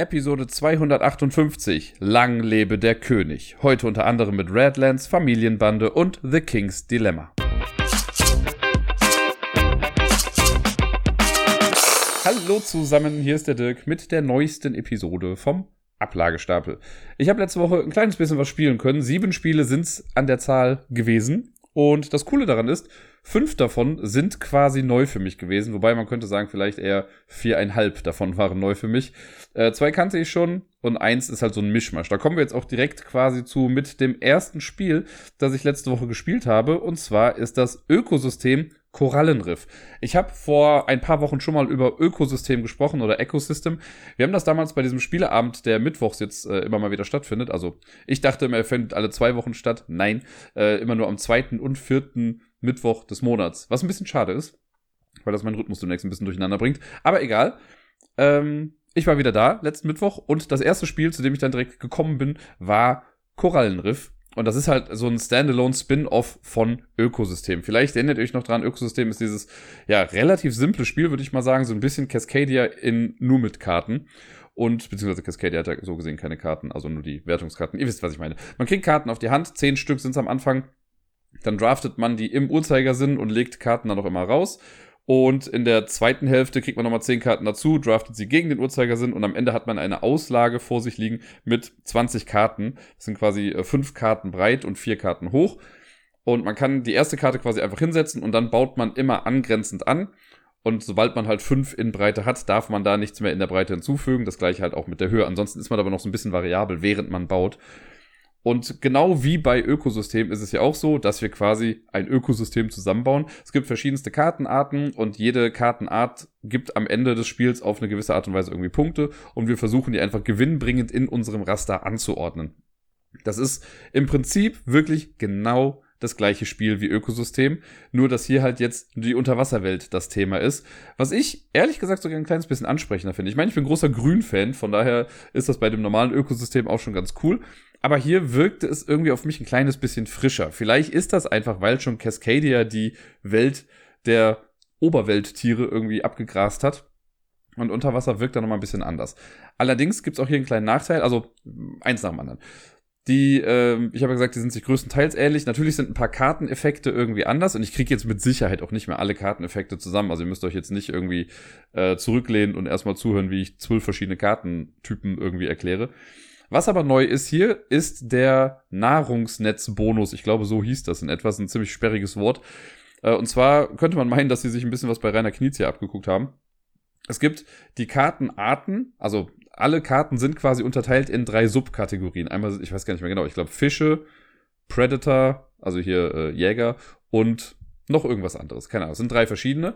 Episode 258. Lang lebe der König. Heute unter anderem mit Redlands, Familienbande und The King's Dilemma. Hallo zusammen, hier ist der Dirk mit der neuesten Episode vom Ablagestapel. Ich habe letzte Woche ein kleines bisschen was spielen können. Sieben Spiele sind es an der Zahl gewesen. Und das Coole daran ist, fünf davon sind quasi neu für mich gewesen. Wobei man könnte sagen, vielleicht eher viereinhalb davon waren neu für mich. Äh, zwei kannte ich schon und eins ist halt so ein Mischmasch. Da kommen wir jetzt auch direkt quasi zu mit dem ersten Spiel, das ich letzte Woche gespielt habe. Und zwar ist das Ökosystem Korallenriff. Ich habe vor ein paar Wochen schon mal über Ökosystem gesprochen oder Ecosystem. Wir haben das damals bei diesem Spieleabend, der mittwochs jetzt äh, immer mal wieder stattfindet. Also ich dachte immer, er findet alle zwei Wochen statt. Nein, äh, immer nur am zweiten und vierten Mittwoch des Monats. Was ein bisschen schade ist, weil das meinen Rhythmus demnächst ein bisschen durcheinander bringt. Aber egal. Ähm, ich war wieder da, letzten Mittwoch, und das erste Spiel, zu dem ich dann direkt gekommen bin, war Korallenriff. Und das ist halt so ein Standalone Spin-off von Ökosystem. Vielleicht erinnert ihr euch noch dran, Ökosystem ist dieses ja relativ simple Spiel, würde ich mal sagen, so ein bisschen Cascadia in nur mit Karten. Und beziehungsweise Cascadia hat ja so gesehen keine Karten, also nur die Wertungskarten. Ihr wisst, was ich meine. Man kriegt Karten auf die Hand, zehn Stück sind es am Anfang. Dann draftet man die im Uhrzeigersinn und legt Karten dann auch immer raus. Und in der zweiten Hälfte kriegt man nochmal 10 Karten dazu, draftet sie gegen den Uhrzeigersinn und am Ende hat man eine Auslage vor sich liegen mit 20 Karten. Das sind quasi 5 äh, Karten breit und 4 Karten hoch. Und man kann die erste Karte quasi einfach hinsetzen und dann baut man immer angrenzend an. Und sobald man halt 5 in Breite hat, darf man da nichts mehr in der Breite hinzufügen. Das gleiche halt auch mit der Höhe. Ansonsten ist man aber noch so ein bisschen variabel, während man baut. Und genau wie bei Ökosystem ist es ja auch so, dass wir quasi ein Ökosystem zusammenbauen. Es gibt verschiedenste Kartenarten und jede Kartenart gibt am Ende des Spiels auf eine gewisse Art und Weise irgendwie Punkte und wir versuchen die einfach gewinnbringend in unserem Raster anzuordnen. Das ist im Prinzip wirklich genau das gleiche Spiel wie Ökosystem, nur dass hier halt jetzt die Unterwasserwelt das Thema ist. Was ich ehrlich gesagt sogar ein kleines bisschen ansprechender finde. Ich meine, ich bin großer Grün-Fan, von daher ist das bei dem normalen Ökosystem auch schon ganz cool. Aber hier wirkte es irgendwie auf mich ein kleines bisschen frischer. Vielleicht ist das einfach, weil schon Cascadia die Welt der Oberwelttiere irgendwie abgegrast hat. Und Unterwasser wirkt da nochmal ein bisschen anders. Allerdings gibt es auch hier einen kleinen Nachteil, also eins nach dem anderen. Die, äh, ich habe ja gesagt, die sind sich größtenteils ähnlich. Natürlich sind ein paar Karteneffekte irgendwie anders und ich kriege jetzt mit Sicherheit auch nicht mehr alle Karteneffekte zusammen. Also ihr müsst euch jetzt nicht irgendwie äh, zurücklehnen und erstmal zuhören, wie ich zwölf verschiedene Kartentypen irgendwie erkläre. Was aber neu ist hier, ist der Nahrungsnetzbonus. Ich glaube, so hieß das in etwas, ein ziemlich sperriges Wort. Äh, und zwar könnte man meinen, dass sie sich ein bisschen was bei Rainer Kniez hier abgeguckt haben. Es gibt die Kartenarten, also alle Karten sind quasi unterteilt in drei Subkategorien. Einmal, ich weiß gar nicht mehr genau, ich glaube Fische, Predator, also hier äh, Jäger und noch irgendwas anderes. Keine Ahnung, es sind drei verschiedene.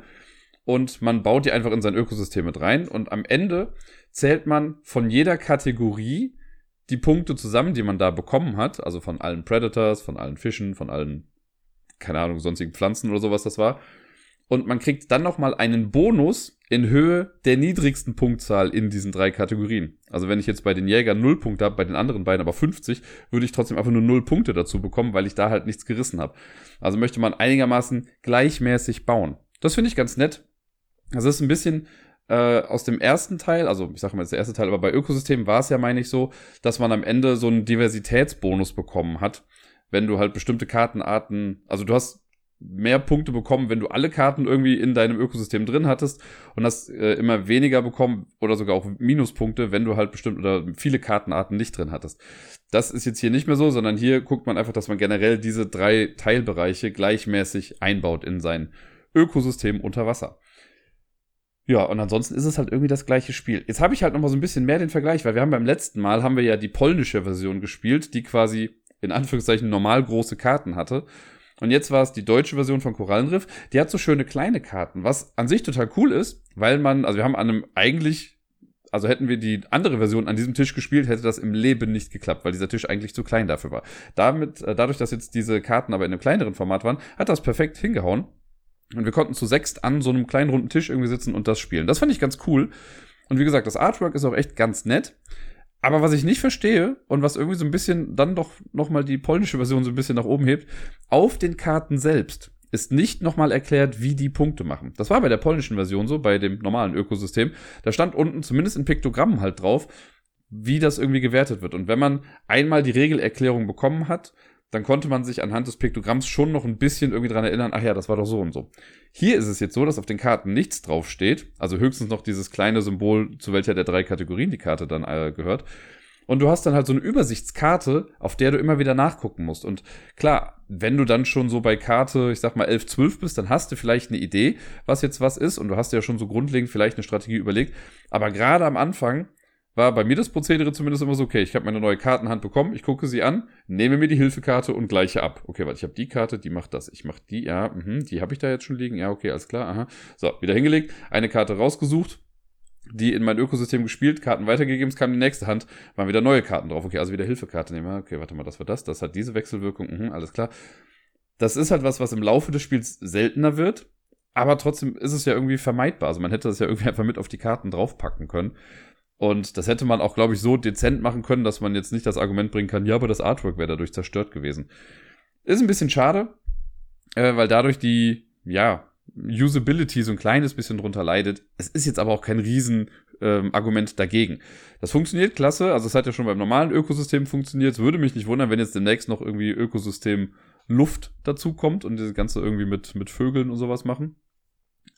Und man baut die einfach in sein Ökosystem mit rein. Und am Ende zählt man von jeder Kategorie die Punkte zusammen, die man da bekommen hat, also von allen Predators, von allen Fischen, von allen, keine Ahnung, sonstigen Pflanzen oder sowas das war. Und man kriegt dann nochmal einen Bonus in Höhe der niedrigsten Punktzahl in diesen drei Kategorien. Also wenn ich jetzt bei den Jägern 0 Punkte habe, bei den anderen beiden aber 50, würde ich trotzdem einfach nur 0 Punkte dazu bekommen, weil ich da halt nichts gerissen habe. Also möchte man einigermaßen gleichmäßig bauen. Das finde ich ganz nett. Das ist ein bisschen äh, aus dem ersten Teil, also ich sage mal jetzt der erste Teil, aber bei Ökosystemen war es ja, meine ich, so, dass man am Ende so einen Diversitätsbonus bekommen hat, wenn du halt bestimmte Kartenarten, also du hast mehr Punkte bekommen, wenn du alle Karten irgendwie in deinem Ökosystem drin hattest und hast äh, immer weniger bekommen oder sogar auch Minuspunkte, wenn du halt bestimmt oder viele Kartenarten nicht drin hattest. Das ist jetzt hier nicht mehr so, sondern hier guckt man einfach, dass man generell diese drei Teilbereiche gleichmäßig einbaut in sein Ökosystem unter Wasser. Ja, und ansonsten ist es halt irgendwie das gleiche Spiel. Jetzt habe ich halt noch mal so ein bisschen mehr den Vergleich, weil wir haben beim letzten Mal haben wir ja die polnische Version gespielt, die quasi in Anführungszeichen normal große Karten hatte. Und jetzt war es die deutsche Version von Korallenriff. Die hat so schöne kleine Karten, was an sich total cool ist, weil man, also wir haben an einem eigentlich, also hätten wir die andere Version an diesem Tisch gespielt, hätte das im Leben nicht geklappt, weil dieser Tisch eigentlich zu klein dafür war. Damit, äh, dadurch, dass jetzt diese Karten aber in einem kleineren Format waren, hat das perfekt hingehauen. Und wir konnten zu sechst an so einem kleinen runden Tisch irgendwie sitzen und das spielen. Das fand ich ganz cool. Und wie gesagt, das Artwork ist auch echt ganz nett. Aber was ich nicht verstehe und was irgendwie so ein bisschen dann doch nochmal die polnische Version so ein bisschen nach oben hebt, auf den Karten selbst ist nicht nochmal erklärt, wie die Punkte machen. Das war bei der polnischen Version so, bei dem normalen Ökosystem. Da stand unten zumindest in Piktogrammen halt drauf, wie das irgendwie gewertet wird. Und wenn man einmal die Regelerklärung bekommen hat, dann konnte man sich anhand des Piktogramms schon noch ein bisschen irgendwie dran erinnern, ach ja, das war doch so und so. Hier ist es jetzt so, dass auf den Karten nichts draufsteht, also höchstens noch dieses kleine Symbol, zu welcher der drei Kategorien die Karte dann äh, gehört. Und du hast dann halt so eine Übersichtskarte, auf der du immer wieder nachgucken musst. Und klar, wenn du dann schon so bei Karte, ich sag mal 11, 12 bist, dann hast du vielleicht eine Idee, was jetzt was ist. Und du hast ja schon so grundlegend vielleicht eine Strategie überlegt. Aber gerade am Anfang war bei mir das Prozedere zumindest immer so, okay, ich habe meine neue Kartenhand bekommen, ich gucke sie an, nehme mir die Hilfekarte und gleiche ab. Okay, weil ich habe die Karte, die macht das. Ich mache die, ja, mh, die habe ich da jetzt schon liegen. Ja, okay, alles klar, aha. So, wieder hingelegt, eine Karte rausgesucht, die in mein Ökosystem gespielt, Karten weitergegeben, es kam die nächste Hand, waren wieder neue Karten drauf. Okay, also wieder Hilfekarte nehmen. Okay, warte mal, das war das, das hat diese Wechselwirkung, mhm, alles klar. Das ist halt was, was im Laufe des Spiels seltener wird, aber trotzdem ist es ja irgendwie vermeidbar. Also man hätte das ja irgendwie einfach mit auf die Karten draufpacken können. Und das hätte man auch, glaube ich, so dezent machen können, dass man jetzt nicht das Argument bringen kann, ja, aber das Artwork wäre dadurch zerstört gewesen. Ist ein bisschen schade, äh, weil dadurch die, ja, Usability so ein kleines bisschen drunter leidet. Es ist jetzt aber auch kein riesen ähm, Argument dagegen. Das funktioniert klasse, also es hat ja schon beim normalen Ökosystem funktioniert. Es würde mich nicht wundern, wenn jetzt demnächst noch irgendwie Ökosystem Luft dazu kommt und das Ganze irgendwie mit, mit Vögeln und sowas machen.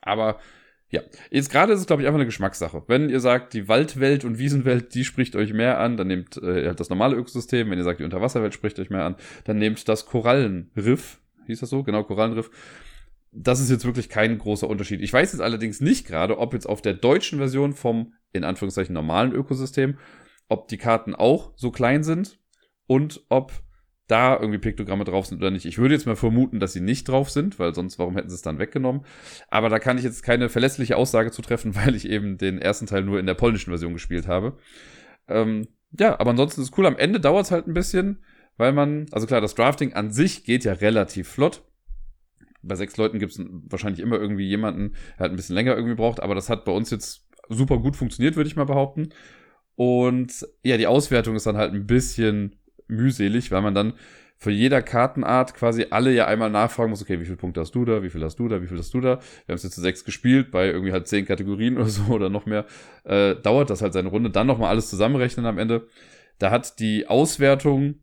Aber ja, jetzt gerade ist es, glaube ich, einfach eine Geschmackssache. Wenn ihr sagt, die Waldwelt und Wiesenwelt, die spricht euch mehr an, dann nehmt äh, halt das normale Ökosystem. Wenn ihr sagt, die Unterwasserwelt spricht euch mehr an, dann nehmt das Korallenriff. Hieß das so? Genau, Korallenriff. Das ist jetzt wirklich kein großer Unterschied. Ich weiß jetzt allerdings nicht gerade, ob jetzt auf der deutschen Version vom, in Anführungszeichen, normalen Ökosystem, ob die Karten auch so klein sind und ob da irgendwie Piktogramme drauf sind oder nicht. Ich würde jetzt mal vermuten, dass sie nicht drauf sind, weil sonst warum hätten sie es dann weggenommen? Aber da kann ich jetzt keine verlässliche Aussage zu treffen, weil ich eben den ersten Teil nur in der polnischen Version gespielt habe. Ähm, ja, aber ansonsten ist cool. Am Ende dauert es halt ein bisschen, weil man, also klar, das Drafting an sich geht ja relativ flott. Bei sechs Leuten gibt es wahrscheinlich immer irgendwie jemanden, der halt ein bisschen länger irgendwie braucht, aber das hat bei uns jetzt super gut funktioniert, würde ich mal behaupten. Und ja, die Auswertung ist dann halt ein bisschen mühselig, weil man dann für jeder Kartenart quasi alle ja einmal nachfragen muss, okay, wie viele Punkte hast du da, wie viel hast du da, wie viel hast du da. Wir haben es jetzt zu sechs gespielt, bei irgendwie halt zehn Kategorien oder so oder noch mehr, äh, dauert das halt seine Runde. Dann nochmal alles zusammenrechnen am Ende. Da hat die Auswertung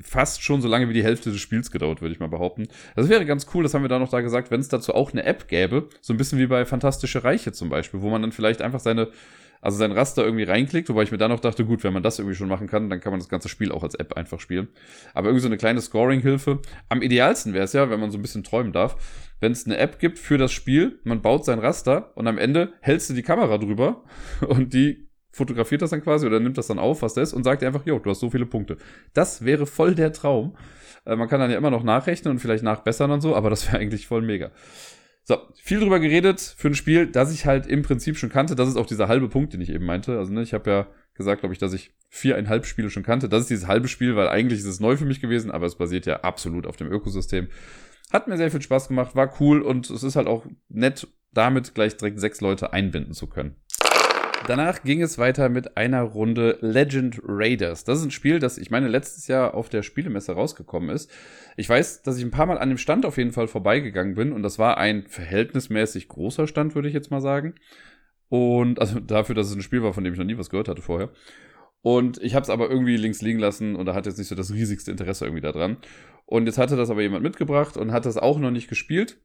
fast schon so lange wie die Hälfte des Spiels gedauert, würde ich mal behaupten. Das wäre ganz cool, das haben wir da noch da gesagt, wenn es dazu auch eine App gäbe, so ein bisschen wie bei Fantastische Reiche zum Beispiel, wo man dann vielleicht einfach seine also sein Raster irgendwie reinklickt, wobei ich mir dann noch dachte, gut, wenn man das irgendwie schon machen kann, dann kann man das ganze Spiel auch als App einfach spielen. Aber irgendwie so eine kleine Scoring-Hilfe. Am idealsten wäre es ja, wenn man so ein bisschen träumen darf, wenn es eine App gibt für das Spiel, man baut sein Raster und am Ende hältst du die Kamera drüber und die fotografiert das dann quasi oder nimmt das dann auf, was das ist und sagt einfach, jo, du hast so viele Punkte. Das wäre voll der Traum. Äh, man kann dann ja immer noch nachrechnen und vielleicht nachbessern und so, aber das wäre eigentlich voll mega. So, viel drüber geredet für ein Spiel, das ich halt im Prinzip schon kannte. Das ist auch dieser halbe Punkt, den ich eben meinte. Also, ne, ich habe ja gesagt, glaube ich, dass ich viereinhalb Spiele schon kannte. Das ist dieses halbe Spiel, weil eigentlich ist es neu für mich gewesen, aber es basiert ja absolut auf dem Ökosystem. Hat mir sehr viel Spaß gemacht, war cool und es ist halt auch nett, damit gleich direkt sechs Leute einbinden zu können. Danach ging es weiter mit einer Runde Legend Raiders. Das ist ein Spiel, das ich meine letztes Jahr auf der Spielemesse rausgekommen ist. Ich weiß, dass ich ein paar Mal an dem Stand auf jeden Fall vorbeigegangen bin und das war ein verhältnismäßig großer Stand, würde ich jetzt mal sagen. Und also dafür, dass es ein Spiel war, von dem ich noch nie was gehört hatte vorher. Und ich habe es aber irgendwie links liegen lassen und da hat jetzt nicht so das riesigste Interesse irgendwie daran. Und jetzt hatte das aber jemand mitgebracht und hat das auch noch nicht gespielt.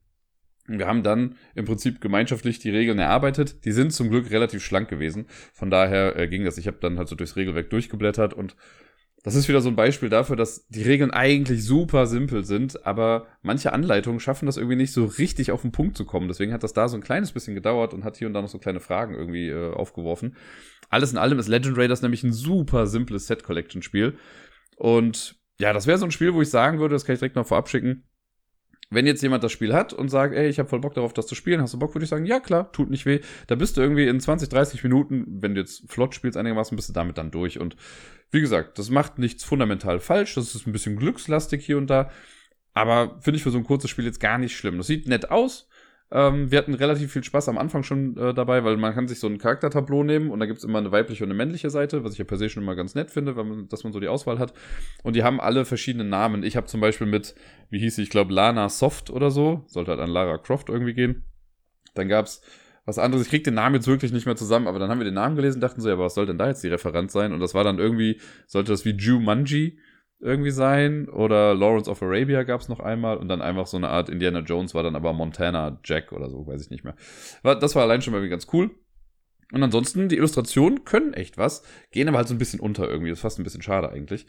Wir haben dann im Prinzip gemeinschaftlich die Regeln erarbeitet. Die sind zum Glück relativ schlank gewesen. Von daher äh, ging das. Ich habe dann halt so durchs Regelwerk durchgeblättert und das ist wieder so ein Beispiel dafür, dass die Regeln eigentlich super simpel sind, aber manche Anleitungen schaffen das irgendwie nicht so richtig auf den Punkt zu kommen. Deswegen hat das da so ein kleines bisschen gedauert und hat hier und da noch so kleine Fragen irgendwie äh, aufgeworfen. Alles in allem ist Legend Raiders nämlich ein super simples Set Collection Spiel. Und ja, das wäre so ein Spiel, wo ich sagen würde, das kann ich direkt noch vorab schicken wenn jetzt jemand das Spiel hat und sagt, ey, ich habe voll Bock darauf, das zu spielen, hast du Bock, würde ich sagen, ja klar, tut nicht weh. Da bist du irgendwie in 20, 30 Minuten, wenn du jetzt flott spielst einigermaßen, bist du damit dann durch. Und wie gesagt, das macht nichts fundamental falsch, das ist ein bisschen glückslastig hier und da. Aber finde ich für so ein kurzes Spiel jetzt gar nicht schlimm. Das sieht nett aus, ähm, wir hatten relativ viel Spaß am Anfang schon äh, dabei, weil man kann sich so ein Charaktertableau nehmen und da gibt's immer eine weibliche und eine männliche Seite, was ich ja per se schon immer ganz nett finde, weil man, dass man so die Auswahl hat. Und die haben alle verschiedene Namen. Ich habe zum Beispiel mit, wie hieß sie, ich glaube Lana Soft oder so, sollte halt an Lara Croft irgendwie gehen. Dann gab's was anderes. Ich krieg den Namen jetzt wirklich nicht mehr zusammen, aber dann haben wir den Namen gelesen, dachten so, ja, aber was soll denn da jetzt die Referenz sein? Und das war dann irgendwie, sollte das wie Jumanji irgendwie sein oder Lawrence of Arabia gab es noch einmal und dann einfach so eine Art Indiana Jones war dann aber Montana Jack oder so, weiß ich nicht mehr. Das war allein schon mal ganz cool. Und ansonsten, die Illustrationen können echt was, gehen aber halt so ein bisschen unter irgendwie. Das ist fast ein bisschen schade eigentlich.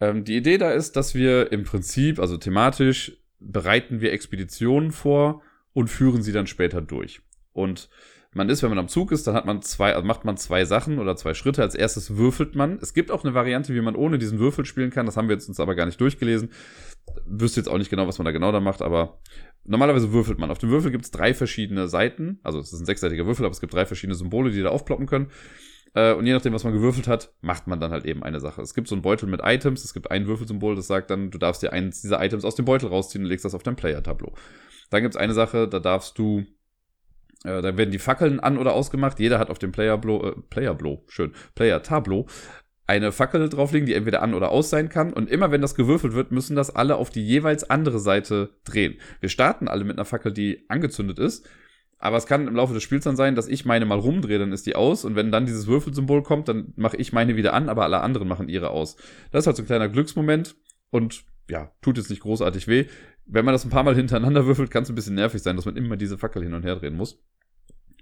Ähm, die Idee da ist, dass wir im Prinzip, also thematisch, bereiten wir Expeditionen vor und führen sie dann später durch. Und man ist, wenn man am Zug ist, dann hat man zwei, also macht man zwei Sachen oder zwei Schritte. Als erstes würfelt man. Es gibt auch eine Variante, wie man ohne diesen Würfel spielen kann. Das haben wir jetzt uns aber gar nicht durchgelesen. Wüsste jetzt auch nicht genau, was man da genau da macht, aber normalerweise würfelt man. Auf dem Würfel gibt es drei verschiedene Seiten. Also es ist ein sechsseitiger Würfel, aber es gibt drei verschiedene Symbole, die da aufploppen können. Äh, und je nachdem, was man gewürfelt hat, macht man dann halt eben eine Sache. Es gibt so einen Beutel mit Items. Es gibt ein Würfelsymbol, das sagt dann, du darfst dir eins dieser Items aus dem Beutel rausziehen und legst das auf dein Player-Tableau. Dann gibt es eine Sache, da darfst du äh, da werden die Fackeln an- oder ausgemacht. Jeder hat auf dem Player Blow, äh, Player Blow, schön, Player Tableau eine Fackel drauflegen, die entweder an oder aus sein kann. Und immer wenn das gewürfelt wird, müssen das alle auf die jeweils andere Seite drehen. Wir starten alle mit einer Fackel, die angezündet ist. Aber es kann im Laufe des Spiels dann sein, dass ich meine mal rumdrehe, dann ist die aus. Und wenn dann dieses Würfelsymbol kommt, dann mache ich meine wieder an, aber alle anderen machen ihre aus. Das ist halt so ein kleiner Glücksmoment. Und ja, tut jetzt nicht großartig weh. Wenn man das ein paar Mal hintereinander würfelt, kann es ein bisschen nervig sein, dass man immer diese Fackel hin und her drehen muss.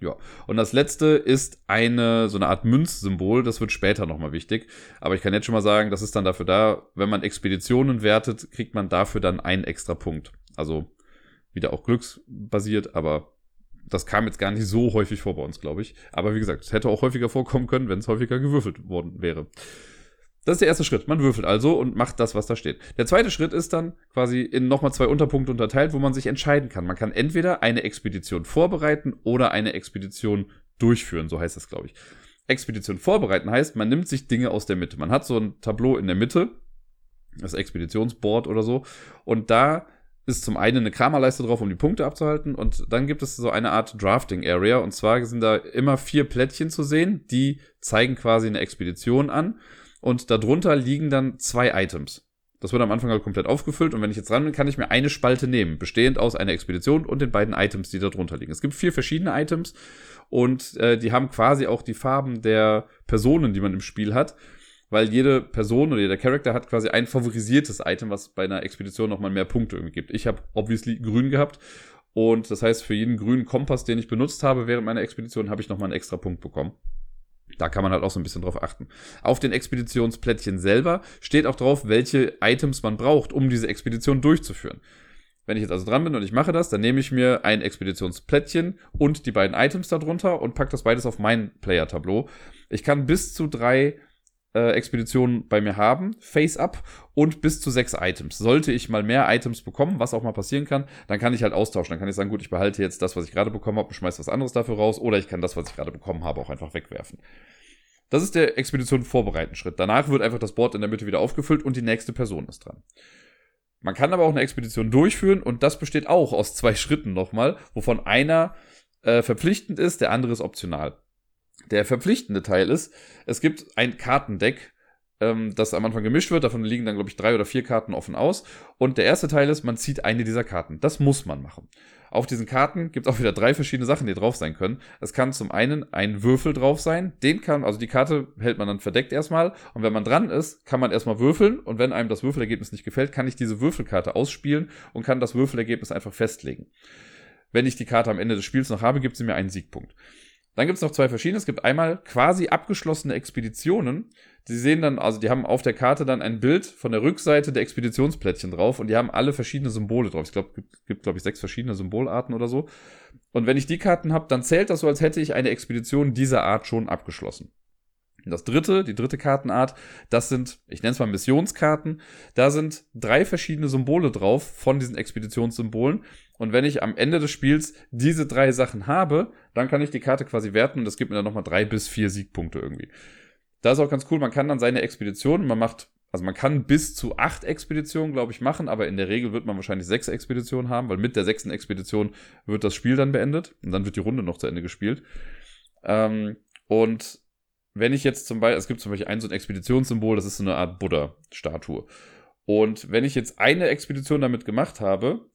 Ja. Und das letzte ist eine, so eine Art Münzsymbol. Das wird später nochmal wichtig. Aber ich kann jetzt schon mal sagen, das ist dann dafür da, wenn man Expeditionen wertet, kriegt man dafür dann einen extra Punkt. Also wieder auch glücksbasiert, aber das kam jetzt gar nicht so häufig vor bei uns, glaube ich. Aber wie gesagt, es hätte auch häufiger vorkommen können, wenn es häufiger gewürfelt worden wäre. Das ist der erste Schritt. Man würfelt also und macht das, was da steht. Der zweite Schritt ist dann quasi in nochmal zwei Unterpunkte unterteilt, wo man sich entscheiden kann. Man kann entweder eine Expedition vorbereiten oder eine Expedition durchführen, so heißt das, glaube ich. Expedition vorbereiten heißt, man nimmt sich Dinge aus der Mitte. Man hat so ein Tableau in der Mitte, das Expeditionsboard oder so, und da ist zum einen eine Kramerleiste drauf, um die Punkte abzuhalten, und dann gibt es so eine Art Drafting Area, und zwar sind da immer vier Plättchen zu sehen, die zeigen quasi eine Expedition an und darunter liegen dann zwei Items. Das wird am Anfang halt komplett aufgefüllt und wenn ich jetzt ran bin, kann ich mir eine Spalte nehmen, bestehend aus einer Expedition und den beiden Items, die da drunter liegen. Es gibt vier verschiedene Items und äh, die haben quasi auch die Farben der Personen, die man im Spiel hat, weil jede Person oder jeder Charakter hat quasi ein favorisiertes Item, was bei einer Expedition nochmal mehr Punkte irgendwie gibt. Ich habe obviously grün gehabt und das heißt, für jeden grünen Kompass, den ich benutzt habe während meiner Expedition, habe ich nochmal einen extra Punkt bekommen. Da kann man halt auch so ein bisschen drauf achten. Auf den Expeditionsplättchen selber steht auch drauf, welche Items man braucht, um diese Expedition durchzuführen. Wenn ich jetzt also dran bin und ich mache das, dann nehme ich mir ein Expeditionsplättchen und die beiden Items darunter und packe das beides auf mein Player-Tableau. Ich kann bis zu drei äh, Expeditionen bei mir haben, Face-Up und bis zu sechs Items. Sollte ich mal mehr Items bekommen, was auch mal passieren kann, dann kann ich halt austauschen. Dann kann ich sagen, gut, ich behalte jetzt das, was ich gerade bekommen habe und schmeiße was anderes dafür raus oder ich kann das, was ich gerade bekommen habe, auch einfach wegwerfen. Das ist der Expedition vorbereiten Schritt. Danach wird einfach das Board in der Mitte wieder aufgefüllt und die nächste Person ist dran. Man kann aber auch eine Expedition durchführen und das besteht auch aus zwei Schritten nochmal, wovon einer äh, verpflichtend ist, der andere ist optional. Der verpflichtende Teil ist, es gibt ein Kartendeck, ähm, das am Anfang gemischt wird. Davon liegen dann, glaube ich, drei oder vier Karten offen aus. Und der erste Teil ist, man zieht eine dieser Karten. Das muss man machen. Auf diesen Karten gibt es auch wieder drei verschiedene Sachen, die drauf sein können. Es kann zum einen ein Würfel drauf sein. Den kann, also die Karte hält man dann verdeckt erstmal. Und wenn man dran ist, kann man erstmal würfeln. Und wenn einem das Würfelergebnis nicht gefällt, kann ich diese Würfelkarte ausspielen und kann das Würfelergebnis einfach festlegen. Wenn ich die Karte am Ende des Spiels noch habe, gibt sie mir einen Siegpunkt. Dann gibt es noch zwei verschiedene. Es gibt einmal quasi abgeschlossene Expeditionen. Die sehen dann, also die haben auf der Karte dann ein Bild von der Rückseite der Expeditionsplättchen drauf und die haben alle verschiedene Symbole drauf. Ich glaube, es gibt, gibt glaube ich, sechs verschiedene Symbolarten oder so. Und wenn ich die Karten habe, dann zählt das so, als hätte ich eine Expedition dieser Art schon abgeschlossen. Das dritte, die dritte Kartenart, das sind, ich nenne es mal Missionskarten. Da sind drei verschiedene Symbole drauf von diesen Expeditionssymbolen. Und wenn ich am Ende des Spiels diese drei Sachen habe, dann kann ich die Karte quasi werten und das gibt mir dann nochmal drei bis vier Siegpunkte irgendwie. Da ist auch ganz cool, man kann dann seine Expedition, man macht, also man kann bis zu acht Expeditionen, glaube ich, machen, aber in der Regel wird man wahrscheinlich sechs Expeditionen haben, weil mit der sechsten Expedition wird das Spiel dann beendet und dann wird die Runde noch zu Ende gespielt. Ähm, und wenn ich jetzt zum Beispiel, es gibt zum Beispiel ein so ein Expeditionssymbol, das ist so eine Art Buddha-Statue. Und wenn ich jetzt eine Expedition damit gemacht habe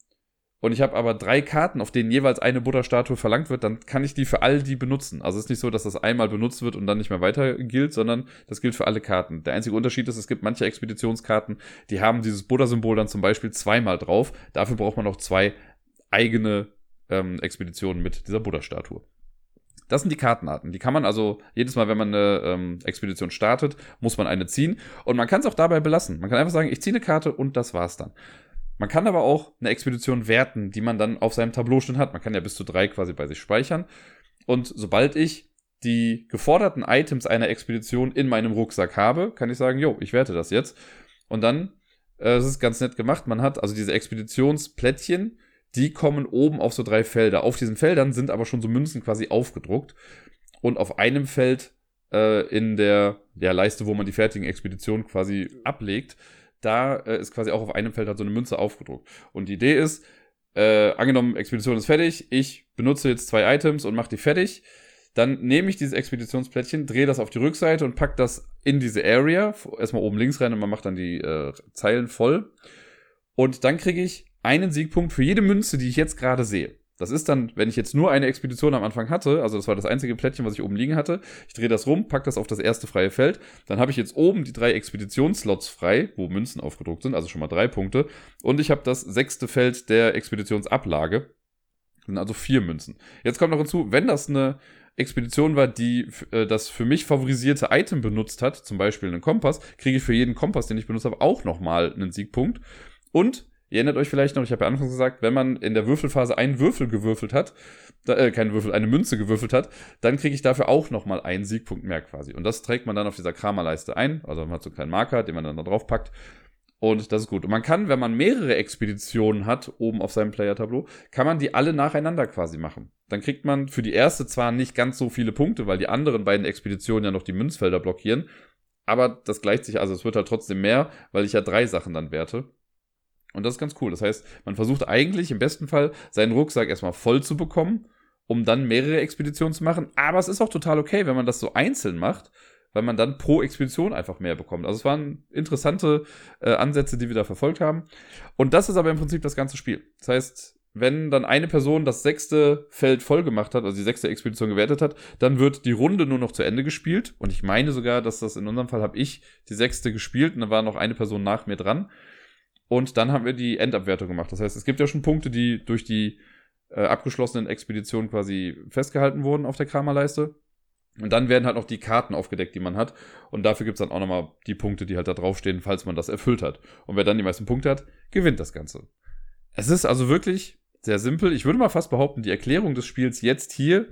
und ich habe aber drei Karten, auf denen jeweils eine Buddha-Statue verlangt wird, dann kann ich die für all die benutzen. Also es ist nicht so, dass das einmal benutzt wird und dann nicht mehr weiter gilt, sondern das gilt für alle Karten. Der einzige Unterschied ist, es gibt manche Expeditionskarten, die haben dieses Buddha-Symbol dann zum Beispiel zweimal drauf. Dafür braucht man noch zwei eigene ähm, Expeditionen mit dieser Buddha-Statue. Das sind die Kartenarten. Die kann man also jedes Mal, wenn man eine ähm, Expedition startet, muss man eine ziehen. Und man kann es auch dabei belassen. Man kann einfach sagen, ich ziehe eine Karte und das war's dann. Man kann aber auch eine Expedition werten, die man dann auf seinem Tableau schon hat. Man kann ja bis zu drei quasi bei sich speichern. Und sobald ich die geforderten Items einer Expedition in meinem Rucksack habe, kann ich sagen, jo, ich werte das jetzt. Und dann, äh, ist ganz nett gemacht, man hat also diese Expeditionsplättchen, die kommen oben auf so drei Felder. Auf diesen Feldern sind aber schon so Münzen quasi aufgedruckt. Und auf einem Feld äh, in der ja, Leiste, wo man die fertigen Expeditionen quasi ablegt, da äh, ist quasi auch auf einem Feld halt so eine Münze aufgedruckt. Und die Idee ist, äh, angenommen, Expedition ist fertig, ich benutze jetzt zwei Items und mache die fertig. Dann nehme ich dieses Expeditionsplättchen, drehe das auf die Rückseite und packe das in diese Area. Erstmal oben links rein und man macht dann die äh, Zeilen voll. Und dann kriege ich einen Siegpunkt für jede Münze, die ich jetzt gerade sehe. Das ist dann, wenn ich jetzt nur eine Expedition am Anfang hatte, also das war das einzige Plättchen, was ich oben liegen hatte, ich drehe das rum, packe das auf das erste freie Feld, dann habe ich jetzt oben die drei Expeditionsslots frei, wo Münzen aufgedruckt sind, also schon mal drei Punkte, und ich habe das sechste Feld der Expeditionsablage, sind also vier Münzen. Jetzt kommt noch hinzu, wenn das eine Expedition war, die äh, das für mich favorisierte Item benutzt hat, zum Beispiel einen Kompass, kriege ich für jeden Kompass, den ich benutzt habe, auch nochmal einen Siegpunkt. Und Ihr erinnert euch vielleicht noch, ich habe ja anfangs gesagt, wenn man in der Würfelphase einen Würfel gewürfelt hat, äh, keinen Würfel, eine Münze gewürfelt hat, dann kriege ich dafür auch nochmal einen Siegpunkt mehr quasi. Und das trägt man dann auf dieser Kramerleiste ein. Also man hat so einen kleinen Marker, den man dann da drauf packt. Und das ist gut. Und man kann, wenn man mehrere Expeditionen hat, oben auf seinem Player-Tableau, kann man die alle nacheinander quasi machen. Dann kriegt man für die erste zwar nicht ganz so viele Punkte, weil die anderen beiden Expeditionen ja noch die Münzfelder blockieren. Aber das gleicht sich, also es wird halt trotzdem mehr, weil ich ja drei Sachen dann werte. Und das ist ganz cool. Das heißt, man versucht eigentlich im besten Fall seinen Rucksack erstmal voll zu bekommen, um dann mehrere Expeditionen zu machen. Aber es ist auch total okay, wenn man das so einzeln macht, weil man dann pro Expedition einfach mehr bekommt. Also es waren interessante äh, Ansätze, die wir da verfolgt haben. Und das ist aber im Prinzip das ganze Spiel. Das heißt, wenn dann eine Person das sechste Feld voll gemacht hat, also die sechste Expedition gewertet hat, dann wird die Runde nur noch zu Ende gespielt. Und ich meine sogar, dass das in unserem Fall habe ich die sechste gespielt und dann war noch eine Person nach mir dran. Und dann haben wir die Endabwertung gemacht. Das heißt, es gibt ja schon Punkte, die durch die äh, abgeschlossenen Expeditionen quasi festgehalten wurden auf der Kramerleiste. Und dann werden halt noch die Karten aufgedeckt, die man hat. Und dafür gibt's dann auch nochmal die Punkte, die halt da draufstehen, falls man das erfüllt hat. Und wer dann die meisten Punkte hat, gewinnt das Ganze. Es ist also wirklich sehr simpel. Ich würde mal fast behaupten, die Erklärung des Spiels jetzt hier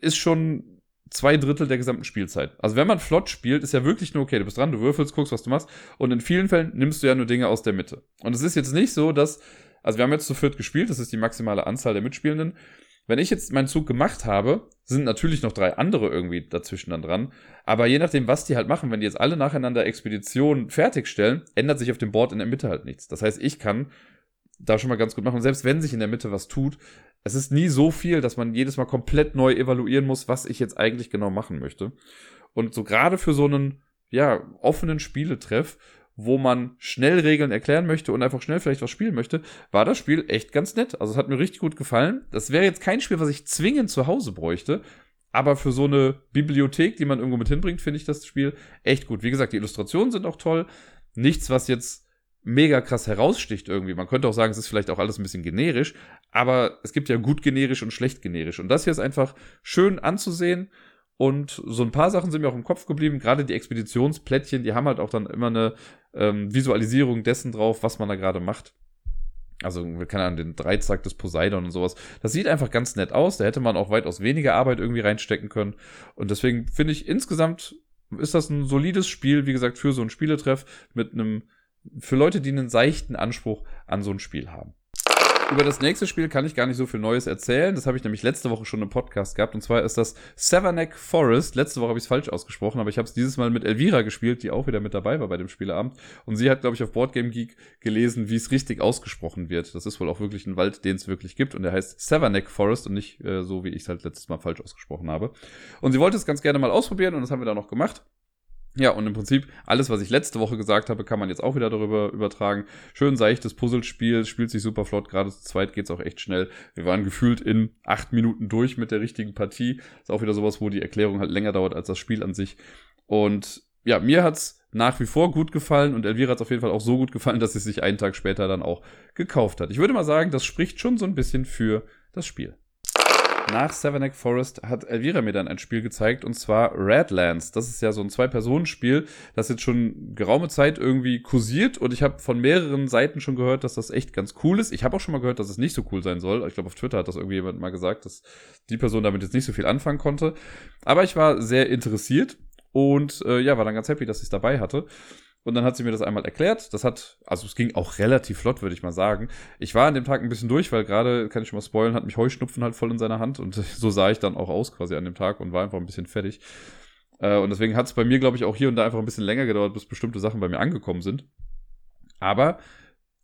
ist schon zwei Drittel der gesamten Spielzeit. Also wenn man flott spielt, ist ja wirklich nur okay, du bist dran, du würfelst, guckst, was du machst. Und in vielen Fällen nimmst du ja nur Dinge aus der Mitte. Und es ist jetzt nicht so, dass, also wir haben jetzt zu viert gespielt, das ist die maximale Anzahl der Mitspielenden. Wenn ich jetzt meinen Zug gemacht habe, sind natürlich noch drei andere irgendwie dazwischen dann dran. Aber je nachdem, was die halt machen, wenn die jetzt alle nacheinander Expeditionen fertigstellen, ändert sich auf dem Board in der Mitte halt nichts. Das heißt, ich kann da schon mal ganz gut machen. Und selbst wenn sich in der Mitte was tut, es ist nie so viel, dass man jedes Mal komplett neu evaluieren muss, was ich jetzt eigentlich genau machen möchte. Und so gerade für so einen, ja, offenen Spieletreff, wo man schnell Regeln erklären möchte und einfach schnell vielleicht was spielen möchte, war das Spiel echt ganz nett. Also es hat mir richtig gut gefallen. Das wäre jetzt kein Spiel, was ich zwingend zu Hause bräuchte. Aber für so eine Bibliothek, die man irgendwo mit hinbringt, finde ich das Spiel echt gut. Wie gesagt, die Illustrationen sind auch toll. Nichts, was jetzt mega krass heraussticht irgendwie. Man könnte auch sagen, es ist vielleicht auch alles ein bisschen generisch, aber es gibt ja gut generisch und schlecht generisch. Und das hier ist einfach schön anzusehen. Und so ein paar Sachen sind mir auch im Kopf geblieben. Gerade die Expeditionsplättchen, die haben halt auch dann immer eine ähm, Visualisierung dessen drauf, was man da gerade macht. Also, keine Ahnung, den Dreizack des Poseidon und sowas. Das sieht einfach ganz nett aus. Da hätte man auch weitaus weniger Arbeit irgendwie reinstecken können. Und deswegen finde ich insgesamt ist das ein solides Spiel, wie gesagt, für so ein Spieletreff mit einem für Leute, die einen seichten Anspruch an so ein Spiel haben. Über das nächste Spiel kann ich gar nicht so viel Neues erzählen. Das habe ich nämlich letzte Woche schon im Podcast gehabt. Und zwar ist das Severneck Forest. Letzte Woche habe ich es falsch ausgesprochen, aber ich habe es dieses Mal mit Elvira gespielt, die auch wieder mit dabei war bei dem Spieleabend. Und sie hat, glaube ich, auf Boardgame Geek gelesen, wie es richtig ausgesprochen wird. Das ist wohl auch wirklich ein Wald, den es wirklich gibt. Und der heißt Severneck Forest und nicht äh, so, wie ich es halt letztes Mal falsch ausgesprochen habe. Und sie wollte es ganz gerne mal ausprobieren und das haben wir dann noch gemacht. Ja, und im Prinzip alles, was ich letzte Woche gesagt habe, kann man jetzt auch wieder darüber übertragen. Schön seichtes Puzzlespiel, spielt sich super flott, gerade zu zweit geht's auch echt schnell. Wir waren gefühlt in acht Minuten durch mit der richtigen Partie. Ist auch wieder sowas, wo die Erklärung halt länger dauert als das Spiel an sich. Und ja, mir hat's nach wie vor gut gefallen und Elvira hat's auf jeden Fall auch so gut gefallen, dass sie sich einen Tag später dann auch gekauft hat. Ich würde mal sagen, das spricht schon so ein bisschen für das Spiel. Nach Seven Forest hat Elvira mir dann ein Spiel gezeigt und zwar Redlands. Das ist ja so ein Zwei-Personen-Spiel, das jetzt schon geraume Zeit irgendwie kursiert und ich habe von mehreren Seiten schon gehört, dass das echt ganz cool ist. Ich habe auch schon mal gehört, dass es nicht so cool sein soll. Ich glaube, auf Twitter hat das irgendwie jemand mal gesagt, dass die Person damit jetzt nicht so viel anfangen konnte. Aber ich war sehr interessiert und äh, ja, war dann ganz happy, dass ich es dabei hatte. Und dann hat sie mir das einmal erklärt. Das hat, also es ging auch relativ flott, würde ich mal sagen. Ich war an dem Tag ein bisschen durch, weil gerade, kann ich schon mal spoilen, hat mich Heuschnupfen halt voll in seiner Hand. Und so sah ich dann auch aus quasi an dem Tag und war einfach ein bisschen fertig. Äh, und deswegen hat es bei mir, glaube ich, auch hier und da einfach ein bisschen länger gedauert, bis bestimmte Sachen bei mir angekommen sind. Aber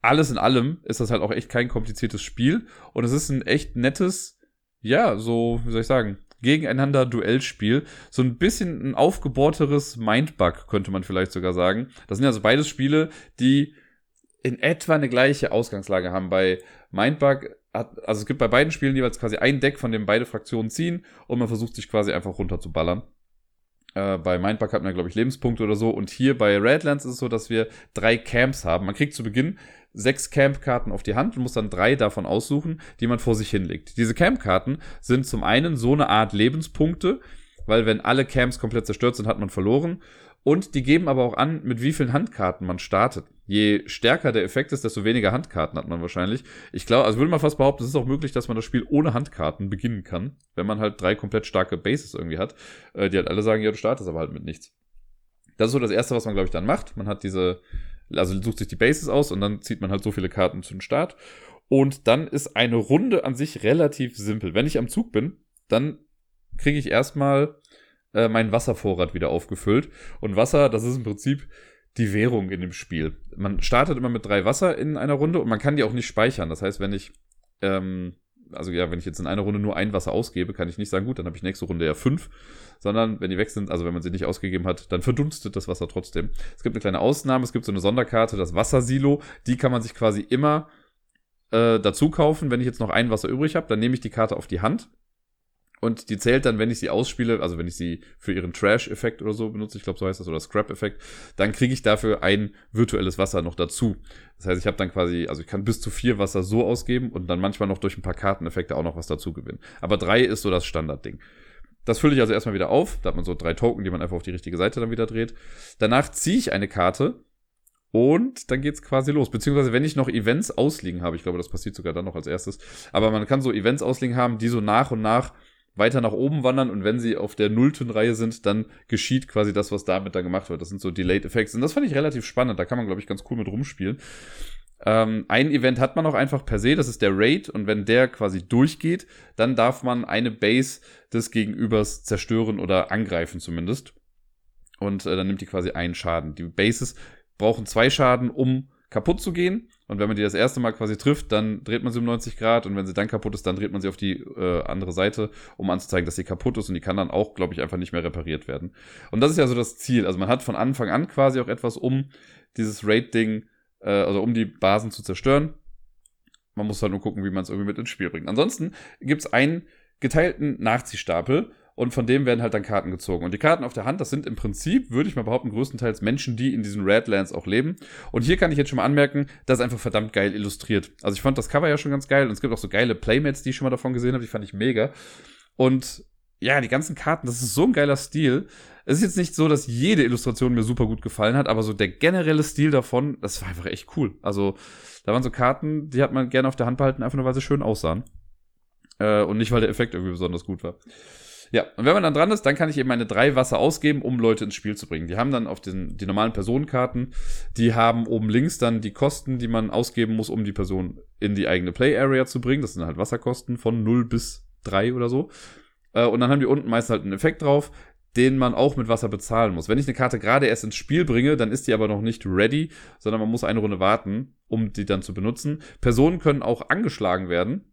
alles in allem ist das halt auch echt kein kompliziertes Spiel. Und es ist ein echt nettes, ja, so, wie soll ich sagen, gegeneinander Duellspiel. So ein bisschen ein aufgebohrteres Mindbug, könnte man vielleicht sogar sagen. Das sind also beides Spiele, die in etwa eine gleiche Ausgangslage haben. Bei Mindbug hat, also es gibt bei beiden Spielen jeweils quasi ein Deck, von dem beide Fraktionen ziehen und man versucht sich quasi einfach runterzuballern. Äh, bei Mindbug hat man, glaube ich, Lebenspunkte oder so. Und hier bei Redlands ist es so, dass wir drei Camps haben. Man kriegt zu Beginn sechs Campkarten auf die Hand und muss dann drei davon aussuchen, die man vor sich hinlegt. Diese Campkarten sind zum einen so eine Art Lebenspunkte, weil wenn alle Camps komplett zerstört sind, hat man verloren. Und die geben aber auch an, mit wie vielen Handkarten man startet. Je stärker der Effekt ist, desto weniger Handkarten hat man wahrscheinlich. Ich glaube, also würde man fast behaupten, es ist auch möglich, dass man das Spiel ohne Handkarten beginnen kann, wenn man halt drei komplett starke Bases irgendwie hat, äh, die halt alle sagen, ja, du startest aber halt mit nichts. Das ist so das Erste, was man, glaube ich, dann macht. Man hat diese also sucht sich die Bases aus und dann zieht man halt so viele Karten zum Start. Und dann ist eine Runde an sich relativ simpel. Wenn ich am Zug bin, dann kriege ich erstmal äh, meinen Wasservorrat wieder aufgefüllt. Und Wasser, das ist im Prinzip die Währung in dem Spiel. Man startet immer mit drei Wasser in einer Runde und man kann die auch nicht speichern. Das heißt, wenn ich ähm, also ja, wenn ich jetzt in einer Runde nur ein Wasser ausgebe, kann ich nicht sagen, gut, dann habe ich nächste Runde ja fünf, sondern wenn die weg sind, also wenn man sie nicht ausgegeben hat, dann verdunstet das Wasser trotzdem. Es gibt eine kleine Ausnahme, es gibt so eine Sonderkarte, das Wassersilo, die kann man sich quasi immer äh, dazu kaufen. Wenn ich jetzt noch ein Wasser übrig habe, dann nehme ich die Karte auf die Hand und die zählt dann, wenn ich sie ausspiele, also wenn ich sie für ihren Trash-Effekt oder so benutze, ich glaube, so heißt das, oder Scrap-Effekt, dann kriege ich dafür ein virtuelles Wasser noch dazu. Das heißt, ich habe dann quasi, also ich kann bis zu vier Wasser so ausgeben und dann manchmal noch durch ein paar Karteneffekte auch noch was dazu gewinnen. Aber drei ist so das Standardding. Das fülle ich also erstmal wieder auf. Da hat man so drei Token, die man einfach auf die richtige Seite dann wieder dreht. Danach ziehe ich eine Karte und dann geht's quasi los. Beziehungsweise, wenn ich noch Events ausliegen habe, ich glaube, das passiert sogar dann noch als erstes. Aber man kann so Events ausliegen haben, die so nach und nach weiter nach oben wandern und wenn sie auf der nullten Reihe sind, dann geschieht quasi das, was damit dann gemacht wird. Das sind so Delayed Effects und das fand ich relativ spannend. Da kann man, glaube ich, ganz cool mit rumspielen. Ähm, ein Event hat man auch einfach per se, das ist der Raid und wenn der quasi durchgeht, dann darf man eine Base des Gegenübers zerstören oder angreifen zumindest. Und äh, dann nimmt die quasi einen Schaden. Die Bases brauchen zwei Schaden, um kaputt zu gehen. Und wenn man die das erste Mal quasi trifft, dann dreht man sie um 90 Grad und wenn sie dann kaputt ist, dann dreht man sie auf die äh, andere Seite, um anzuzeigen, dass sie kaputt ist und die kann dann auch, glaube ich, einfach nicht mehr repariert werden. Und das ist ja so das Ziel. Also man hat von Anfang an quasi auch etwas, um dieses Raid-Ding, äh, also um die Basen zu zerstören. Man muss halt nur gucken, wie man es irgendwie mit ins Spiel bringt. Ansonsten gibt es einen geteilten Nachziehstapel und von dem werden halt dann Karten gezogen. Und die Karten auf der Hand, das sind im Prinzip, würde ich mal behaupten, größtenteils Menschen, die in diesen Redlands auch leben. Und hier kann ich jetzt schon mal anmerken, das ist einfach verdammt geil illustriert. Also ich fand das Cover ja schon ganz geil und es gibt auch so geile Playmates, die ich schon mal davon gesehen habe, die fand ich mega. Und ja, die ganzen Karten, das ist so ein geiler Stil. Es ist jetzt nicht so, dass jede Illustration mir super gut gefallen hat, aber so der generelle Stil davon, das war einfach echt cool. Also, da waren so Karten, die hat man gerne auf der Hand behalten, einfach nur weil sie schön aussahen. Äh, und nicht, weil der Effekt irgendwie besonders gut war. Ja, und wenn man dann dran ist, dann kann ich eben meine drei Wasser ausgeben, um Leute ins Spiel zu bringen. Die haben dann auf den, die normalen Personenkarten, die haben oben links dann die Kosten, die man ausgeben muss, um die Person in die eigene Play Area zu bringen. Das sind halt Wasserkosten von 0 bis 3 oder so. Äh, und dann haben die unten meist halt einen Effekt drauf, den man auch mit Wasser bezahlen muss. Wenn ich eine Karte gerade erst ins Spiel bringe, dann ist die aber noch nicht ready, sondern man muss eine Runde warten, um die dann zu benutzen. Personen können auch angeschlagen werden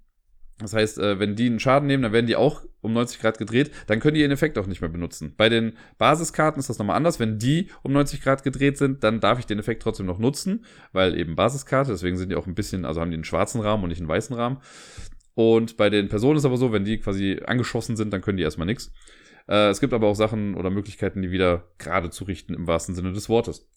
Das heißt, äh, wenn die einen Schaden nehmen, dann werden die auch um 90 Grad gedreht, dann können die ihren Effekt auch nicht mehr benutzen. Bei den Basiskarten ist das nochmal anders. Wenn die um 90 Grad gedreht sind, dann darf ich den Effekt trotzdem noch nutzen, weil eben Basiskarte, deswegen sind die auch ein bisschen, also haben die einen schwarzen Rahmen und nicht einen weißen Rahmen. Und bei den Personen ist aber so, wenn die quasi angeschossen sind, dann können die erstmal nichts. Äh, es gibt aber auch Sachen oder Möglichkeiten, die wieder gerade zu richten im wahrsten Sinne des Wortes.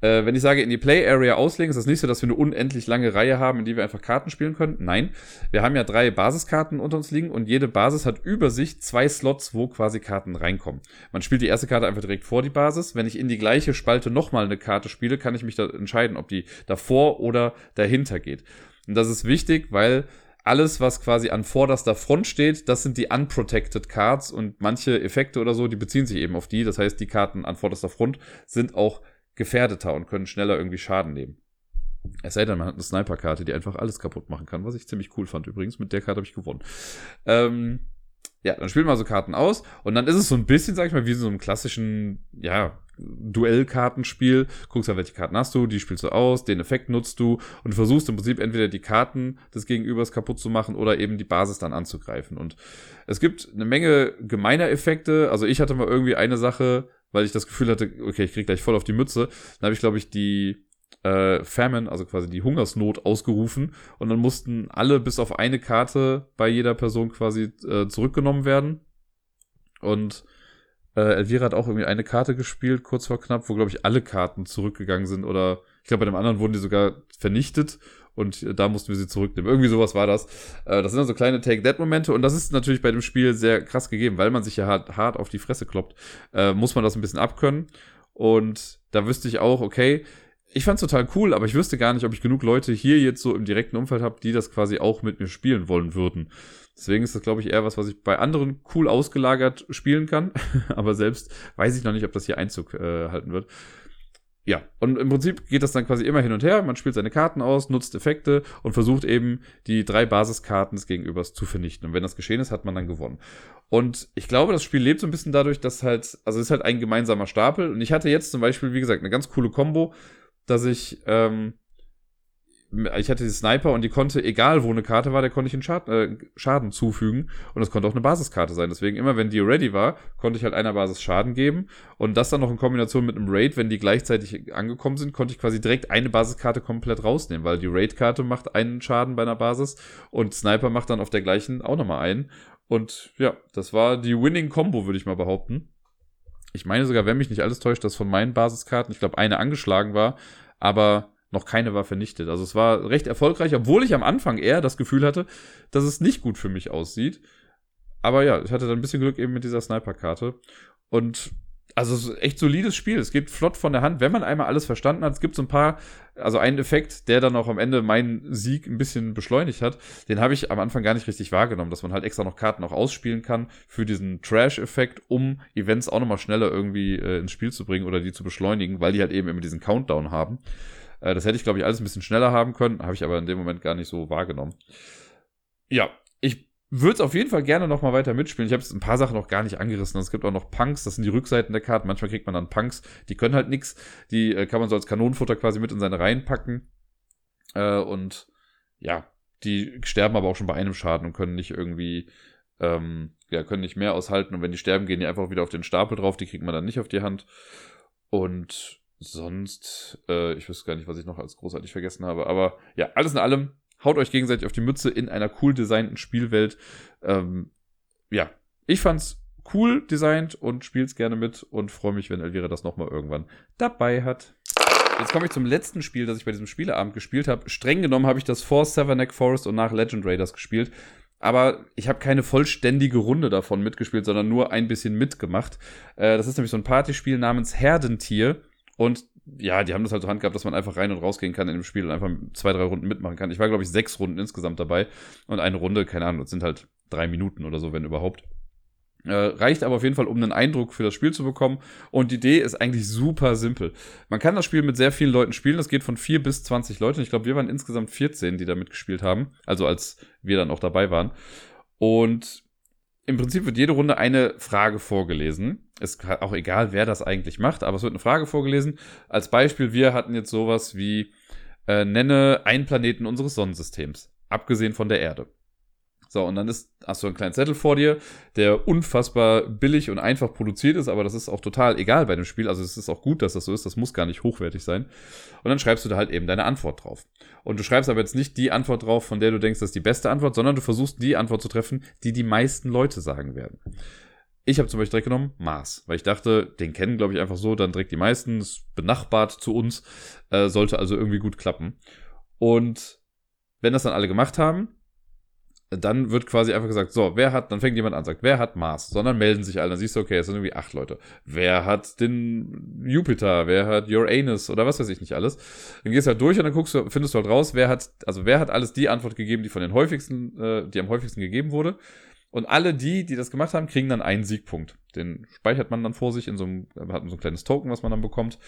Äh, wenn ich sage, in die Play Area auslegen, ist das nicht so, dass wir eine unendlich lange Reihe haben, in die wir einfach Karten spielen können. Nein, wir haben ja drei Basiskarten unter uns liegen und jede Basis hat über sich zwei Slots, wo quasi Karten reinkommen. Man spielt die erste Karte einfach direkt vor die Basis. Wenn ich in die gleiche Spalte nochmal eine Karte spiele, kann ich mich da entscheiden, ob die davor oder dahinter geht. Und das ist wichtig, weil alles, was quasi an vorderster Front steht, das sind die unprotected Cards und manche Effekte oder so, die beziehen sich eben auf die. Das heißt, die Karten an vorderster Front sind auch gefährdeter und können schneller irgendwie Schaden nehmen. Es sei denn, man hat eine Sniper-Karte, die einfach alles kaputt machen kann, was ich ziemlich cool fand übrigens. Mit der Karte habe ich gewonnen. Ähm, ja, dann spielt man so Karten aus und dann ist es so ein bisschen, sag ich mal, wie so einem klassischen, ja, Duellkartenspiel. Guckst ja, welche Karten hast du, die spielst du aus, den Effekt nutzt du und versuchst im Prinzip entweder die Karten des Gegenübers kaputt zu machen oder eben die Basis dann anzugreifen. Und es gibt eine Menge gemeiner Effekte. Also ich hatte mal irgendwie eine Sache, weil ich das Gefühl hatte, okay, ich krieg gleich voll auf die Mütze. Dann habe ich, glaube ich, die äh, Famine, also quasi die Hungersnot ausgerufen und dann mussten alle bis auf eine Karte bei jeder Person quasi äh, zurückgenommen werden. Und äh, Elvira hat auch irgendwie eine Karte gespielt, kurz vor knapp, wo, glaube ich, alle Karten zurückgegangen sind oder ich glaube, bei dem anderen wurden die sogar vernichtet und da mussten wir sie zurücknehmen. Irgendwie sowas war das. Äh, das sind dann so kleine Take-That-Momente und das ist natürlich bei dem Spiel sehr krass gegeben, weil man sich ja hart, hart auf die Fresse kloppt, äh, muss man das ein bisschen abkönnen. Und da wüsste ich auch, okay, ich fand's total cool, aber ich wüsste gar nicht, ob ich genug Leute hier jetzt so im direkten Umfeld habe, die das quasi auch mit mir spielen wollen würden. Deswegen ist das, glaube ich, eher was, was ich bei anderen cool ausgelagert spielen kann. aber selbst weiß ich noch nicht, ob das hier Einzug äh, halten wird ja, und im Prinzip geht das dann quasi immer hin und her. Man spielt seine Karten aus, nutzt Effekte und versucht eben die drei Basiskarten des Gegenübers zu vernichten. Und wenn das geschehen ist, hat man dann gewonnen. Und ich glaube, das Spiel lebt so ein bisschen dadurch, dass halt, also es ist halt ein gemeinsamer Stapel. Und ich hatte jetzt zum Beispiel, wie gesagt, eine ganz coole Combo, dass ich ähm, ich hatte die Sniper und die konnte, egal wo eine Karte war, der konnte ich einen Schaden, äh, Schaden zufügen. Und das konnte auch eine Basiskarte sein. Deswegen immer, wenn die ready war, konnte ich halt einer Basis Schaden geben. Und das dann noch in Kombination mit einem Raid, wenn die gleichzeitig angekommen sind, konnte ich quasi direkt eine Basiskarte komplett rausnehmen, weil die Raid-Karte macht einen Schaden bei einer Basis und Sniper macht dann auf der gleichen auch nochmal einen. Und ja, das war die Winning Combo, würde ich mal behaupten. Ich meine sogar, wenn mich nicht alles täuscht, dass von meinen Basiskarten, ich glaube, eine angeschlagen war, aber noch keine war vernichtet. Also es war recht erfolgreich, obwohl ich am Anfang eher das Gefühl hatte, dass es nicht gut für mich aussieht. Aber ja, ich hatte dann ein bisschen Glück eben mit dieser Sniper-Karte. Und also es ist echt solides Spiel. Es geht flott von der Hand, wenn man einmal alles verstanden hat. Es gibt so ein paar, also einen Effekt, der dann auch am Ende meinen Sieg ein bisschen beschleunigt hat. Den habe ich am Anfang gar nicht richtig wahrgenommen, dass man halt extra noch Karten auch ausspielen kann für diesen Trash-Effekt, um Events auch nochmal schneller irgendwie äh, ins Spiel zu bringen oder die zu beschleunigen, weil die halt eben immer diesen Countdown haben. Äh, das hätte ich, glaube ich, alles ein bisschen schneller haben können, habe ich aber in dem Moment gar nicht so wahrgenommen. Ja, ich würde es auf jeden Fall gerne noch mal weiter mitspielen. Ich habe jetzt ein paar Sachen noch gar nicht angerissen. Es gibt auch noch Punks, das sind die Rückseiten der Karten. Manchmal kriegt man dann Punks, die können halt nichts. Die äh, kann man so als Kanonenfutter quasi mit in seine Reihen packen. Äh, und ja, die sterben aber auch schon bei einem Schaden und können nicht irgendwie, ähm, ja, können nicht mehr aushalten. Und wenn die sterben, gehen die einfach wieder auf den Stapel drauf. Die kriegt man dann nicht auf die Hand. Und sonst, äh, ich wüsste gar nicht, was ich noch als großartig vergessen habe. Aber ja, alles in allem, haut euch gegenseitig auf die Mütze in einer cool designten Spielwelt. Ähm, ja, ich fand's cool designt und spiel's gerne mit und freue mich, wenn Elvira das nochmal irgendwann dabei hat. Jetzt komme ich zum letzten Spiel, das ich bei diesem Spieleabend gespielt habe. Streng genommen habe ich das vor Severneck Forest und nach Legend Raiders gespielt. Aber ich habe keine vollständige Runde davon mitgespielt, sondern nur ein bisschen mitgemacht. Äh, das ist nämlich so ein Partyspiel namens Herdentier. Und ja, die haben das halt so Hand gehabt, dass man einfach rein und rausgehen kann in dem Spiel und einfach zwei, drei Runden mitmachen kann. Ich war, glaube ich, sechs Runden insgesamt dabei und eine Runde, keine Ahnung, das sind halt drei Minuten oder so, wenn überhaupt. Äh, reicht aber auf jeden Fall, um einen Eindruck für das Spiel zu bekommen. Und die Idee ist eigentlich super simpel. Man kann das Spiel mit sehr vielen Leuten spielen. Das geht von vier bis zwanzig Leuten. Ich glaube, wir waren insgesamt 14, die da mitgespielt haben. Also als wir dann auch dabei waren. Und im Prinzip wird jede Runde eine Frage vorgelesen. Ist auch egal, wer das eigentlich macht, aber es wird eine Frage vorgelesen. Als Beispiel, wir hatten jetzt sowas wie, äh, nenne einen Planeten unseres Sonnensystems, abgesehen von der Erde. So, und dann ist, hast du einen kleinen Zettel vor dir, der unfassbar billig und einfach produziert ist, aber das ist auch total egal bei dem Spiel. Also es ist auch gut, dass das so ist. Das muss gar nicht hochwertig sein. Und dann schreibst du da halt eben deine Antwort drauf. Und du schreibst aber jetzt nicht die Antwort drauf, von der du denkst, das ist die beste Antwort, sondern du versuchst die Antwort zu treffen, die die meisten Leute sagen werden. Ich habe zum Beispiel direkt genommen Mars, weil ich dachte, den kennen, glaube ich, einfach so, dann direkt die meisten, ist benachbart zu uns, äh, sollte also irgendwie gut klappen. Und wenn das dann alle gemacht haben, dann wird quasi einfach gesagt, so, wer hat, dann fängt jemand an, sagt, wer hat Mars? Sondern melden sich alle. Dann siehst du, okay, es sind irgendwie acht Leute. Wer hat den Jupiter? Wer hat Uranus? Oder was weiß ich nicht alles. Dann gehst du halt durch und dann guckst du, findest du halt raus, wer hat, also wer hat alles die Antwort gegeben, die von den häufigsten, äh, die am häufigsten gegeben wurde. Und alle die, die das gemacht haben, kriegen dann einen Siegpunkt. Den speichert man dann vor sich in so einem, hat so ein kleines Token, was man dann bekommt.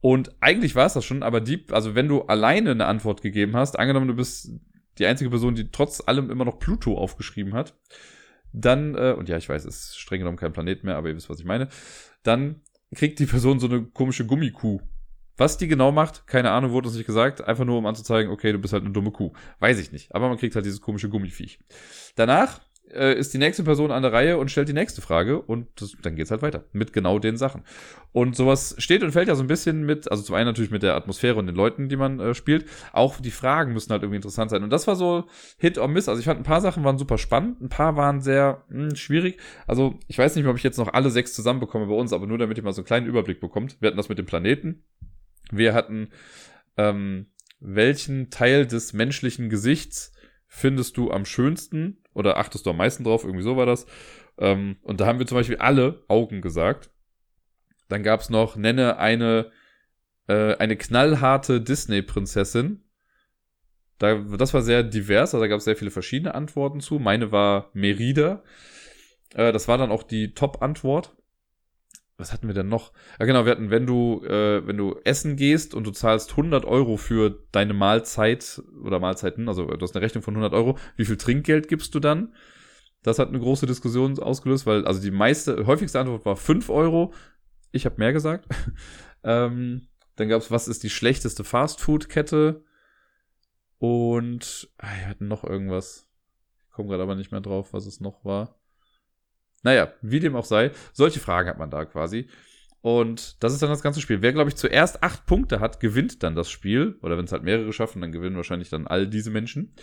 Und eigentlich war es das schon, aber die, also wenn du alleine eine Antwort gegeben hast, angenommen du bist die einzige Person, die trotz allem immer noch Pluto aufgeschrieben hat, dann, äh, und ja, ich weiß, es ist streng genommen kein Planet mehr, aber ihr wisst, was ich meine, dann kriegt die Person so eine komische Gummikuh. Was die genau macht, keine Ahnung, wurde uns nicht gesagt. Einfach nur, um anzuzeigen, okay, du bist halt eine dumme Kuh. Weiß ich nicht. Aber man kriegt halt dieses komische Gummiviech. Danach äh, ist die nächste Person an der Reihe und stellt die nächste Frage und das, dann geht's halt weiter mit genau den Sachen. Und sowas steht und fällt ja so ein bisschen mit, also zum einen natürlich mit der Atmosphäre und den Leuten, die man äh, spielt, auch die Fragen müssen halt irgendwie interessant sein. Und das war so Hit or Miss. Also ich fand, ein paar Sachen waren super spannend, ein paar waren sehr mh, hm, schwierig. Also ich weiß nicht mehr, ob ich jetzt noch alle sechs zusammenbekomme bei uns, aber nur damit ihr mal so einen kleinen Überblick bekommt. Wir hatten das mit dem Planeten. Wir hatten ähm, welchen Teil des menschlichen Gesichts findest du am schönsten oder achtest du am meisten drauf? Irgendwie so war das. Ähm, und da haben wir zum Beispiel alle Augen gesagt. Dann gab es noch, nenne eine, äh, eine knallharte Disney-Prinzessin. Da, das war sehr divers, also da gab es sehr viele verschiedene Antworten zu. Meine war Merida. Äh, das war dann auch die Top-Antwort was hatten wir denn noch? Ja, genau, wir hatten, wenn du, äh, wenn du essen gehst und du zahlst 100 Euro für deine Mahlzeit oder Mahlzeiten, also du hast eine Rechnung von 100 Euro, wie viel Trinkgeld gibst du dann? Das hat eine große Diskussion ausgelöst, weil, also die meiste, häufigste Antwort war 5 Euro. Ich habe mehr gesagt. ähm, dann gab es, was ist die schlechteste Fastfood-Kette? Und, ah, wir hatten noch irgendwas. Ich komme gerade aber nicht mehr drauf, was es noch war. Naja, wie dem auch sei, solche Fragen hat man da quasi. Und das ist dann das ganze Spiel. Wer, glaube ich, zuerst acht Punkte hat, gewinnt dann das Spiel. Oder wenn es halt mehrere schaffen, dann gewinnen wahrscheinlich dann all diese Menschen.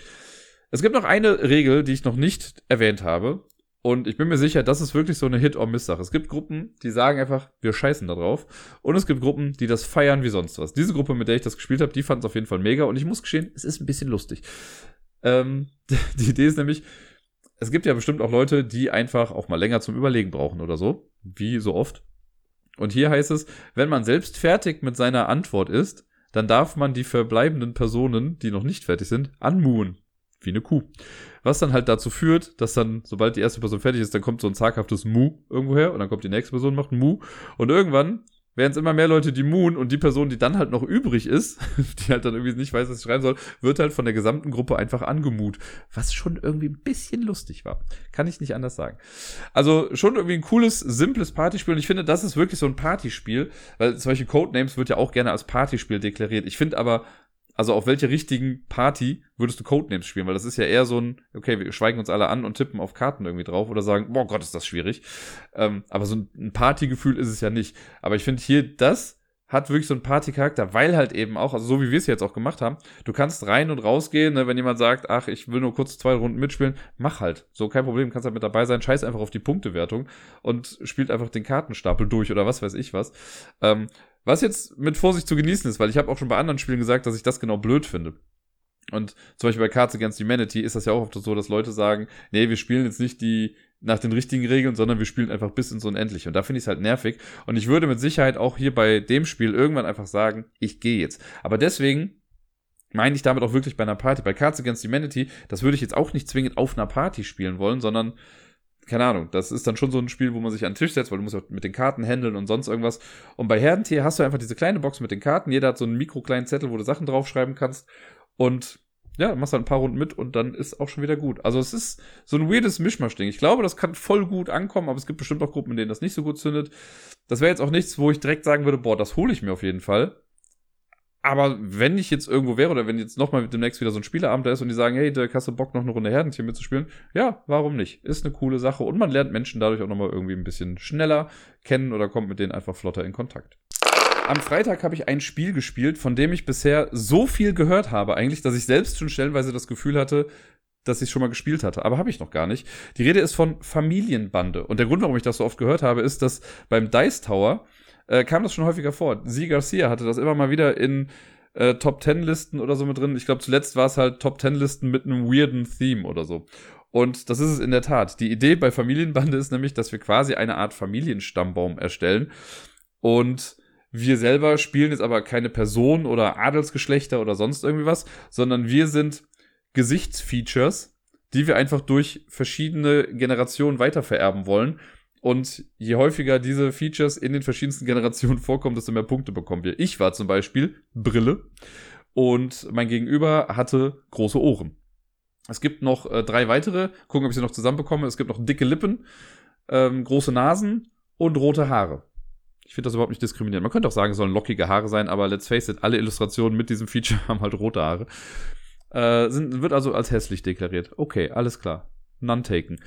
Es gibt noch eine Regel, die ich noch nicht erwähnt habe. Und ich bin mir sicher, das ist wirklich so eine Hit-or-Miss-Sache. Es gibt Gruppen, die sagen einfach, wir scheißen da drauf. Und es gibt Gruppen, die das feiern wie sonst was. Diese Gruppe, mit der ich das gespielt habe, die fand es auf jeden Fall mega. Und ich muss gestehen, es ist ein bisschen lustig. Ähm, die Idee ist nämlich, es gibt ja bestimmt auch Leute, die einfach auch mal länger zum Überlegen brauchen oder so, wie so oft. Und hier heißt es, wenn man selbst fertig mit seiner Antwort ist, dann darf man die verbleibenden Personen, die noch nicht fertig sind, anmuhen. Wie eine Kuh. Was dann halt dazu führt, dass dann, sobald die erste Person fertig ist, dann kommt so ein zaghaftes Mu irgendwo her und dann kommt die nächste Person, macht ein Mu und irgendwann werden es immer mehr Leute, die Moon und die Person, die dann halt noch übrig ist, die halt dann irgendwie nicht weiß, was sie schreiben soll, wird halt von der gesamten Gruppe einfach angemut. Was schon irgendwie ein bisschen lustig war. Kann ich nicht anders sagen. Also schon irgendwie ein cooles, simples Partyspiel. Und ich finde, das ist wirklich so ein Partyspiel, weil Beispiel Codenames wird ja auch gerne als Partyspiel deklariert. Ich finde aber, also auf welche richtigen Party würdest du Codenames spielen? Weil das ist ja eher so ein, okay, wir schweigen uns alle an und tippen auf Karten irgendwie drauf oder sagen, boah Gott, ist das schwierig. Ähm, aber so ein Partygefühl ist es ja nicht. Aber ich finde hier, das hat wirklich so einen Partycharakter, weil halt eben auch, also so wie wir es jetzt auch gemacht haben, du kannst rein und rausgehen, ne, wenn jemand sagt, ach, ich will nur kurz zwei Runden mitspielen, mach halt. So, kein Problem, kannst halt mit dabei sein, scheiß einfach auf die Punktewertung und spielt einfach den Kartenstapel durch oder was weiß ich was. Ähm, was jetzt mit Vorsicht zu genießen ist, weil ich habe auch schon bei anderen Spielen gesagt, dass ich das genau blöd finde. Und zum Beispiel bei Cards Against Humanity ist das ja auch oft so, dass Leute sagen, nee, wir spielen jetzt nicht die nach den richtigen Regeln, sondern wir spielen einfach bis ins Unendliche. Und da finde ich es halt nervig. Und ich würde mit Sicherheit auch hier bei dem Spiel irgendwann einfach sagen, ich gehe jetzt. Aber deswegen meine ich damit auch wirklich bei einer Party. Bei Cards Against Humanity, das würde ich jetzt auch nicht zwingend auf einer Party spielen wollen, sondern keine Ahnung, das ist dann schon so ein Spiel, wo man sich an den Tisch setzt, weil du musst auch mit den Karten handeln und sonst irgendwas. Und bei Herdentier hast du einfach diese kleine Box mit den Karten. Jeder hat so einen mikrokleinen Zettel, wo du Sachen draufschreiben kannst. Und ja, machst dann ein paar Runden mit und dann ist auch schon wieder gut. Also es ist so ein weirdes Mischmasch-Ding. Ich glaube, das kann voll gut ankommen, aber es gibt bestimmt auch Gruppen, in denen das nicht so gut zündet. Das wäre jetzt auch nichts, wo ich direkt sagen würde, boah, das hole ich mir auf jeden Fall. Aber wenn ich jetzt irgendwo wäre oder wenn jetzt nochmal demnächst wieder so ein Spieleabend da ist und die sagen, hey, Dirk, hast du Bock, noch eine Runde Herdentier mitzuspielen? Ja, warum nicht? Ist eine coole Sache und man lernt Menschen dadurch auch nochmal irgendwie ein bisschen schneller kennen oder kommt mit denen einfach flotter in Kontakt. Am Freitag habe ich ein Spiel gespielt, von dem ich bisher so viel gehört habe, eigentlich, dass ich selbst schon stellenweise das Gefühl hatte, dass ich schon mal gespielt hatte, aber habe ich noch gar nicht. Die Rede ist von Familienbande. Und der Grund, warum ich das so oft gehört habe, ist, dass beim Dice Tower äh, kam das schon häufiger vor. Sie Garcia hatte das immer mal wieder in äh, Top Ten Listen oder so mit drin. Ich glaube, zuletzt war es halt Top Ten Listen mit einem weirden Theme oder so. Und das ist es in der Tat. Die Idee bei Familienbande ist nämlich, dass wir quasi eine Art Familienstammbaum erstellen. Und wir selber spielen jetzt aber keine Person oder Adelsgeschlechter oder sonst irgendwie was, sondern wir sind Gesichtsfeatures, die wir einfach durch verschiedene Generationen weitervererben wollen. Und je häufiger diese Features in den verschiedensten Generationen vorkommen, desto mehr Punkte bekommen wir. Ich war zum Beispiel Brille und mein Gegenüber hatte große Ohren. Es gibt noch äh, drei weitere, gucken, ob ich sie noch zusammenbekomme. Es gibt noch dicke Lippen, ähm, große Nasen und rote Haare. Ich finde das überhaupt nicht diskriminierend. Man könnte auch sagen, es sollen lockige Haare sein, aber let's face it, alle Illustrationen mit diesem Feature haben halt rote Haare. Äh, sind, wird also als hässlich deklariert. Okay, alles klar. None taken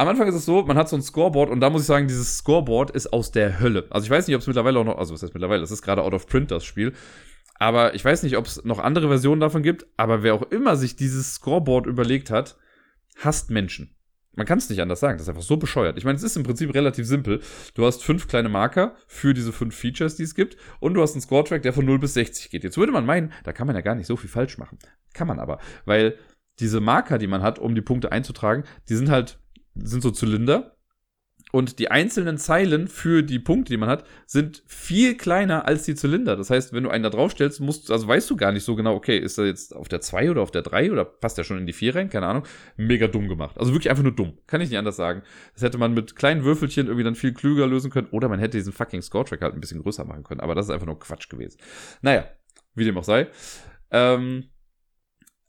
am Anfang ist es so, man hat so ein Scoreboard und da muss ich sagen, dieses Scoreboard ist aus der Hölle. Also ich weiß nicht, ob es mittlerweile auch noch, also was heißt mittlerweile, es ist gerade out of print das Spiel. Aber ich weiß nicht, ob es noch andere Versionen davon gibt, aber wer auch immer sich dieses Scoreboard überlegt hat, hasst Menschen. Man kann es nicht anders sagen, das ist einfach so bescheuert. Ich meine, es ist im Prinzip relativ simpel. Du hast fünf kleine Marker für diese fünf Features, die es gibt, und du hast einen Score-Track, der von 0 bis 60 geht. Jetzt würde man meinen, da kann man ja gar nicht so viel falsch machen. Kann man aber, weil diese Marker, die man hat, um die Punkte einzutragen, die sind halt sind so Zylinder. Und die einzelnen Zeilen für die Punkte, die man hat, sind viel kleiner als die Zylinder. Das heißt, wenn du einen da drauf stellst, musst, also weißt du gar nicht so genau, okay, ist er jetzt auf der 2 oder auf der 3 oder passt er schon in die 4 rein? Keine Ahnung. Mega dumm gemacht. Also wirklich einfach nur dumm. Kann ich nicht anders sagen. Das hätte man mit kleinen Würfelchen irgendwie dann viel klüger lösen können. Oder man hätte diesen fucking Score-Track halt ein bisschen größer machen können. Aber das ist einfach nur Quatsch gewesen. Naja, wie dem auch sei. Ähm,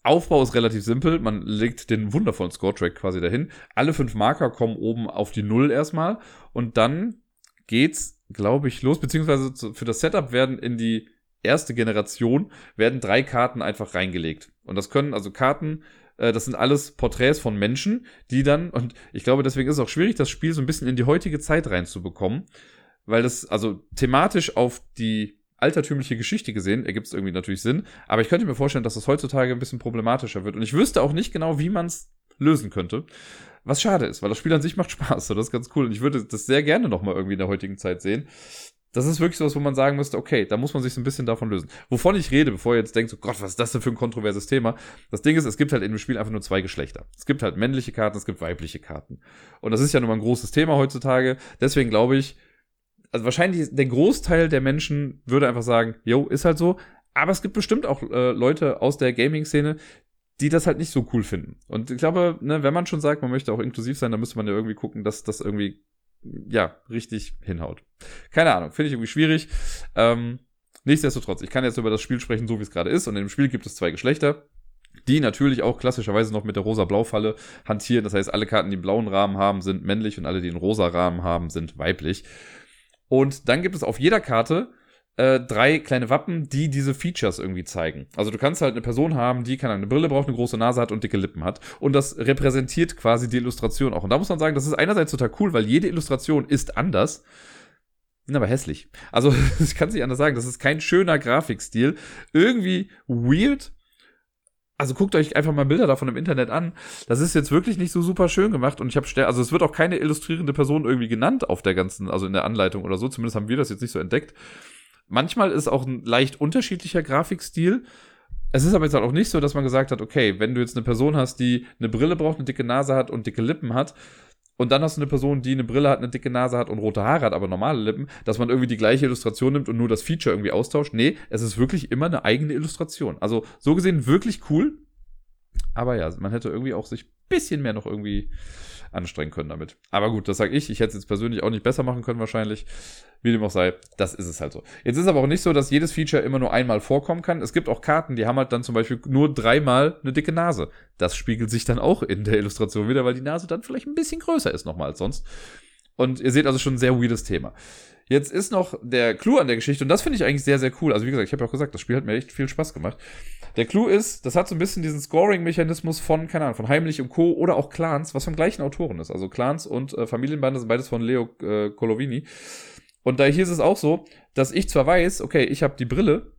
Aufbau ist relativ simpel. Man legt den wundervollen Score-Track quasi dahin. Alle fünf Marker kommen oben auf die Null erstmal. Und dann geht's, glaube ich, los. Beziehungsweise für das Setup werden in die erste Generation werden drei Karten einfach reingelegt. Und das können also Karten, äh, das sind alles Porträts von Menschen, die dann, und ich glaube, deswegen ist es auch schwierig, das Spiel so ein bisschen in die heutige Zeit reinzubekommen. Weil das also thematisch auf die altertümliche Geschichte gesehen, ergibt es irgendwie natürlich Sinn. Aber ich könnte mir vorstellen, dass das heutzutage ein bisschen problematischer wird. Und ich wüsste auch nicht genau, wie man es lösen könnte. Was schade ist, weil das Spiel an sich macht Spaß. So, das ist ganz cool. Und ich würde das sehr gerne nochmal irgendwie in der heutigen Zeit sehen. Das ist wirklich so was, wo man sagen müsste, okay, da muss man sich so ein bisschen davon lösen. Wovon ich rede, bevor ihr jetzt denkt, so Gott, was ist das denn für ein kontroverses Thema? Das Ding ist, es gibt halt in dem Spiel einfach nur zwei Geschlechter. Es gibt halt männliche Karten, es gibt weibliche Karten. Und das ist ja nun mal ein großes Thema heutzutage. Deswegen glaube ich, also wahrscheinlich der Großteil der Menschen würde einfach sagen, yo, ist halt so. Aber es gibt bestimmt auch äh, Leute aus der Gaming-Szene, die das halt nicht so cool finden. Und ich glaube, ne, wenn man schon sagt, man möchte auch inklusiv sein, dann müsste man ja irgendwie gucken, dass das irgendwie, ja, richtig hinhaut. Keine Ahnung, finde ich irgendwie schwierig. Ähm, nichtsdestotrotz, ich kann jetzt über das Spiel sprechen, so wie es gerade ist. Und dem Spiel gibt es zwei Geschlechter die natürlich auch klassischerweise noch mit der rosa-blau-Falle hantieren. Das heißt, alle Karten, die einen blauen Rahmen haben, sind männlich und alle, die einen rosa Rahmen haben, sind weiblich. Und dann gibt es auf jeder Karte äh, drei kleine Wappen, die diese Features irgendwie zeigen. Also du kannst halt eine Person haben, die kann eine Brille braucht, eine große Nase hat und dicke Lippen hat. Und das repräsentiert quasi die Illustration auch. Und da muss man sagen, das ist einerseits total cool, weil jede Illustration ist anders. Sind aber hässlich. Also, ich kann es nicht anders sagen. Das ist kein schöner Grafikstil. Irgendwie weird, also guckt euch einfach mal Bilder davon im Internet an. Das ist jetzt wirklich nicht so super schön gemacht und ich habe also es wird auch keine illustrierende Person irgendwie genannt auf der ganzen, also in der Anleitung oder so. Zumindest haben wir das jetzt nicht so entdeckt. Manchmal ist auch ein leicht unterschiedlicher Grafikstil. Es ist aber jetzt halt auch nicht so, dass man gesagt hat, okay, wenn du jetzt eine Person hast, die eine Brille braucht, eine dicke Nase hat und dicke Lippen hat, und dann hast du eine Person, die eine Brille hat, eine dicke Nase hat und rote Haare hat, aber normale Lippen, dass man irgendwie die gleiche Illustration nimmt und nur das Feature irgendwie austauscht. Nee, es ist wirklich immer eine eigene Illustration. Also so gesehen wirklich cool. Aber ja, man hätte irgendwie auch sich bisschen mehr noch irgendwie anstrengen können damit. Aber gut, das sage ich. Ich hätte es jetzt persönlich auch nicht besser machen können wahrscheinlich. Wie dem auch sei, das ist es halt so. Jetzt ist aber auch nicht so, dass jedes Feature immer nur einmal vorkommen kann. Es gibt auch Karten, die haben halt dann zum Beispiel nur dreimal eine dicke Nase. Das spiegelt sich dann auch in der Illustration wieder, weil die Nase dann vielleicht ein bisschen größer ist nochmal als sonst. Und ihr seht also schon ein sehr weirdes Thema. Jetzt ist noch der Clou an der Geschichte, und das finde ich eigentlich sehr, sehr cool. Also, wie gesagt, ich habe ja auch gesagt, das Spiel hat mir echt viel Spaß gemacht. Der Clou ist, das hat so ein bisschen diesen Scoring-Mechanismus von, keine Ahnung, von Heimlich und Co. oder auch Clans, was vom gleichen Autoren ist. Also Clans und äh, Familienbande sind beides von Leo äh, Colovini. Und da hier ist es auch so, dass ich zwar weiß, okay, ich habe die Brille,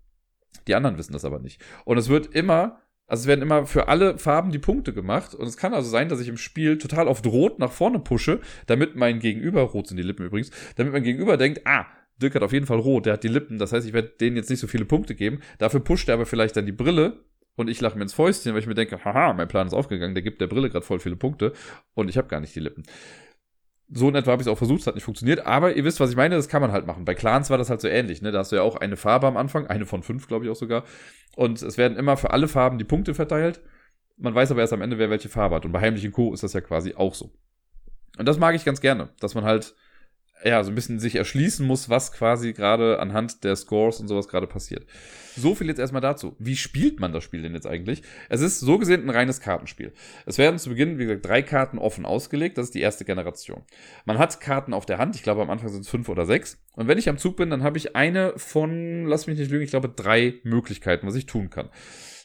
die anderen wissen das aber nicht. Und es wird immer, also es werden immer für alle Farben die Punkte gemacht. Und es kann also sein, dass ich im Spiel total oft rot nach vorne pushe, damit mein Gegenüber, rot sind die Lippen übrigens, damit mein Gegenüber denkt, ah, Dirk hat auf jeden Fall rot, der hat die Lippen, das heißt, ich werde denen jetzt nicht so viele Punkte geben. Dafür pusht er aber vielleicht dann die Brille und ich lache mir ins Fäustchen, weil ich mir denke, haha, mein Plan ist aufgegangen, der gibt der Brille gerade voll viele Punkte und ich habe gar nicht die Lippen. So in etwa habe ich es auch versucht, es hat nicht funktioniert, aber ihr wisst, was ich meine, das kann man halt machen. Bei Clans war das halt so ähnlich, ne? Da hast du ja auch eine Farbe am Anfang, eine von fünf, glaube ich auch sogar. Und es werden immer für alle Farben die Punkte verteilt. Man weiß aber erst am Ende, wer welche Farbe hat. Und bei Heimlichen Co. ist das ja quasi auch so. Und das mag ich ganz gerne, dass man halt ja, so ein bisschen sich erschließen muss, was quasi gerade anhand der Scores und sowas gerade passiert. So viel jetzt erstmal dazu. Wie spielt man das Spiel denn jetzt eigentlich? Es ist so gesehen ein reines Kartenspiel. Es werden zu Beginn, wie gesagt, drei Karten offen ausgelegt. Das ist die erste Generation. Man hat Karten auf der Hand. Ich glaube, am Anfang sind es fünf oder sechs. Und wenn ich am Zug bin, dann habe ich eine von, lass mich nicht lügen, ich glaube, drei Möglichkeiten, was ich tun kann.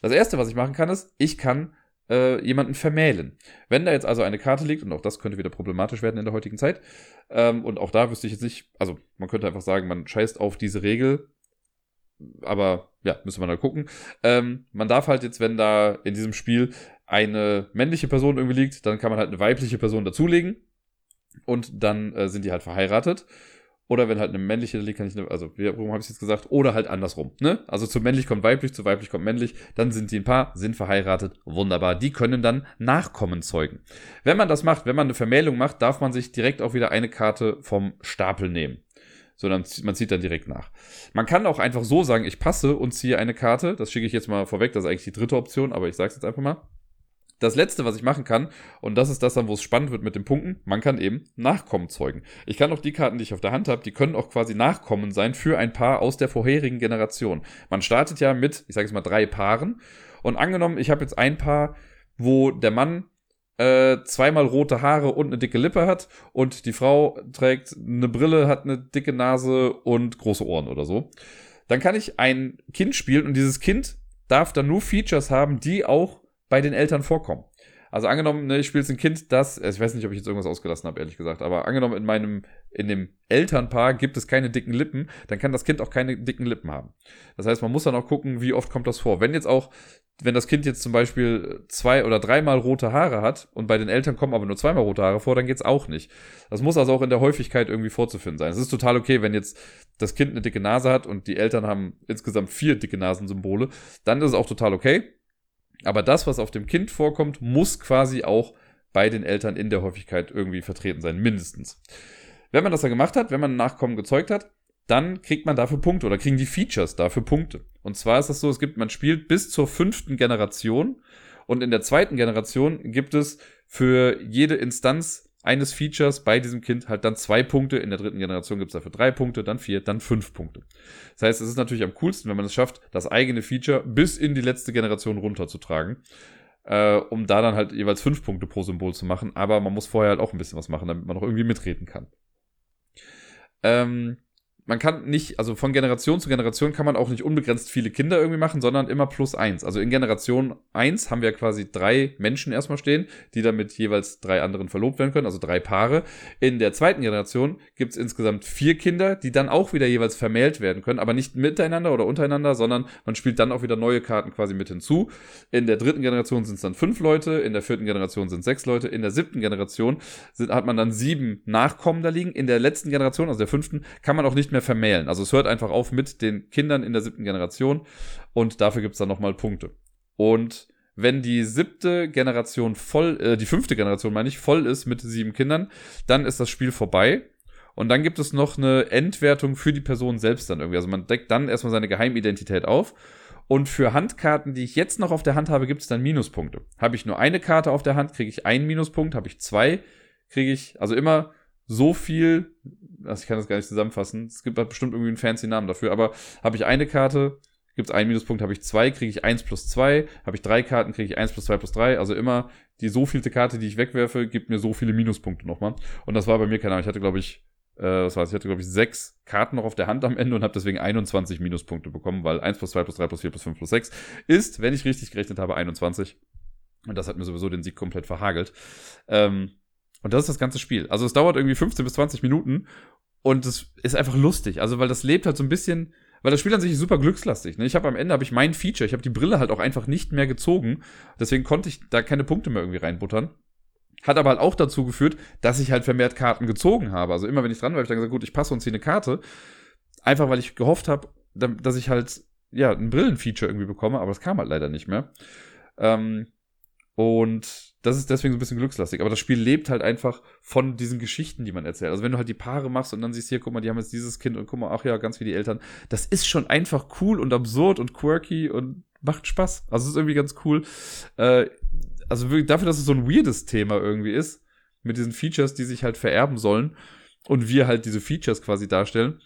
Das erste, was ich machen kann, ist, ich kann äh, jemanden vermählen. Wenn da jetzt also eine Karte liegt, und auch das könnte wieder problematisch werden in der heutigen Zeit, ähm, und auch da wüsste ich jetzt nicht, also man könnte einfach sagen, man scheißt auf diese Regel, aber ja, müsste man da gucken. Ähm, man darf halt jetzt, wenn da in diesem Spiel eine männliche Person irgendwie liegt, dann kann man halt eine weibliche Person dazulegen und dann äh, sind die halt verheiratet. Oder wenn halt eine männliche liegt, kann ich, eine, also warum habe ich jetzt gesagt? Oder halt andersrum, ne? Also zu männlich kommt weiblich, zu weiblich kommt männlich, dann sind die ein Paar, sind verheiratet, wunderbar. Die können dann Nachkommen zeugen. Wenn man das macht, wenn man eine Vermählung macht, darf man sich direkt auch wieder eine Karte vom Stapel nehmen. Sondern man zieht dann direkt nach. Man kann auch einfach so sagen, ich passe und ziehe eine Karte. Das schicke ich jetzt mal vorweg, das ist eigentlich die dritte Option, aber ich sage es jetzt einfach mal. Das letzte, was ich machen kann, und das ist das dann, wo es spannend wird mit den Punkten, man kann eben Nachkommen zeugen. Ich kann auch die Karten, die ich auf der Hand habe, die können auch quasi Nachkommen sein für ein Paar aus der vorherigen Generation. Man startet ja mit, ich sage jetzt mal, drei Paaren. Und angenommen, ich habe jetzt ein Paar, wo der Mann äh, zweimal rote Haare und eine dicke Lippe hat und die Frau trägt eine Brille, hat eine dicke Nase und große Ohren oder so. Dann kann ich ein Kind spielen und dieses Kind darf dann nur Features haben, die auch bei den Eltern vorkommen. Also angenommen, ne, ich spiele jetzt ein Kind, das, also ich weiß nicht, ob ich jetzt irgendwas ausgelassen habe, ehrlich gesagt, aber angenommen in meinem, in dem Elternpaar gibt es keine dicken Lippen, dann kann das Kind auch keine dicken Lippen haben. Das heißt, man muss dann auch gucken, wie oft kommt das vor. Wenn jetzt auch, wenn das Kind jetzt zum Beispiel zwei oder dreimal rote Haare hat und bei den Eltern kommen aber nur zweimal rote Haare vor, dann geht's auch nicht. Das muss also auch in der Häufigkeit irgendwie vorzufinden sein. Es ist total okay, wenn jetzt das Kind eine dicke Nase hat und die Eltern haben insgesamt vier dicke Nasensymbole, dann ist es auch total okay aber das, was auf dem Kind vorkommt, muss quasi auch bei den Eltern in der Häufigkeit irgendwie vertreten sein, mindestens. Wenn man das dann gemacht hat, wenn man Nachkommen gezeugt hat, dann kriegt man dafür Punkte oder kriegen die Features dafür Punkte. Und zwar ist das so, es gibt, man spielt bis zur fünften Generation und in der zweiten Generation gibt es für jede Instanz eines Features bei diesem Kind halt dann zwei Punkte. In der dritten Generation gibt es dafür drei Punkte, dann vier, dann fünf Punkte. Das heißt, es ist natürlich am coolsten, wenn man es schafft, das eigene Feature bis in die letzte Generation runterzutragen. Äh, um da dann halt jeweils fünf Punkte pro Symbol zu machen. Aber man muss vorher halt auch ein bisschen was machen, damit man auch irgendwie mitreden kann. Ähm, man kann nicht, also von Generation zu Generation kann man auch nicht unbegrenzt viele Kinder irgendwie machen, sondern immer plus eins. Also in Generation eins haben wir quasi drei Menschen erstmal stehen, die dann mit jeweils drei anderen verlobt werden können, also drei Paare. In der zweiten Generation gibt es insgesamt vier Kinder, die dann auch wieder jeweils vermählt werden können, aber nicht miteinander oder untereinander, sondern man spielt dann auch wieder neue Karten quasi mit hinzu. In der dritten Generation sind es dann fünf Leute, in der vierten Generation sind sechs Leute, in der siebten Generation sind, hat man dann sieben Nachkommen da liegen. In der letzten Generation, also der fünften, kann man auch nicht mehr mehr vermählen. Also es hört einfach auf mit den Kindern in der siebten Generation und dafür gibt es dann nochmal Punkte. Und wenn die siebte Generation voll, äh, die fünfte Generation meine ich, voll ist mit sieben Kindern, dann ist das Spiel vorbei. Und dann gibt es noch eine Endwertung für die Person selbst dann irgendwie. Also man deckt dann erstmal seine Geheimidentität auf. Und für Handkarten, die ich jetzt noch auf der Hand habe, gibt es dann Minuspunkte. Habe ich nur eine Karte auf der Hand, kriege ich einen Minuspunkt. Habe ich zwei, kriege ich, also immer so viel, also ich kann das gar nicht zusammenfassen, es gibt halt bestimmt irgendwie einen fancy Namen dafür, aber habe ich eine Karte, gibt es einen Minuspunkt, habe ich zwei, kriege ich eins plus zwei, habe ich drei Karten, kriege ich eins plus zwei plus drei, also immer die so vielte Karte, die ich wegwerfe, gibt mir so viele Minuspunkte nochmal. Und das war bei mir, keine Ahnung, ich hatte glaube ich äh, was war Ich hatte, glaube ich, sechs Karten noch auf der Hand am Ende und habe deswegen 21 Minuspunkte bekommen, weil 1 plus 2 plus 3 plus 4 plus 5 plus 6 ist, wenn ich richtig gerechnet habe, 21. Und das hat mir sowieso den Sieg komplett verhagelt. Ähm, und das ist das ganze Spiel. Also es dauert irgendwie 15 bis 20 Minuten und es ist einfach lustig. Also weil das lebt halt so ein bisschen, weil das Spiel an sich ist super glückslastig. Ne? Ich habe am Ende habe ich mein Feature, ich habe die Brille halt auch einfach nicht mehr gezogen. Deswegen konnte ich da keine Punkte mehr irgendwie reinbuttern. Hat aber halt auch dazu geführt, dass ich halt vermehrt Karten gezogen habe. Also immer wenn ich dran war, habe ich dann gesagt, gut, ich passe uns hier eine Karte. Einfach weil ich gehofft habe, dass ich halt ja ein Brillenfeature irgendwie bekomme, aber das kam halt leider nicht mehr. Ähm, und das ist deswegen so ein bisschen glückslastig. Aber das Spiel lebt halt einfach von diesen Geschichten, die man erzählt. Also wenn du halt die Paare machst und dann siehst hier, guck mal, die haben jetzt dieses Kind und guck mal, ach ja, ganz wie die Eltern. Das ist schon einfach cool und absurd und quirky und macht Spaß. Also es ist irgendwie ganz cool. Äh, also wirklich dafür, dass es so ein weirdes Thema irgendwie ist, mit diesen Features, die sich halt vererben sollen und wir halt diese Features quasi darstellen.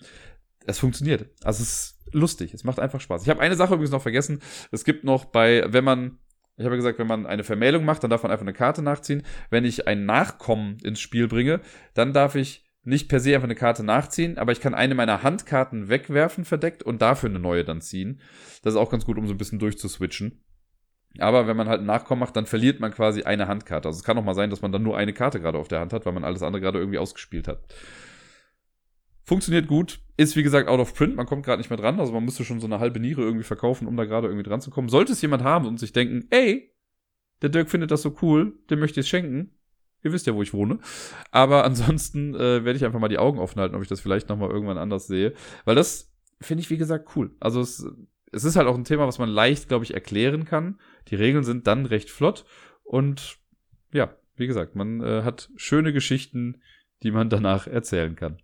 Es funktioniert. Also es ist lustig. Es macht einfach Spaß. Ich habe eine Sache übrigens noch vergessen. Es gibt noch bei, wenn man ich habe gesagt, wenn man eine Vermählung macht, dann darf man einfach eine Karte nachziehen. Wenn ich ein Nachkommen ins Spiel bringe, dann darf ich nicht per se einfach eine Karte nachziehen, aber ich kann eine meiner Handkarten wegwerfen verdeckt und dafür eine neue dann ziehen. Das ist auch ganz gut, um so ein bisschen durchzuswitchen. Aber wenn man halt ein Nachkommen macht, dann verliert man quasi eine Handkarte. Also es kann auch mal sein, dass man dann nur eine Karte gerade auf der Hand hat, weil man alles andere gerade irgendwie ausgespielt hat. Funktioniert gut. Ist wie gesagt out of print. Man kommt gerade nicht mehr dran. Also man müsste schon so eine halbe Niere irgendwie verkaufen, um da gerade irgendwie dran zu kommen. Sollte es jemand haben und sich denken, ey, der Dirk findet das so cool, dem möchte ich es schenken. Ihr wisst ja, wo ich wohne. Aber ansonsten äh, werde ich einfach mal die Augen offen halten, ob ich das vielleicht nochmal irgendwann anders sehe. Weil das finde ich, wie gesagt, cool. Also es, es ist halt auch ein Thema, was man leicht, glaube ich, erklären kann. Die Regeln sind dann recht flott. Und ja, wie gesagt, man äh, hat schöne Geschichten, die man danach erzählen kann.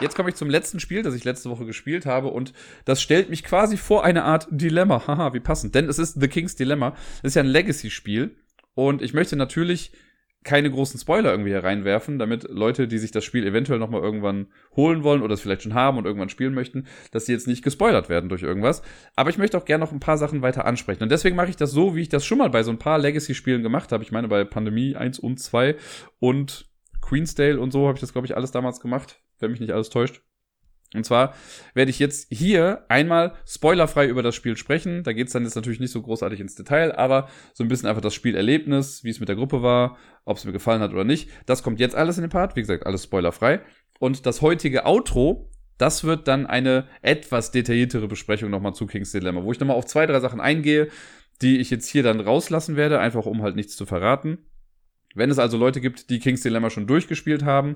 Jetzt komme ich zum letzten Spiel, das ich letzte Woche gespielt habe und das stellt mich quasi vor eine Art Dilemma. Haha, wie passend. Denn es ist The King's Dilemma. Es ist ja ein Legacy-Spiel und ich möchte natürlich keine großen Spoiler irgendwie hereinwerfen, damit Leute, die sich das Spiel eventuell nochmal irgendwann holen wollen oder es vielleicht schon haben und irgendwann spielen möchten, dass sie jetzt nicht gespoilert werden durch irgendwas. Aber ich möchte auch gerne noch ein paar Sachen weiter ansprechen. Und deswegen mache ich das so, wie ich das schon mal bei so ein paar Legacy-Spielen gemacht habe. Ich meine, bei Pandemie 1 und 2 und Queensdale und so habe ich das, glaube ich, alles damals gemacht wenn mich nicht alles täuscht. Und zwar werde ich jetzt hier einmal spoilerfrei über das Spiel sprechen. Da geht es dann jetzt natürlich nicht so großartig ins Detail, aber so ein bisschen einfach das Spielerlebnis, wie es mit der Gruppe war, ob es mir gefallen hat oder nicht. Das kommt jetzt alles in den Part. Wie gesagt, alles spoilerfrei. Und das heutige Outro, das wird dann eine etwas detailliertere Besprechung nochmal zu King's Dilemma, wo ich nochmal auf zwei, drei Sachen eingehe, die ich jetzt hier dann rauslassen werde, einfach um halt nichts zu verraten. Wenn es also Leute gibt, die King's Dilemma schon durchgespielt haben,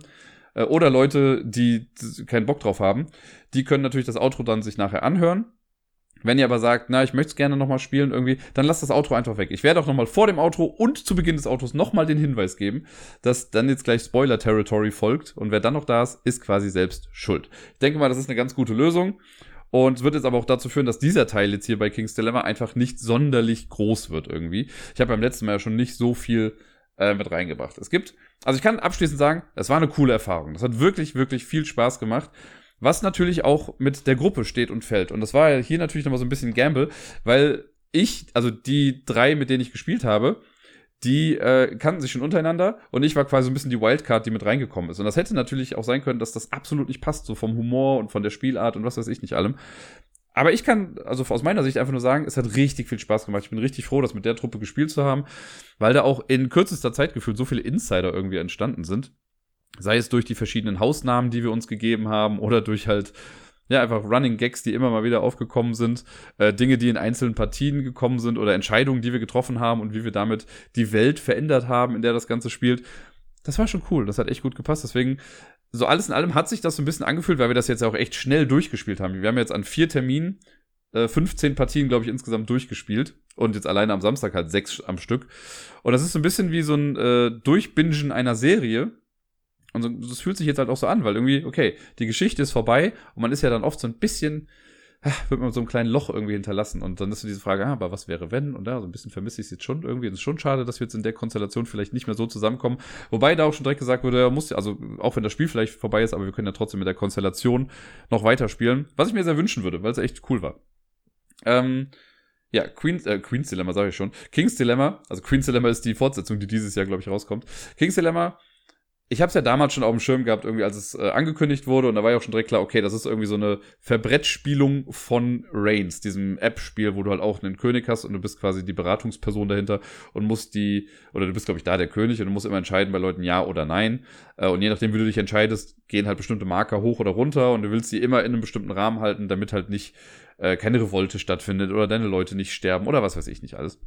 äh, oder Leute, die keinen Bock drauf haben, die können natürlich das Outro dann sich nachher anhören. Wenn ihr aber sagt, na, ich möchte es gerne nochmal spielen irgendwie, dann lasst das Outro einfach weg. Ich werde auch nochmal vor dem Outro und zu Beginn des Outros nochmal den Hinweis geben, dass dann jetzt gleich Spoiler-Territory folgt und wer dann noch da ist, ist quasi selbst schuld. Ich denke mal, das ist eine ganz gute Lösung. Und wird jetzt aber auch dazu führen, dass dieser Teil jetzt hier bei King's Dilemma einfach nicht sonderlich groß wird irgendwie. Ich habe beim letzten Mal ja schon nicht so viel äh, mit reingebracht. Es gibt, also ich kann abschließend sagen, es war eine coole Erfahrung. Das hat wirklich, wirklich viel Spaß gemacht. Was natürlich auch mit der Gruppe steht und fällt. Und das war hier natürlich nochmal so ein bisschen Gamble, weil ich, also die drei, mit denen ich gespielt habe, die äh, kannten sich schon untereinander und ich war quasi so ein bisschen die Wildcard, die mit reingekommen ist. Und das hätte natürlich auch sein können, dass das absolut nicht passt, so vom Humor und von der Spielart und was weiß ich nicht allem. Aber ich kann, also aus meiner Sicht einfach nur sagen, es hat richtig viel Spaß gemacht. Ich bin richtig froh, das mit der Truppe gespielt zu haben, weil da auch in kürzester Zeit gefühlt so viele Insider irgendwie entstanden sind. Sei es durch die verschiedenen Hausnamen, die wir uns gegeben haben, oder durch halt, ja, einfach Running Gags, die immer mal wieder aufgekommen sind, äh, Dinge, die in einzelnen Partien gekommen sind oder Entscheidungen, die wir getroffen haben und wie wir damit die Welt verändert haben, in der das Ganze spielt. Das war schon cool, das hat echt gut gepasst. Deswegen so alles in allem hat sich das so ein bisschen angefühlt, weil wir das jetzt auch echt schnell durchgespielt haben. Wir haben jetzt an vier Terminen äh, 15 Partien, glaube ich, insgesamt durchgespielt. Und jetzt alleine am Samstag halt sechs am Stück. Und das ist so ein bisschen wie so ein äh, Durchbingen einer Serie. Und so, das fühlt sich jetzt halt auch so an, weil irgendwie, okay, die Geschichte ist vorbei und man ist ja dann oft so ein bisschen wird man so einem kleinen Loch irgendwie hinterlassen. Und dann ist so diese Frage, ah, aber was wäre wenn? Und da, so ein bisschen vermisse ich es jetzt schon irgendwie. Es ist schon schade, dass wir jetzt in der Konstellation vielleicht nicht mehr so zusammenkommen. Wobei da auch schon direkt gesagt wurde, muss, also auch wenn das Spiel vielleicht vorbei ist, aber wir können ja trotzdem mit der Konstellation noch weiterspielen. Was ich mir sehr wünschen würde, weil es echt cool war. Ähm, ja, Queen's, äh, Queen's Dilemma sage ich schon. King's Dilemma, also Queen's Dilemma ist die Fortsetzung, die dieses Jahr, glaube ich, rauskommt. King's Dilemma ich habe es ja damals schon auf dem Schirm gehabt, irgendwie als es äh, angekündigt wurde und da war ja auch schon direkt klar, okay, das ist irgendwie so eine Verbrettspielung von Reigns, diesem App-Spiel, wo du halt auch einen König hast und du bist quasi die Beratungsperson dahinter und musst die, oder du bist, glaube ich, da der König und du musst immer entscheiden bei Leuten ja oder nein. Äh, und je nachdem, wie du dich entscheidest, gehen halt bestimmte Marker hoch oder runter und du willst sie immer in einem bestimmten Rahmen halten, damit halt nicht äh, keine Revolte stattfindet oder deine Leute nicht sterben oder was weiß ich nicht alles.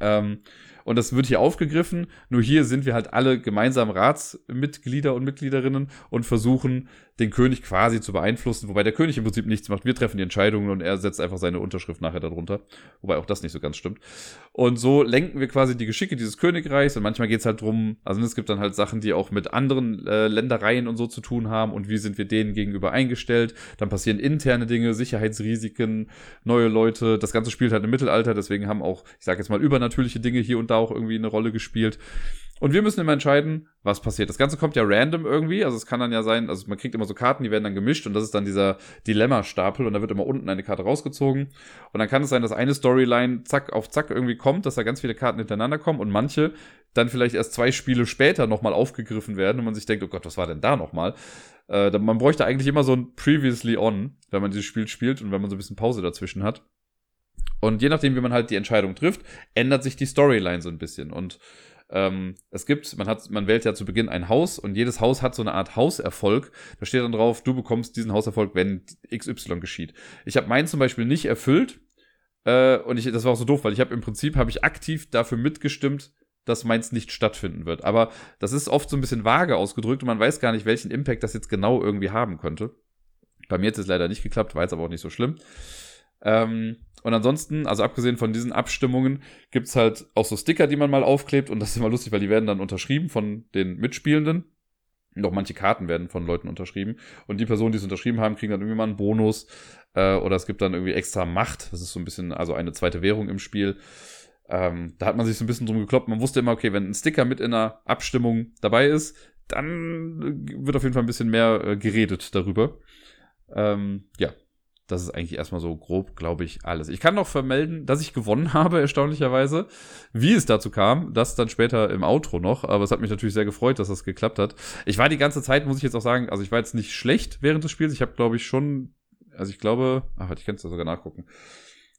Ähm, und das wird hier aufgegriffen. Nur hier sind wir halt alle gemeinsam Ratsmitglieder und Mitgliederinnen und versuchen, den König quasi zu beeinflussen, wobei der König im Prinzip nichts macht. Wir treffen die Entscheidungen und er setzt einfach seine Unterschrift nachher darunter. Wobei auch das nicht so ganz stimmt. Und so lenken wir quasi die Geschicke dieses Königreichs und manchmal geht's halt drum, also es gibt dann halt Sachen, die auch mit anderen äh, Ländereien und so zu tun haben und wie sind wir denen gegenüber eingestellt. Dann passieren interne Dinge, Sicherheitsrisiken, neue Leute. Das Ganze spielt halt im Mittelalter, deswegen haben auch, ich sage jetzt mal, übernatürliche Dinge hier und da auch irgendwie eine Rolle gespielt. Und wir müssen immer entscheiden, was passiert. Das Ganze kommt ja random irgendwie. Also es kann dann ja sein, also man kriegt immer so Karten, die werden dann gemischt und das ist dann dieser Dilemma-Stapel und da wird immer unten eine Karte rausgezogen. Und dann kann es sein, dass eine Storyline zack auf zack irgendwie kommt, dass da ganz viele Karten hintereinander kommen und manche dann vielleicht erst zwei Spiele später nochmal aufgegriffen werden und man sich denkt, oh Gott, was war denn da nochmal? Äh, man bräuchte eigentlich immer so ein Previously On, wenn man dieses Spiel spielt und wenn man so ein bisschen Pause dazwischen hat. Und je nachdem, wie man halt die Entscheidung trifft, ändert sich die Storyline so ein bisschen. Und ähm, es gibt, man hat, man wählt ja zu Beginn ein Haus und jedes Haus hat so eine Art Hauserfolg. Da steht dann drauf, du bekommst diesen Hauserfolg, wenn XY geschieht. Ich habe meinen zum Beispiel nicht erfüllt äh, und ich, das war auch so doof, weil ich habe im Prinzip habe ich aktiv dafür mitgestimmt, dass meins nicht stattfinden wird. Aber das ist oft so ein bisschen vage ausgedrückt und man weiß gar nicht, welchen Impact das jetzt genau irgendwie haben könnte. Bei mir hat es leider nicht geklappt, war jetzt aber auch nicht so schlimm. Ähm, und ansonsten, also abgesehen von diesen Abstimmungen, gibt's halt auch so Sticker, die man mal aufklebt. Und das ist immer lustig, weil die werden dann unterschrieben von den Mitspielenden. Auch manche Karten werden von Leuten unterschrieben. Und die Personen, die es unterschrieben haben, kriegen dann irgendwie mal einen Bonus. Äh, oder es gibt dann irgendwie extra Macht. Das ist so ein bisschen, also eine zweite Währung im Spiel. Ähm, da hat man sich so ein bisschen drum gekloppt. Man wusste immer, okay, wenn ein Sticker mit in einer Abstimmung dabei ist, dann wird auf jeden Fall ein bisschen mehr äh, geredet darüber. Ähm, ja, das ist eigentlich erstmal so grob, glaube ich, alles. Ich kann noch vermelden, dass ich gewonnen habe, erstaunlicherweise. Wie es dazu kam, das dann später im Outro noch. Aber es hat mich natürlich sehr gefreut, dass das geklappt hat. Ich war die ganze Zeit, muss ich jetzt auch sagen, also ich war jetzt nicht schlecht während des Spiels. Ich habe, glaube ich, schon, also ich glaube, ach, ich kann es da sogar nachgucken.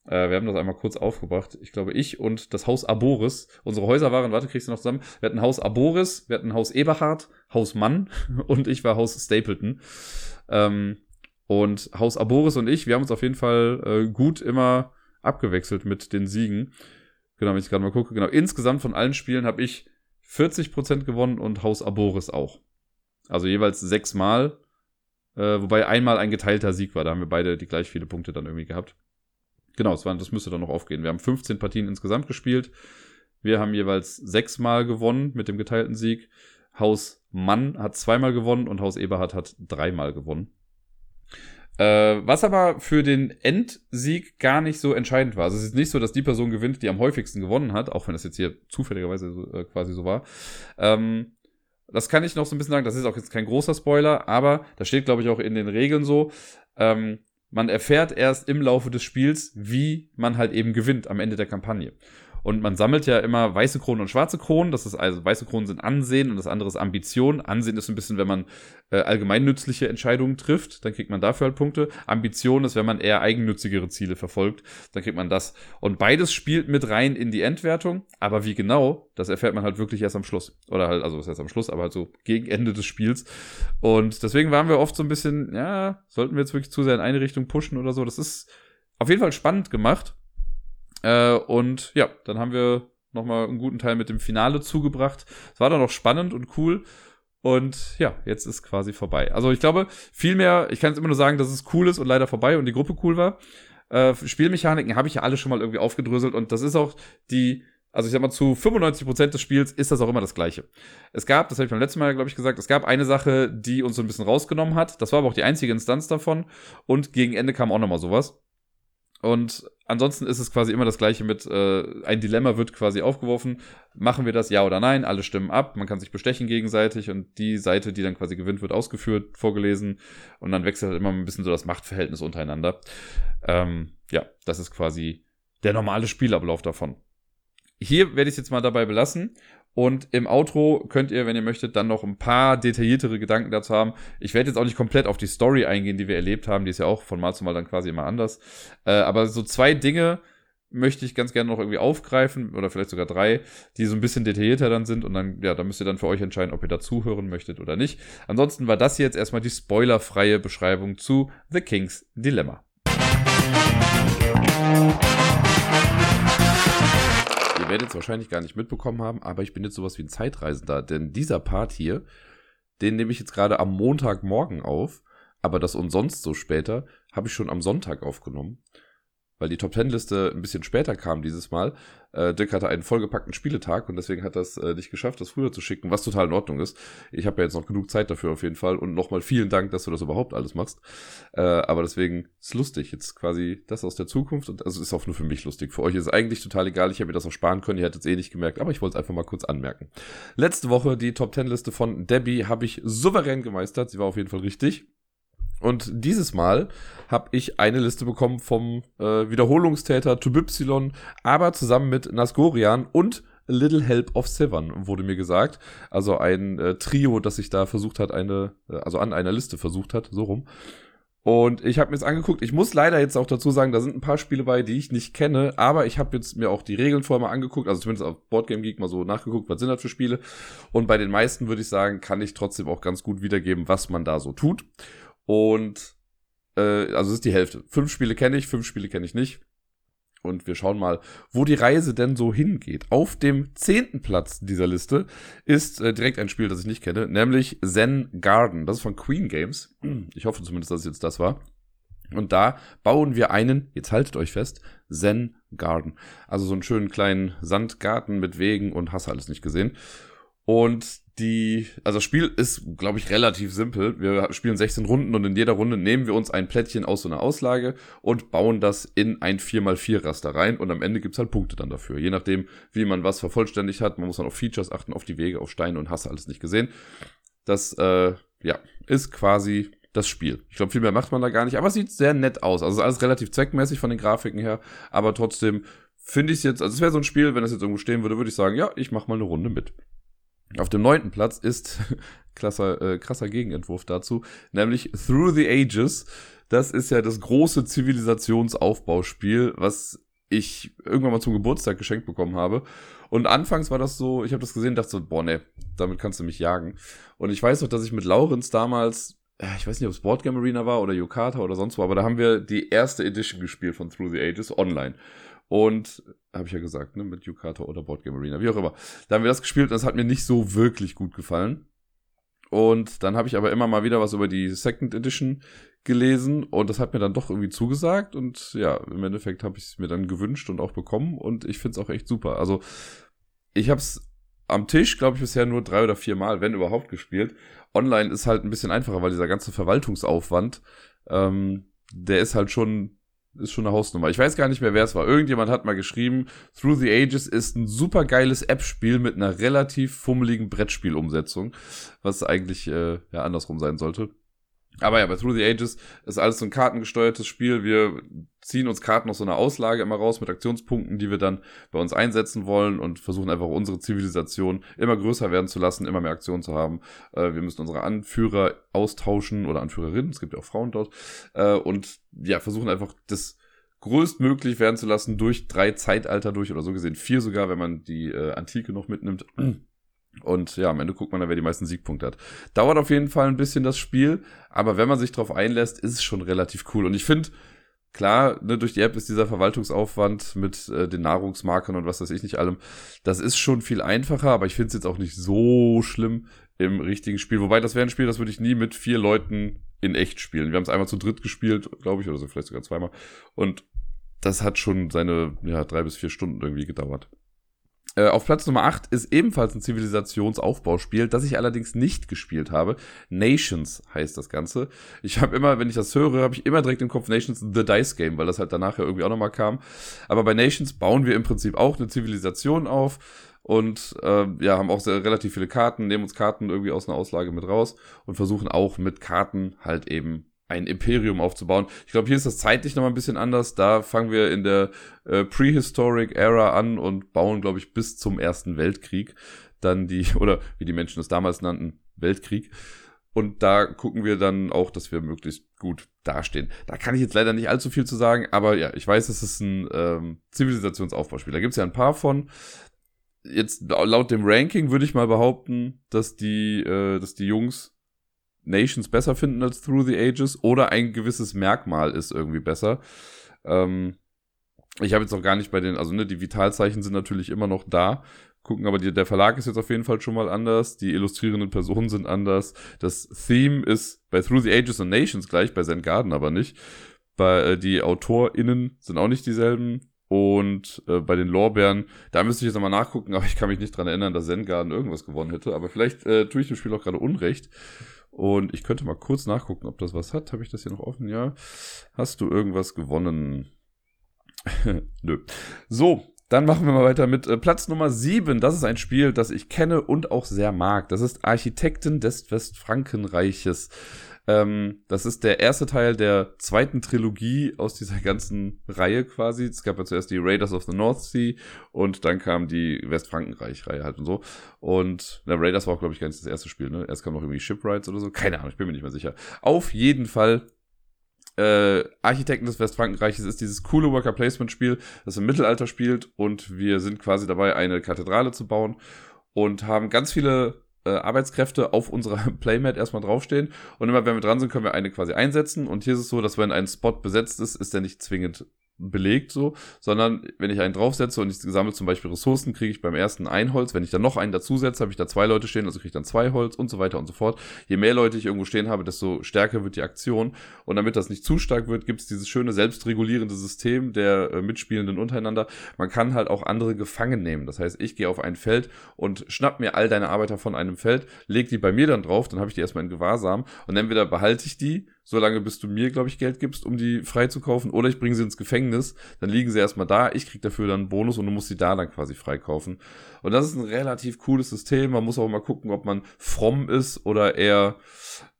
Äh, wir haben das einmal kurz aufgebracht. Ich glaube, ich und das Haus Aboris. Unsere Häuser waren, warte, kriegst du noch zusammen? Wir hatten Haus Aboris, wir hatten Haus Eberhard, Haus Mann und ich war Haus Stapleton. Ähm, und Haus Aboris und ich, wir haben uns auf jeden Fall äh, gut immer abgewechselt mit den Siegen. Genau, wenn ich gerade mal gucke, genau. Insgesamt von allen Spielen habe ich 40% gewonnen und Haus Aboris auch. Also jeweils sechsmal. Äh, wobei einmal ein geteilter Sieg war. Da haben wir beide die gleich viele Punkte dann irgendwie gehabt. Genau, das, war, das müsste dann noch aufgehen. Wir haben 15 Partien insgesamt gespielt. Wir haben jeweils sechsmal gewonnen mit dem geteilten Sieg. Haus Mann hat zweimal gewonnen und Haus Eberhard hat dreimal gewonnen. Äh, was aber für den Endsieg gar nicht so entscheidend war. Also es ist nicht so, dass die Person gewinnt, die am häufigsten gewonnen hat, auch wenn das jetzt hier zufälligerweise so, äh, quasi so war. Ähm, das kann ich noch so ein bisschen sagen, das ist auch jetzt kein großer Spoiler, aber da steht, glaube ich, auch in den Regeln so, ähm, man erfährt erst im Laufe des Spiels, wie man halt eben gewinnt am Ende der Kampagne. Und man sammelt ja immer weiße Kronen und schwarze Kronen. Das ist also weiße Kronen sind Ansehen und das andere ist Ambition. Ansehen ist ein bisschen, wenn man äh, allgemein nützliche Entscheidungen trifft, dann kriegt man dafür halt Punkte. Ambition ist, wenn man eher eigennützigere Ziele verfolgt, dann kriegt man das. Und beides spielt mit rein in die Endwertung. Aber wie genau, das erfährt man halt wirklich erst am Schluss. Oder halt, also was heißt am Schluss, aber halt so gegen Ende des Spiels. Und deswegen waren wir oft so ein bisschen, ja, sollten wir jetzt wirklich zu sehr in eine Richtung pushen oder so. Das ist auf jeden Fall spannend gemacht. Äh, und ja, dann haben wir nochmal einen guten Teil mit dem Finale zugebracht. Es war dann noch spannend und cool. Und ja, jetzt ist quasi vorbei. Also ich glaube, viel mehr, ich kann jetzt immer nur sagen, dass es cool ist und leider vorbei und die Gruppe cool war. Äh, Spielmechaniken habe ich ja alle schon mal irgendwie aufgedröselt und das ist auch die, also ich sag mal, zu 95 Prozent des Spiels ist das auch immer das Gleiche. Es gab, das habe ich beim letzten Mal, glaube ich, gesagt, es gab eine Sache, die uns so ein bisschen rausgenommen hat. Das war aber auch die einzige Instanz davon. Und gegen Ende kam auch nochmal sowas. Und ansonsten ist es quasi immer das gleiche mit, äh, ein Dilemma wird quasi aufgeworfen. Machen wir das ja oder nein? Alle stimmen ab. Man kann sich bestechen gegenseitig und die Seite, die dann quasi gewinnt, wird ausgeführt, vorgelesen. Und dann wechselt halt immer ein bisschen so das Machtverhältnis untereinander. Ähm, ja, das ist quasi der normale Spielablauf davon. Hier werde ich es jetzt mal dabei belassen Und im Outro könnt ihr, wenn ihr möchtet, dann noch ein paar detailliertere Gedanken dazu haben. Ich werde jetzt auch nicht komplett auf die Story eingehen, die wir erlebt haben. Die ist ja auch von Mal zu Mal dann quasi immer anders. Äh, aber so zwei Dinge möchte ich ganz gerne noch irgendwie aufgreifen oder vielleicht sogar drei, die so ein bisschen detaillierter dann sind und dann, ja, da müsst ihr dann für euch entscheiden, ob ihr dazuhören möchtet oder nicht. Ansonsten war das jetzt erstmal die spoilerfreie Beschreibung zu The King's Dilemma. Werdet es wahrscheinlich gar nicht mitbekommen haben, aber ich bin jetzt sowas wie ein Zeitreisender, denn dieser Part hier, den nehme ich jetzt gerade am Montagmorgen auf, aber das und sonst so später habe ich schon am Sonntag aufgenommen weil die Top Ten Liste ein bisschen später kam dieses Mal. Äh, Dirk hatte einen vollgepackten Spieletag und deswegen hat das äh, nicht geschafft, das früher zu schicken, was total in Ordnung ist. Ich habe ja jetzt noch genug Zeit dafür auf jeden Fall und nochmal vielen Dank, dass du das überhaupt alles machst. Äh, aber deswegen ist lustig jetzt quasi das aus der Zukunft und also ist auch nur für mich lustig. Für euch ist es eigentlich total egal. Ich habe mir das auch sparen können. Ihr hättet es eh nicht gemerkt, aber ich wollte es einfach mal kurz anmerken. Letzte Woche die Top Ten Liste von Debbie habe ich souverän gemeistert. Sie war auf jeden Fall richtig. Und dieses Mal habe ich eine Liste bekommen vom äh, Wiederholungstäter Tubypsilon, aber zusammen mit Nasgorian und A Little Help of Seven, wurde mir gesagt. Also ein äh, Trio, das sich da versucht hat, eine, äh, also an einer Liste versucht hat, so rum. Und ich habe mir jetzt angeguckt, ich muss leider jetzt auch dazu sagen, da sind ein paar Spiele bei, die ich nicht kenne, aber ich habe jetzt mir auch die Regeln vorher mal angeguckt, also zumindest auf Boardgame Geek mal so nachgeguckt, was sind das für Spiele. Und bei den meisten würde ich sagen, kann ich trotzdem auch ganz gut wiedergeben, was man da so tut. Und äh, also es ist die Hälfte. Fünf Spiele kenne ich, fünf Spiele kenne ich nicht. Und wir schauen mal, wo die Reise denn so hingeht. Auf dem zehnten Platz dieser Liste ist äh, direkt ein Spiel, das ich nicht kenne, nämlich Zen Garden. Das ist von Queen Games. Ich hoffe zumindest, dass es jetzt das war. Und da bauen wir einen, jetzt haltet euch fest, Zen Garden. Also so einen schönen kleinen Sandgarten mit Wegen und hast alles nicht gesehen. Und die, also das Spiel ist, glaube ich, relativ simpel. Wir spielen 16 Runden und in jeder Runde nehmen wir uns ein Plättchen aus so einer Auslage und bauen das in ein 4x4 Raster rein und am Ende gibt's halt Punkte dann dafür. Je nachdem, wie man was vervollständigt hat. Man muss dann auf Features achten, auf die Wege, auf Steine und hast alles nicht gesehen. Das, äh, ja, ist quasi das Spiel. Ich glaube, viel mehr macht man da gar nicht, aber es sieht sehr nett aus. Also alles relativ zweckmäßig von den Grafiken her, aber trotzdem finde ich es jetzt, also es wäre so ein Spiel, wenn es jetzt irgendwo stehen würde, würde ich sagen, ja, ich mache mal eine Runde mit. Auf dem neunten Platz ist krasser, äh, krasser Gegenentwurf dazu, nämlich Through the Ages. Das ist ja das große Zivilisationsaufbauspiel, was ich irgendwann mal zum Geburtstag geschenkt bekommen habe. Und anfangs war das so, ich habe das gesehen, dachte so, boah, ne, damit kannst du mich jagen. Und ich weiß noch, dass ich mit Laurenz damals, ich weiß nicht, ob es Boardgame Arena war oder Yokata oder sonst wo, aber da haben wir die erste Edition gespielt von Through the Ages online. Und habe ich ja gesagt, ne, mit Yukata oder Boardgame Arena, wie auch immer. Da haben wir das gespielt und das hat mir nicht so wirklich gut gefallen. Und dann habe ich aber immer mal wieder was über die Second Edition gelesen und das hat mir dann doch irgendwie zugesagt und ja, im Endeffekt habe ich es mir dann gewünscht und auch bekommen und ich finde es auch echt super. Also ich habe es am Tisch, glaube ich, bisher nur drei oder vier Mal, wenn überhaupt, gespielt. Online ist halt ein bisschen einfacher, weil dieser ganze Verwaltungsaufwand, ähm, der ist halt schon ist schon eine Hausnummer. Ich weiß gar nicht mehr, wer es war. Irgendjemand hat mal geschrieben, Through the Ages ist ein super geiles App-Spiel mit einer relativ fummeligen Brettspielumsetzung, was eigentlich äh, ja andersrum sein sollte. Aber ja, bei Through the Ages ist alles so ein kartengesteuertes Spiel. Wir ziehen uns Karten aus so einer Auslage immer raus mit Aktionspunkten, die wir dann bei uns einsetzen wollen und versuchen einfach unsere Zivilisation immer größer werden zu lassen, immer mehr Aktionen zu haben. Äh, wir müssen unsere Anführer austauschen oder Anführerinnen, es gibt ja auch Frauen dort, äh, und ja, versuchen einfach das größtmöglich werden zu lassen durch drei Zeitalter durch oder so gesehen vier sogar, wenn man die äh, Antike noch mitnimmt. Und ja, am Ende guckt man dann, wer die meisten Siegpunkte hat. Dauert auf jeden Fall ein bisschen das Spiel, aber wenn man sich darauf einlässt, ist es schon relativ cool. Und ich finde, klar, ne, durch die App ist dieser Verwaltungsaufwand mit äh, den Nahrungsmarkern und was weiß ich nicht allem, das ist schon viel einfacher, aber ich finde es jetzt auch nicht so schlimm im richtigen Spiel. Wobei das wäre ein Spiel, das würde ich nie mit vier Leuten in echt spielen. Wir haben es einmal zu dritt gespielt, glaube ich, oder so, vielleicht sogar zweimal. Und das hat schon seine ja, drei bis vier Stunden irgendwie gedauert. Äh, auf Platz Nummer 8 ist ebenfalls ein Zivilisationsaufbauspiel, das ich allerdings nicht gespielt habe. Nations heißt das Ganze. Ich habe immer, wenn ich das höre, habe ich immer direkt im Kopf Nations The Dice Game, weil das halt danach ja irgendwie auch nochmal kam. Aber bei Nations bauen wir im Prinzip auch eine Zivilisation auf und äh, ja, haben auch sehr, relativ viele Karten, nehmen uns Karten irgendwie aus einer Auslage mit raus und versuchen auch mit Karten halt eben ein Imperium aufzubauen. Ich glaube, hier ist das zeitlich noch mal ein bisschen anders. Da fangen wir in der äh, Prehistoric Era an und bauen, glaube ich, bis zum Ersten Weltkrieg. dann die, oder wie die Menschen es damals nannten, Weltkrieg. Und da gucken wir dann auch, dass wir möglichst gut dastehen. Da kann ich jetzt leider nicht allzu viel zu sagen, aber ja, ich weiß, es ist ein ähm, Zivilisationsaufbauspiel. Da gibt es ja ein paar von. Jetzt laut dem Ranking würde ich mal behaupten, dass die, äh, dass die Jungs Nations besser finden als Through the Ages oder ein gewisses Merkmal ist irgendwie besser. Ähm, ich habe jetzt auch gar nicht bei den, also ne, die Vitalzeichen sind natürlich immer noch da, gucken, aber die, der Verlag ist jetzt auf jeden Fall schon mal anders, die illustrierenden Personen sind anders, das Theme ist bei Through the Ages and Nations gleich, bei Zen Garden aber nicht. Bei, äh, die AutorInnen sind auch nicht dieselben. Und äh, bei den Lorbeeren, da müsste ich jetzt nochmal nachgucken, aber ich kann mich nicht dran erinnern, dass Zen Garden irgendwas gewonnen hätte. Aber vielleicht äh, tue ich dem Spiel auch gerade Unrecht. Und ich könnte mal kurz nachgucken, ob das was hat. Habe ich das hier noch offen? Ja. Hast du irgendwas gewonnen? Nö. So, dann machen wir mal weiter mit äh, Platz Nummer 7. Das ist ein Spiel, das ich kenne und auch sehr mag. Das ist Architekten des Westfrankenreiches. Ähm, das ist der erste Teil der zweiten Trilogie aus dieser ganzen Reihe quasi. Es gab ja zuerst die Raiders of the North Sea und dann kam die Westfrankenreich-Reihe halt und so. Und der Raiders war auch, glaube ich, gar nicht das erste Spiel, ne? Erst kam noch irgendwie Shipwrights oder so. Keine Ahnung, ich bin mir nicht mehr sicher. Auf jeden Fall äh, Architekten des Westfrankenreiches ist dieses coole Worker Placement Spiel, das im Mittelalter spielt und wir sind quasi dabei, eine Kathedrale zu bauen und haben ganz viele äh, Arbeitskräfte auf unserer Playmat erstmal draufstehen. Und immer wenn wir dran sind, können wir eine quasi einsetzen. Und hier ist es so, dass wenn ein Spot besetzt ist, ist der nicht zwingend belegt so, sondern wenn ich einen draufsetze und ich gesammle zum Beispiel Ressourcen, kriege ich beim ersten ein Holz. Wenn ich dann noch einen dazusetze, habe ich da zwei Leute stehen, also kriege ich dann zwei Holz und so weiter und so fort. Je mehr Leute ich irgendwo stehen habe, desto stärker wird die Aktion. Und damit das nicht zu stark wird, gibt es dieses schöne selbstregulierende System der äh, Mitspielenden untereinander. Man kann halt auch andere gefangen nehmen. Das heißt, ich gehe auf ein Feld und schnapp mir all deine Arbeiter von einem Feld, leg die bei mir dann drauf, dann habe ich die erstmal in Gewahrsam und entweder behalte ich die solange bis du mir, glaube ich, Geld gibst, um die freizukaufen. Oder ich bringe sie ins Gefängnis, dann liegen sie erstmal da, ich krieg dafür dann einen Bonus und du musst sie da dann quasi freikaufen. Und das ist ein relativ cooles System. Man muss auch mal gucken, ob man fromm ist oder eher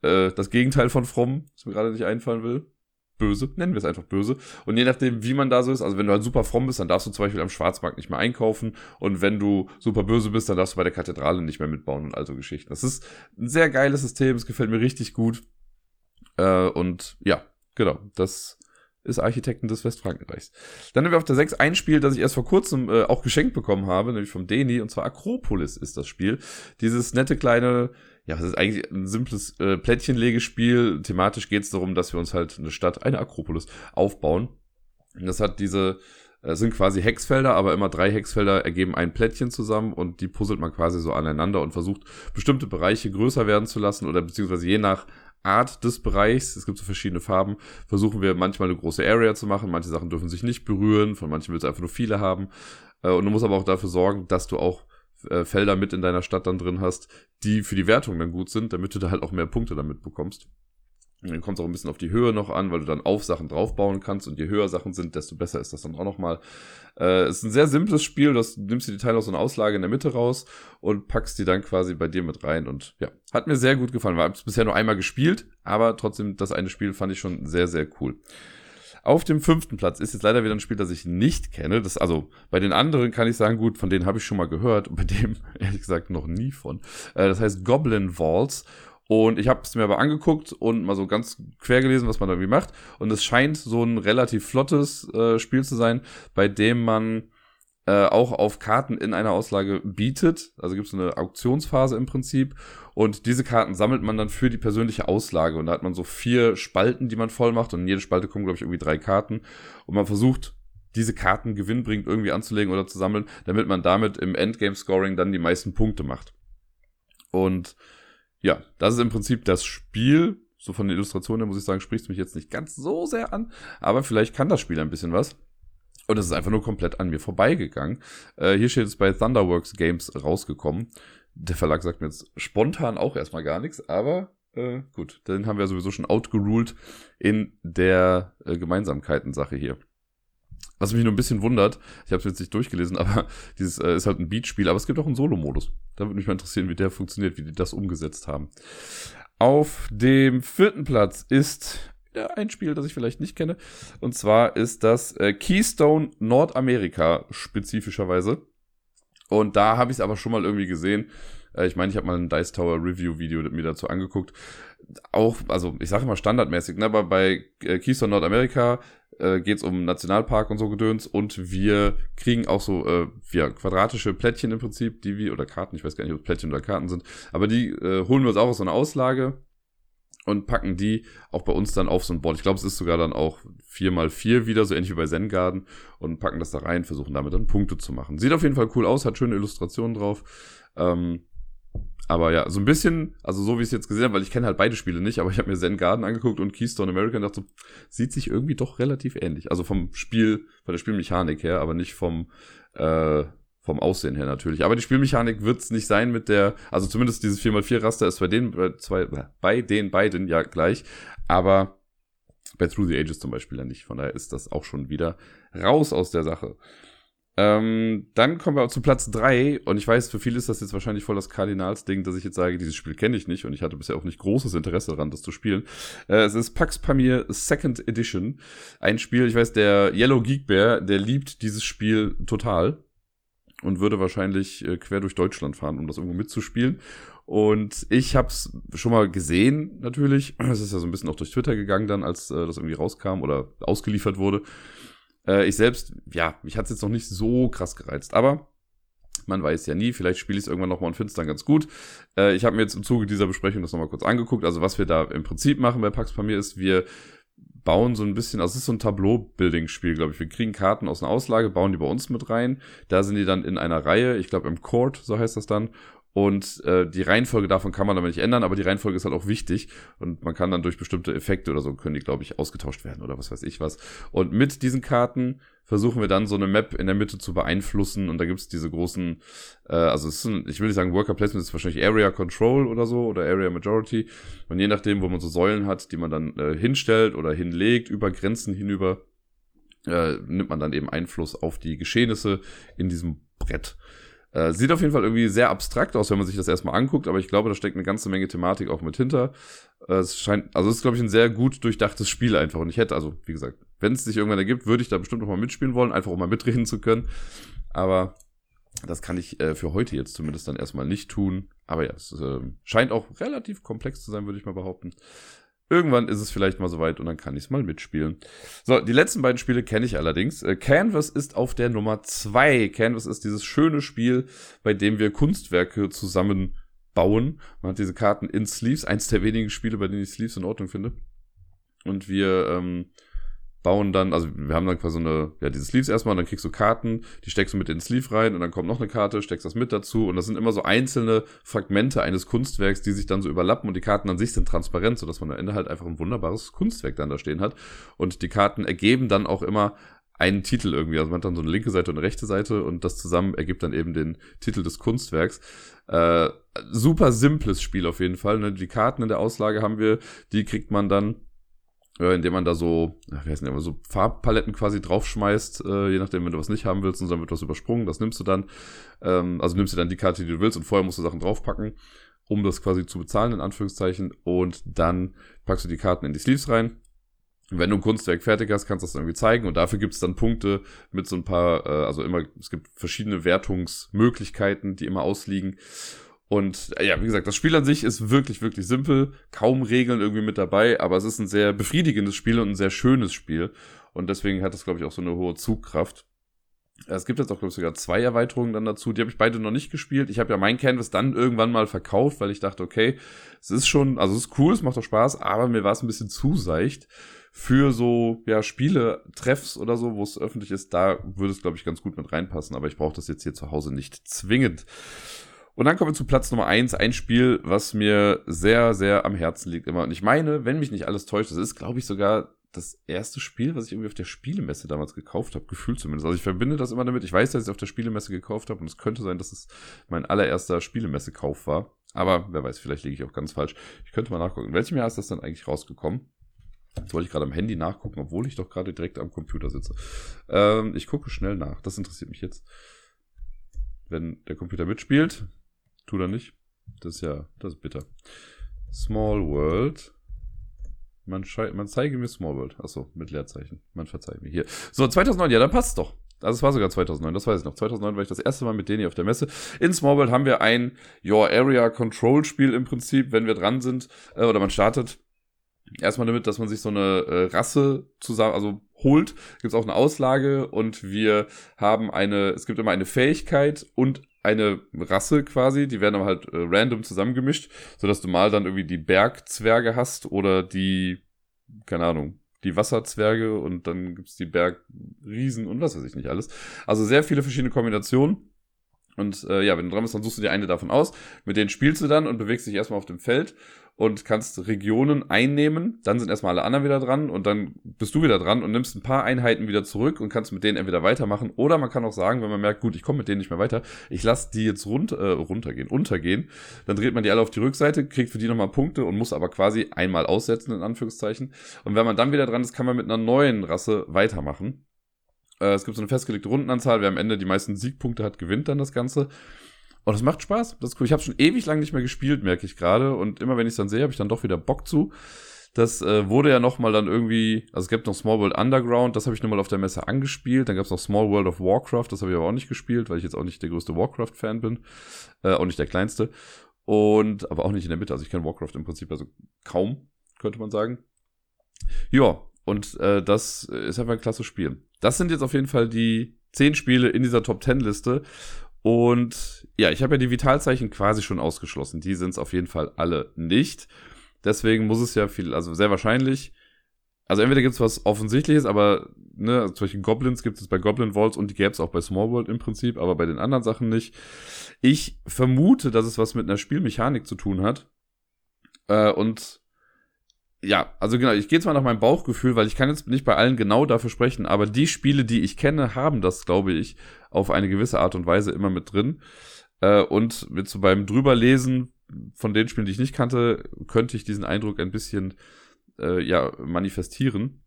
äh, das Gegenteil von fromm, was mir gerade nicht einfallen will. Böse, nennen wir es einfach böse. Und je nachdem, wie man da so ist, also wenn du halt super fromm bist, dann darfst du zum Beispiel am Schwarzmarkt nicht mehr einkaufen. Und wenn du super böse bist, dann darfst du bei der Kathedrale nicht mehr mitbauen und all so Geschichten. Das ist ein sehr geiles System, es gefällt mir richtig gut. Äh, und ja, genau, das ist Architekten des Westfrankenreichs. Dann haben wir auf der 6 ein Spiel, das ich erst vor kurzem äh, auch geschenkt bekommen habe, nämlich vom Deni, und zwar Akropolis ist das Spiel. Dieses nette kleine, ja, das ist eigentlich ein simples äh, Plättchenlegespiel. Thematisch geht es darum, dass wir uns halt eine Stadt, eine Akropolis, aufbauen. Und das hat diese, es sind quasi Hexfelder, aber immer drei Hexfelder ergeben ein Plättchen zusammen und die puzzelt man quasi so aneinander und versucht bestimmte Bereiche größer werden zu lassen oder beziehungsweise je nach Art des Bereichs, es gibt so verschiedene Farben, versuchen wir manchmal eine große Area zu machen. Manche Sachen dürfen sich nicht berühren, von manchen willst du einfach nur viele haben. Äh, und du musst aber auch dafür sorgen, dass du auch äh, Felder mit in deiner Stadt dann drin hast, die für die Wertung dann gut sind, damit du da halt auch mehr Punkte damit bekommst. Dann kommt es auch ein bisschen auf die Höhe noch an, weil du dann auf Sachen draufbauen kannst und je höher Sachen sind, desto besser ist das dann auch nochmal. Äh, es ist ein sehr simples Spiel, das nimmst du die Teile aus so einer Auslage in der Mitte raus und packst die dann quasi bei dir mit rein und ja, hat mir sehr gut gefallen. Wir haben es bisher nur einmal gespielt, aber trotzdem das eine Spiel fand ich schon sehr, sehr cool. Auf dem fünften Platz ist jetzt leider wieder ein Spiel, das ich nicht kenne. Das, also bei den anderen kann ich sagen, gut, von denen habe ich schon mal gehört und bei dem ehrlich gesagt noch nie von. Äh, das heißt Goblin Walls und ich habe es mir aber angeguckt und mal so ganz quer gelesen, was man da irgendwie macht. Und es scheint so ein relativ flottes äh, Spiel zu sein, bei dem man äh, auch auf Karten in einer Auslage bietet. Also gibt es eine Auktionsphase im Prinzip. Und diese Karten sammelt man dann für die persönliche Auslage. Und da hat man so vier Spalten, die man voll macht. Und in jede Spalte kommen, glaube ich, irgendwie drei Karten. Und man versucht, diese Karten gewinnbringend irgendwie anzulegen oder zu sammeln, damit man damit im Endgame-Scoring dann die meisten Punkte macht. Und ja, das ist im Prinzip das Spiel. So von den Illustrationen muss ich sagen, spricht es mich jetzt nicht ganz so sehr an, aber vielleicht kann das Spiel ein bisschen was. Und es ist einfach nur komplett an mir vorbeigegangen. Äh, hier steht es bei Thunderworks Games rausgekommen. Der Verlag sagt mir jetzt spontan auch erstmal gar nichts, aber äh, gut, den haben wir sowieso schon outgeruled in der äh, Gemeinsamkeiten-Sache hier. Was mich nur ein bisschen wundert, ich habe es jetzt nicht durchgelesen, aber dieses äh, ist halt ein Beatspiel, aber es gibt auch einen Solo-Modus. Da würde mich mal interessieren, wie der funktioniert, wie die das umgesetzt haben. Auf dem vierten Platz ist ja, ein Spiel, das ich vielleicht nicht kenne. Und zwar ist das äh, Keystone Nordamerika spezifischerweise. Und da habe ich es aber schon mal irgendwie gesehen. Äh, ich meine, ich habe mal ein Dice Tower Review Video mir dazu angeguckt. Auch, also ich sage immer standardmäßig, ne, aber bei äh, Keystone Nordamerika äh, geht es um Nationalpark und so Gedöns und wir kriegen auch so äh, ja, quadratische Plättchen im Prinzip, die wir, oder Karten, ich weiß gar nicht, ob es Plättchen oder Karten sind, aber die äh, holen wir uns auch aus so einer Auslage und packen die auch bei uns dann auf so ein Board. Ich glaube, es ist sogar dann auch 4x4 wieder, so ähnlich wie bei Zen Garden und packen das da rein, versuchen damit dann Punkte zu machen. Sieht auf jeden Fall cool aus, hat schöne Illustrationen drauf. Ähm, aber ja, so ein bisschen, also so wie ich es jetzt gesehen habe, weil ich kenne halt beide Spiele nicht, aber ich habe mir Zen Garden angeguckt und Keystone America und dachte so, sieht sich irgendwie doch relativ ähnlich. Also vom Spiel, von der Spielmechanik her, aber nicht vom, äh, vom Aussehen her natürlich. Aber die Spielmechanik wird es nicht sein mit der, also zumindest dieses 4x4-Raster ist bei den, bei, zwei, bei den beiden ja gleich. Aber bei Through the Ages zum Beispiel ja nicht. Von daher ist das auch schon wieder raus aus der Sache. Ähm, dann kommen wir auch zu Platz drei und ich weiß, für viele ist das jetzt wahrscheinlich voll das Kardinalsding, dass ich jetzt sage, dieses Spiel kenne ich nicht und ich hatte bisher auch nicht großes Interesse daran, das zu spielen. Äh, es ist Pax Pamir Second Edition. Ein Spiel, ich weiß, der Yellow Geek Bear, der liebt dieses Spiel total und würde wahrscheinlich äh, quer durch Deutschland fahren, um das irgendwo mitzuspielen. Und ich habe es schon mal gesehen, natürlich. Es ist ja so ein bisschen auch durch Twitter gegangen dann, als äh, das irgendwie rauskam oder ausgeliefert wurde. Äh, ich selbst, ja, mich hat es jetzt noch nicht so krass gereizt, aber man weiß ja nie, vielleicht spiele ich es irgendwann nochmal und finde es dann ganz gut. Äh, ich habe mir jetzt im Zuge dieser Besprechung das nochmal kurz angeguckt. Also was wir da im Prinzip machen bei Pax Pamir ist, wir bauen so ein bisschen, also es ist so ein Tableau-Building-Spiel, glaube ich. Wir kriegen Karten aus einer Auslage, bauen die bei uns mit rein. Da sind die dann in einer Reihe, ich glaube im Court, so heißt das dann. Und äh, die Reihenfolge davon kann man aber nicht ändern, aber die Reihenfolge ist halt auch wichtig. Und man kann dann durch bestimmte Effekte oder so, können die, glaube ich, ausgetauscht werden oder was weiß ich was. Und mit diesen Karten versuchen wir dann so eine Map in der Mitte zu beeinflussen. Und da gibt's diese großen, äh, also es ist ein, ich will nicht sagen Worker Placement, es ist wahrscheinlich Area Control oder so oder Area Majority. Und je nachdem, wo man so Säulen hat, die man dann äh, hinstellt oder hinlegt, über Grenzen hinüber, äh, nimmt man dann eben Einfluss auf die Geschehnisse in diesem Brett. Äh, sieht auf jeden Fall irgendwie sehr abstrakt aus, wenn man sich das erstmal anguckt, aber ich glaube, da steckt eine ganze Menge Thematik auch mit hinter. Äh, es scheint, also es ist, glaube ich, ein sehr gut durchdachtes Spiel einfach. Und ich hätte, also, wie gesagt, wenn es sich irgendwann ergibt, würde ich da bestimmt noch mal mitspielen wollen, einfach um mal mitreden zu können. Aber das kann ich äh, für heute jetzt zumindest dann erstmal nicht tun. Aber ja, es äh, scheint auch relativ komplex zu sein, würde ich mal behaupten. Irgendwann ist es vielleicht mal soweit und dann kann ich es mal mitspielen. So, die letzten beiden Spiele kenne ich allerdings. Äh, Canvas ist auf der Nummer zwei. Canvas ist dieses schöne Spiel, bei dem wir Kunstwerke zusammenbauen. Man hat diese Karten in Sleeves, eins der wenigen Spiele, bei denen ich Sleeves in Ordnung finde. Und wir ähm, bauen dann, also wir haben dann quasi so eine, ja, diese Sleeves erstmal, und dann kriegst du Karten, die steckst du mit in den Sleeve rein und dann kommt noch eine Karte, steckst das mit dazu und das sind immer so einzelne Fragmente eines Kunstwerks, die sich dann so überlappen und die Karten an sich sind transparent, sodass man am Ende halt einfach ein wunderbares Kunstwerk dann da stehen hat und die Karten ergeben dann auch immer einen Titel irgendwie, also man hat dann so eine linke Seite und eine rechte Seite und das zusammen ergibt dann eben den Titel des Kunstwerks. Äh, super simples Spiel auf jeden Fall, ne? die Karten in der Auslage haben wir, die kriegt man dann äh, indem man da so, wie heißt denn, so Farbpaletten quasi draufschmeißt, äh, je nachdem, wenn du was nicht haben willst und dann wird was übersprungen, das nimmst du dann, ähm, also nimmst du dann die Karte, die du willst und vorher musst du Sachen draufpacken, um das quasi zu bezahlen, in Anführungszeichen, und dann packst du die Karten in die Sleeves rein. Wenn du ein Kunstwerk fertig hast, kannst du das irgendwie zeigen und dafür gibt es dann Punkte mit so ein paar, äh, also immer, es gibt verschiedene Wertungsmöglichkeiten, die immer ausliegen und äh, ja, wie gesagt, das Spiel an sich ist wirklich, wirklich simpel. Kaum Regeln irgendwie mit dabei, aber es ist ein sehr befriedigendes Spiel und ein sehr schönes Spiel. Und deswegen hat es, glaube ich, auch so eine hohe Zugkraft. Es gibt jetzt auch, glaube ich, sogar zwei Erweiterungen dann dazu. Die habe ich beide noch nicht gespielt. Ich habe ja mein Canvas dann irgendwann mal verkauft, weil ich dachte, okay, es ist schon, also es ist cool, es macht auch Spaß, aber mir war es ein bisschen zu seicht für so, ja, Spiele, Treffs oder so, wo es öffentlich ist. Da würde es, glaube ich, ganz gut mit reinpassen, aber ich brauche das jetzt hier zu Hause nicht zwingend. Und dann kommen wir zu Platz Nummer eins, ein Spiel, was mir sehr, sehr am Herzen liegt immer. Und ich meine, wenn mich nicht alles täuscht, das ist, glaube ich, sogar das erste Spiel, was ich irgendwie auf der Spielemesse damals gekauft habe, gefühlt zumindest. Also ich verbinde das immer damit. Ich weiß, dass ich es auf der Spielemesse gekauft habe und es könnte sein, dass es mein allererster Spielemesse-Kauf war. Aber wer weiß, vielleicht liege ich auch ganz falsch. Ich könnte mal nachgucken. In welchem Jahr ist das dann eigentlich rausgekommen? Jetzt wollte ich gerade am Handy nachgucken, obwohl ich doch gerade direkt am Computer sitze. Ähm, ich gucke schnell nach. Das interessiert mich jetzt. Wenn der Computer mitspielt, Tut er nicht. Das ist ja, das ist bitter. Small World. Man, man zeige mir Small World. Achso, mit Leerzeichen. Man verzeiht mir hier. So, 2009, ja, dann passt doch. Also es war sogar 2009, das weiß ich noch. 2009 war ich das erste Mal mit denen hier auf der Messe. In Small World haben wir ein Your Area Control Spiel im Prinzip, wenn wir dran sind äh, oder man startet. Erstmal damit, dass man sich so eine äh, Rasse zusammen, also holt, gibt es auch eine Auslage und wir haben eine, es gibt immer eine Fähigkeit und eine Rasse quasi, die werden aber halt äh, random zusammengemischt, sodass du mal dann irgendwie die Bergzwerge hast oder die, keine Ahnung, die Wasserzwerge und dann gibt's die Bergriesen und was weiß ich nicht alles. Also sehr viele verschiedene Kombinationen. Und äh, ja, wenn du dran bist, dann suchst du dir eine davon aus. Mit denen spielst du dann und bewegst dich erstmal auf dem Feld und kannst Regionen einnehmen. Dann sind erstmal alle anderen wieder dran und dann bist du wieder dran und nimmst ein paar Einheiten wieder zurück und kannst mit denen entweder weitermachen oder man kann auch sagen, wenn man merkt, gut, ich komme mit denen nicht mehr weiter, ich lasse die jetzt runter, äh, runtergehen, untergehen. Dann dreht man die alle auf die Rückseite, kriegt für die nochmal Punkte und muss aber quasi einmal aussetzen, in Anführungszeichen. Und wenn man dann wieder dran ist, kann man mit einer neuen Rasse weitermachen. Äh, es gibt so eine festgelegte Rundenanzahl. Wer am Ende die meisten Siegpunkte hat, gewinnt dann das Ganze. Und es macht Spaß. Das ist cool. Ich habe schon ewig lang nicht mehr gespielt, merke ich gerade. Und immer wenn ich es dann sehe, habe ich dann doch wieder Bock zu. Das äh, wurde ja noch mal dann irgendwie, also es gibt noch Small World Underground, das habe ich nur mal auf der Messe angespielt. Dann gab es noch Small World of Warcraft, das habe ich aber auch nicht gespielt, weil ich jetzt auch nicht der größte Warcraft-Fan bin. Äh, auch nicht der kleinste. Und, aber auch nicht in der Mitte. Also ich kenne Warcraft im Prinzip also kaum, könnte man sagen. Ja, und äh, das ist einfach ein klasse Spiel. Das sind jetzt auf jeden Fall die zehn Spiele in dieser Top 10 Liste. Und ja, ich habe ja die Vitalzeichen quasi schon ausgeschlossen. Die sind es auf jeden Fall alle nicht. Deswegen muss es ja viel, also sehr wahrscheinlich. Also entweder gibt es was Offensichtliches, aber ne, also zum Beispiel Goblins gibt es bei Goblin Vaults und die gäbe es auch bei Small World im Prinzip, aber bei den anderen Sachen nicht. Ich vermute, dass es was mit einer Spielmechanik zu tun hat. Äh, und ja, also genau, ich gehe zwar nach meinem Bauchgefühl, weil ich kann jetzt nicht bei allen genau dafür sprechen, aber die Spiele, die ich kenne, haben das, glaube ich, auf eine gewisse Art und Weise immer mit drin. Äh, und mit so beim drüberlesen von den Spielen, die ich nicht kannte, könnte ich diesen Eindruck ein bisschen äh, ja manifestieren.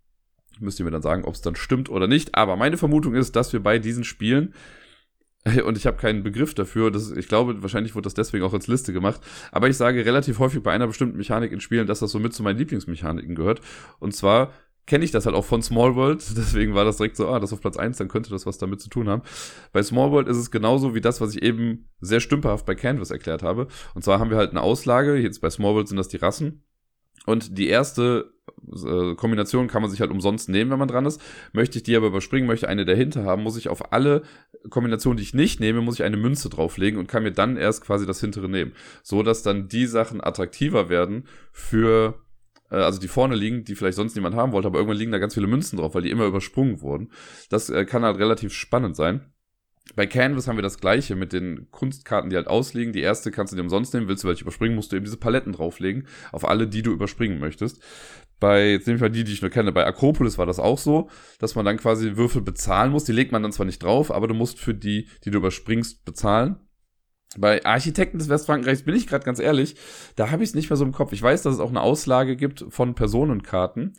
Müsst ihr mir dann sagen, ob es dann stimmt oder nicht. Aber meine Vermutung ist, dass wir bei diesen Spielen und ich habe keinen Begriff dafür. Das, ich glaube, wahrscheinlich wurde das deswegen auch als Liste gemacht. Aber ich sage relativ häufig bei einer bestimmten Mechanik in Spielen, dass das so mit zu meinen Lieblingsmechaniken gehört. Und zwar kenne ich das halt auch von Small World. Deswegen war das direkt so, ah, das auf Platz eins, dann könnte das was damit zu tun haben. Bei Small World ist es genauso wie das, was ich eben sehr stümperhaft bei Canvas erklärt habe. Und zwar haben wir halt eine Auslage. Jetzt bei Small World sind das die Rassen. Und die erste äh, Kombination kann man sich halt umsonst nehmen, wenn man dran ist. Möchte ich die aber überspringen, möchte eine dahinter haben, muss ich auf alle Kombinationen, die ich nicht nehme, muss ich eine Münze drauflegen und kann mir dann erst quasi das hintere nehmen. So dass dann die Sachen attraktiver werden für äh, also die vorne liegen, die vielleicht sonst niemand haben wollte, aber irgendwann liegen da ganz viele Münzen drauf, weil die immer übersprungen wurden. Das äh, kann halt relativ spannend sein. Bei Canvas haben wir das gleiche mit den Kunstkarten, die halt ausliegen. Die erste kannst du dir umsonst nehmen. Willst du welche überspringen, musst du eben diese Paletten drauflegen. Auf alle, die du überspringen möchtest. Bei, jetzt nehme ich mal die, die ich nur kenne. Bei Akropolis war das auch so, dass man dann quasi Würfel bezahlen muss. Die legt man dann zwar nicht drauf, aber du musst für die, die du überspringst, bezahlen. Bei Architekten des Westfrankenreichs bin ich gerade ganz ehrlich, da habe ich es nicht mehr so im Kopf. Ich weiß, dass es auch eine Auslage gibt von Personenkarten.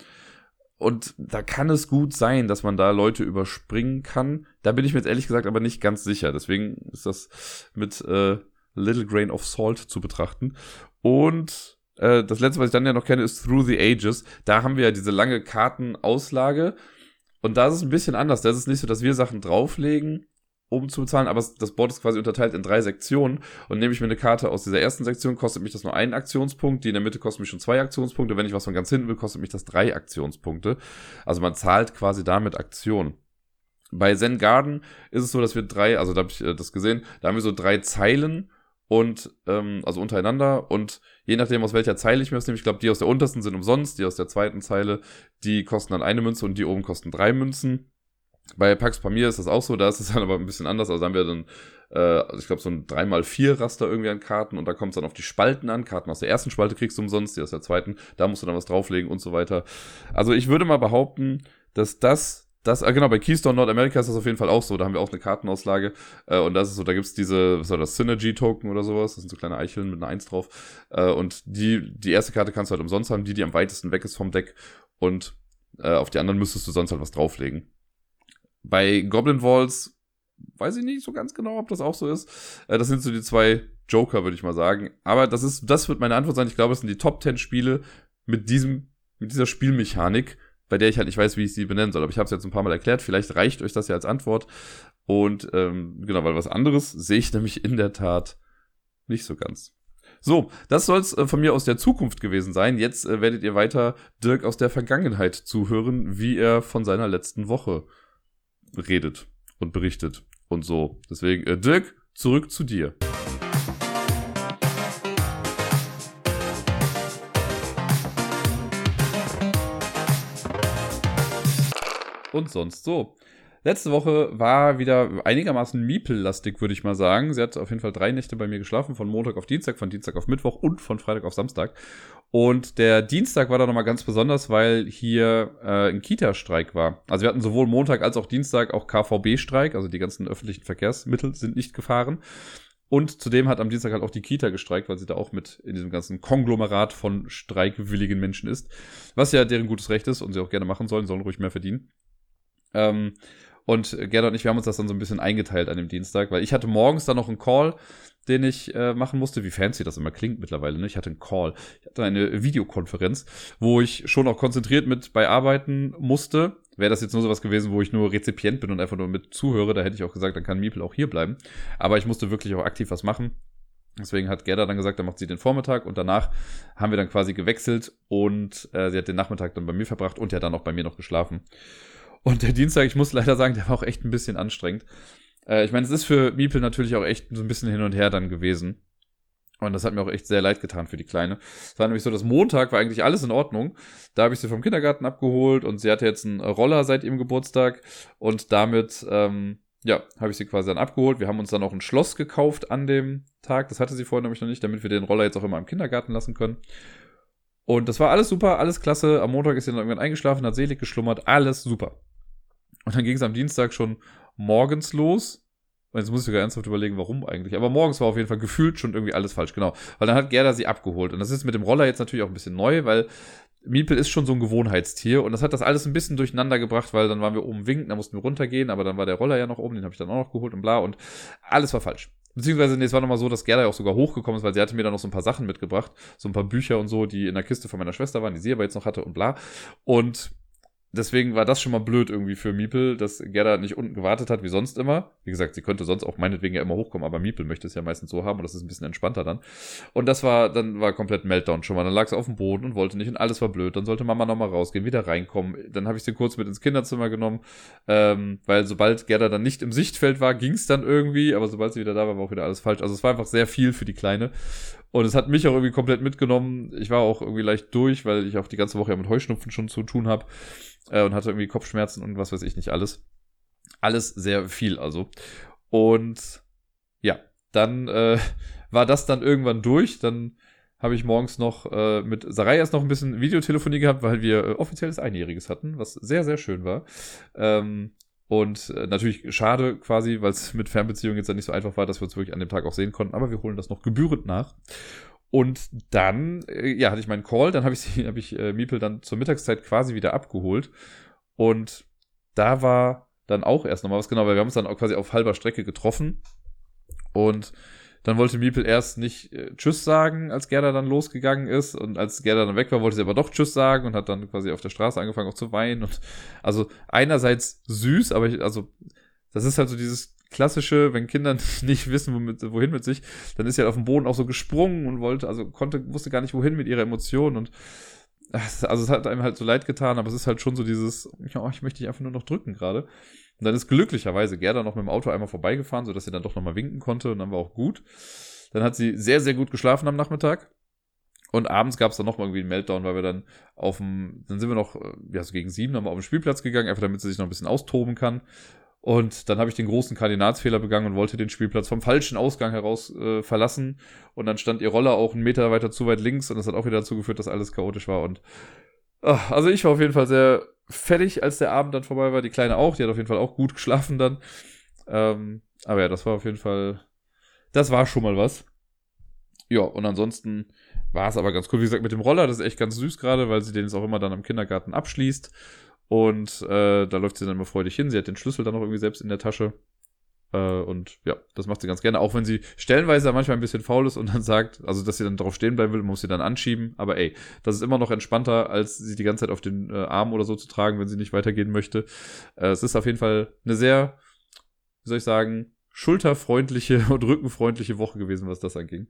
Und da kann es gut sein, dass man da Leute überspringen kann. Da bin ich mir jetzt ehrlich gesagt aber nicht ganz sicher. Deswegen ist das mit äh, Little Grain of Salt zu betrachten. Und äh, das letzte, was ich dann ja noch kenne, ist Through the Ages. Da haben wir ja diese lange Kartenauslage. Und da ist es ein bisschen anders. Da ist es nicht so, dass wir Sachen drauflegen um zu bezahlen, aber das Board ist quasi unterteilt in drei Sektionen und nehme ich mir eine Karte aus dieser ersten Sektion, kostet mich das nur einen Aktionspunkt, die in der Mitte kostet mich schon zwei Aktionspunkte, wenn ich was von ganz hinten will, kostet mich das drei Aktionspunkte. Also man zahlt quasi damit Aktionen. Bei Zen Garden ist es so, dass wir drei, also da habe ich äh, das gesehen, da haben wir so drei Zeilen und ähm, also untereinander und je nachdem aus welcher Zeile ich mir das nehme, ich glaube die aus der untersten sind umsonst, die aus der zweiten Zeile, die kosten dann eine Münze und die oben kosten drei Münzen. Bei Pax Pamir ist das auch so, da ist es dann aber ein bisschen anders. Also haben wir dann, äh, ich glaube, so ein 3x4 Raster irgendwie an Karten und da kommt es dann auf die Spalten an. Karten aus der ersten Spalte kriegst du umsonst, die aus der zweiten, da musst du dann was drauflegen und so weiter. Also ich würde mal behaupten, dass das das, äh, genau, bei Keystone Nordamerika ist das auf jeden Fall auch so. Da haben wir auch eine Kartenauslage. Äh, und das ist so, da gibt's diese, was war das, Synergy-Token oder sowas. Das sind so kleine Eicheln mit einer Eins drauf. Äh, und die, die erste Karte kannst du halt umsonst haben, die, die am weitesten weg ist vom Deck. Und äh, auf die anderen müsstest du sonst halt was drauflegen. Bei Goblin Walls weiß ich nicht so ganz genau, ob das auch so ist. Äh, das sind so die zwei Joker, würde ich mal sagen. Aber das ist, das wird meine Antwort sein. Ich glaube, es sind die Top 10 Spiele mit diesem, mit dieser Spielmechanik. Bei der ich halt nicht weiß, wie ich sie benennen soll. Aber ich habe es jetzt ein paar Mal erklärt. Vielleicht reicht euch das ja als Antwort. Und ähm, genau, weil was anderes sehe ich nämlich in der Tat nicht so ganz. So, das soll es äh, von mir aus der Zukunft gewesen sein. Jetzt äh, werdet ihr weiter Dirk aus der Vergangenheit zuhören, wie er von seiner letzten Woche redet und berichtet und so. Deswegen, äh, Dirk, zurück zu dir. Und sonst so. Letzte Woche war wieder einigermaßen Miepel-lastig, würde ich mal sagen. Sie hat auf jeden Fall drei Nächte bei mir geschlafen, von Montag auf Dienstag, von Dienstag auf Mittwoch und von Freitag auf Samstag. Und der Dienstag war da nochmal ganz besonders, weil hier äh, ein Kita-Streik war. Also wir hatten sowohl Montag als auch Dienstag auch KVB-Streik, also die ganzen öffentlichen Verkehrsmittel sind nicht gefahren. Und zudem hat am Dienstag halt auch die Kita gestreikt, weil sie da auch mit in diesem ganzen Konglomerat von streikwilligen Menschen ist. Was ja deren gutes Recht ist und sie auch gerne machen sollen, sollen ruhig mehr verdienen. Ähm, und Gerda und ich, wir haben uns das dann so ein bisschen eingeteilt an dem Dienstag, weil ich hatte morgens dann noch einen Call, den ich äh, machen musste, wie fancy das immer klingt mittlerweile. Ne? Ich hatte einen Call, ich hatte eine Videokonferenz, wo ich schon auch konzentriert mit bei arbeiten musste. Wäre das jetzt nur sowas gewesen, wo ich nur Rezipient bin und einfach nur mit zuhöre, da hätte ich auch gesagt, dann kann Miepel auch hier bleiben. Aber ich musste wirklich auch aktiv was machen. Deswegen hat Gerda dann gesagt, dann macht sie den Vormittag und danach haben wir dann quasi gewechselt und äh, sie hat den Nachmittag dann bei mir verbracht und ja dann auch bei mir noch geschlafen. Und der Dienstag, ich muss leider sagen, der war auch echt ein bisschen anstrengend. Äh, ich meine, es ist für Miepel natürlich auch echt so ein bisschen hin und her dann gewesen. Und das hat mir auch echt sehr leid getan für die Kleine. Es war nämlich so, dass Montag war eigentlich alles in Ordnung. Da habe ich sie vom Kindergarten abgeholt und sie hatte jetzt einen Roller seit ihrem Geburtstag. Und damit, ähm, ja, habe ich sie quasi dann abgeholt. Wir haben uns dann auch ein Schloss gekauft an dem Tag. Das hatte sie vorher nämlich noch nicht, damit wir den Roller jetzt auch immer im Kindergarten lassen können. Und das war alles super, alles klasse. Am Montag ist sie dann irgendwann eingeschlafen, hat selig geschlummert, alles super. Und dann ging es am Dienstag schon morgens los. Und jetzt muss ich sogar ernsthaft überlegen, warum eigentlich. Aber morgens war auf jeden Fall gefühlt schon irgendwie alles falsch, genau. Weil dann hat Gerda sie abgeholt. Und das ist mit dem Roller jetzt natürlich auch ein bisschen neu, weil Miepel ist schon so ein Gewohnheitstier und das hat das alles ein bisschen durcheinander gebracht, weil dann waren wir oben winken, da mussten wir runtergehen, aber dann war der Roller ja noch oben, den habe ich dann auch noch geholt und bla und alles war falsch. Beziehungsweise, nee, es war nochmal so, dass Gerda ja auch sogar hochgekommen ist, weil sie hatte mir dann noch so ein paar Sachen mitgebracht, so ein paar Bücher und so, die in der Kiste von meiner Schwester waren, die sie aber jetzt noch hatte und bla. Und deswegen war das schon mal blöd irgendwie für Miepel, dass Gerda nicht unten gewartet hat, wie sonst immer. Wie gesagt, sie könnte sonst auch meinetwegen ja immer hochkommen, aber Miepel möchte es ja meistens so haben und das ist ein bisschen entspannter dann. Und das war, dann war komplett Meltdown schon mal. Dann lag sie auf dem Boden und wollte nicht und alles war blöd. Dann sollte Mama nochmal rausgehen, wieder reinkommen. Dann habe ich sie kurz mit ins Kinderzimmer genommen, ähm, weil sobald Gerda dann nicht im Sichtfeld war, ging es dann irgendwie, aber sobald sie wieder da war, war auch wieder alles falsch. Also es war einfach sehr viel für die Kleine. Und es hat mich auch irgendwie komplett mitgenommen. Ich war auch irgendwie leicht durch, weil ich auch die ganze Woche ja mit Heuschnupfen schon zu tun habe äh, und hatte irgendwie Kopfschmerzen und was weiß ich nicht alles. Alles sehr viel also. Und ja, dann äh, war das dann irgendwann durch. Dann habe ich morgens noch äh, mit Sarai erst noch ein bisschen Videotelefonie gehabt, weil wir äh, offizielles Einjähriges hatten, was sehr, sehr schön war. Ähm, und äh, natürlich schade quasi, weil es mit Fernbeziehungen jetzt ja nicht so einfach war, dass wir uns wirklich an dem Tag auch sehen konnten, aber wir holen das noch gebührend nach. Und dann, äh, ja, hatte ich meinen Call, dann habe ich, sie, hab ich äh, Miepel dann zur Mittagszeit quasi wieder abgeholt. Und da war dann auch erst nochmal was genau, weil wir haben uns dann auch quasi auf halber Strecke getroffen. Und dann wollte Miepel erst nicht äh, Tschüss sagen, als Gerda dann losgegangen ist. Und als Gerda dann weg war, wollte sie aber doch Tschüss sagen und hat dann quasi auf der Straße angefangen auch zu weinen. Und also einerseits süß, aber ich, also das ist halt so dieses klassische, wenn Kinder nicht wissen, womit, wohin mit sich, dann ist sie halt auf dem Boden auch so gesprungen und wollte, also konnte, wusste gar nicht wohin mit ihrer Emotion und also es hat einem halt so leid getan, aber es ist halt schon so dieses, ja, ich möchte dich einfach nur noch drücken gerade. Und dann ist glücklicherweise Gerda noch mit dem Auto einmal vorbeigefahren, sodass sie dann doch nochmal winken konnte und dann war auch gut. Dann hat sie sehr, sehr gut geschlafen am Nachmittag. Und abends gab es dann nochmal irgendwie einen Meltdown, weil wir dann auf dem, dann sind wir noch, äh, ja, so gegen sieben, nochmal auf den Spielplatz gegangen, einfach damit sie sich noch ein bisschen austoben kann. Und dann habe ich den großen Kardinalsfehler begangen und wollte den Spielplatz vom falschen Ausgang heraus äh, verlassen. Und dann stand ihr Roller auch einen Meter weiter zu weit links und das hat auch wieder dazu geführt, dass alles chaotisch war. Und ach, also ich war auf jeden Fall sehr fertig, als der Abend dann vorbei war. Die Kleine auch, die hat auf jeden Fall auch gut geschlafen dann. Ähm, aber ja, das war auf jeden Fall, das war schon mal was. Ja, und ansonsten war es aber ganz cool. Wie gesagt, mit dem Roller, das ist echt ganz süß gerade, weil sie den jetzt auch immer dann am Kindergarten abschließt. Und äh, da läuft sie dann immer freudig hin. Sie hat den Schlüssel dann noch irgendwie selbst in der Tasche. Äh, und ja, das macht sie ganz gerne, auch wenn sie stellenweise manchmal ein bisschen faul ist und dann sagt, also dass sie dann drauf stehen bleiben will, muss sie dann anschieben. Aber ey, das ist immer noch entspannter, als sie die ganze Zeit auf den äh, Arm oder so zu tragen, wenn sie nicht weitergehen möchte. Äh, es ist auf jeden Fall eine sehr, wie soll ich sagen, schulterfreundliche und rückenfreundliche Woche gewesen, was das anging.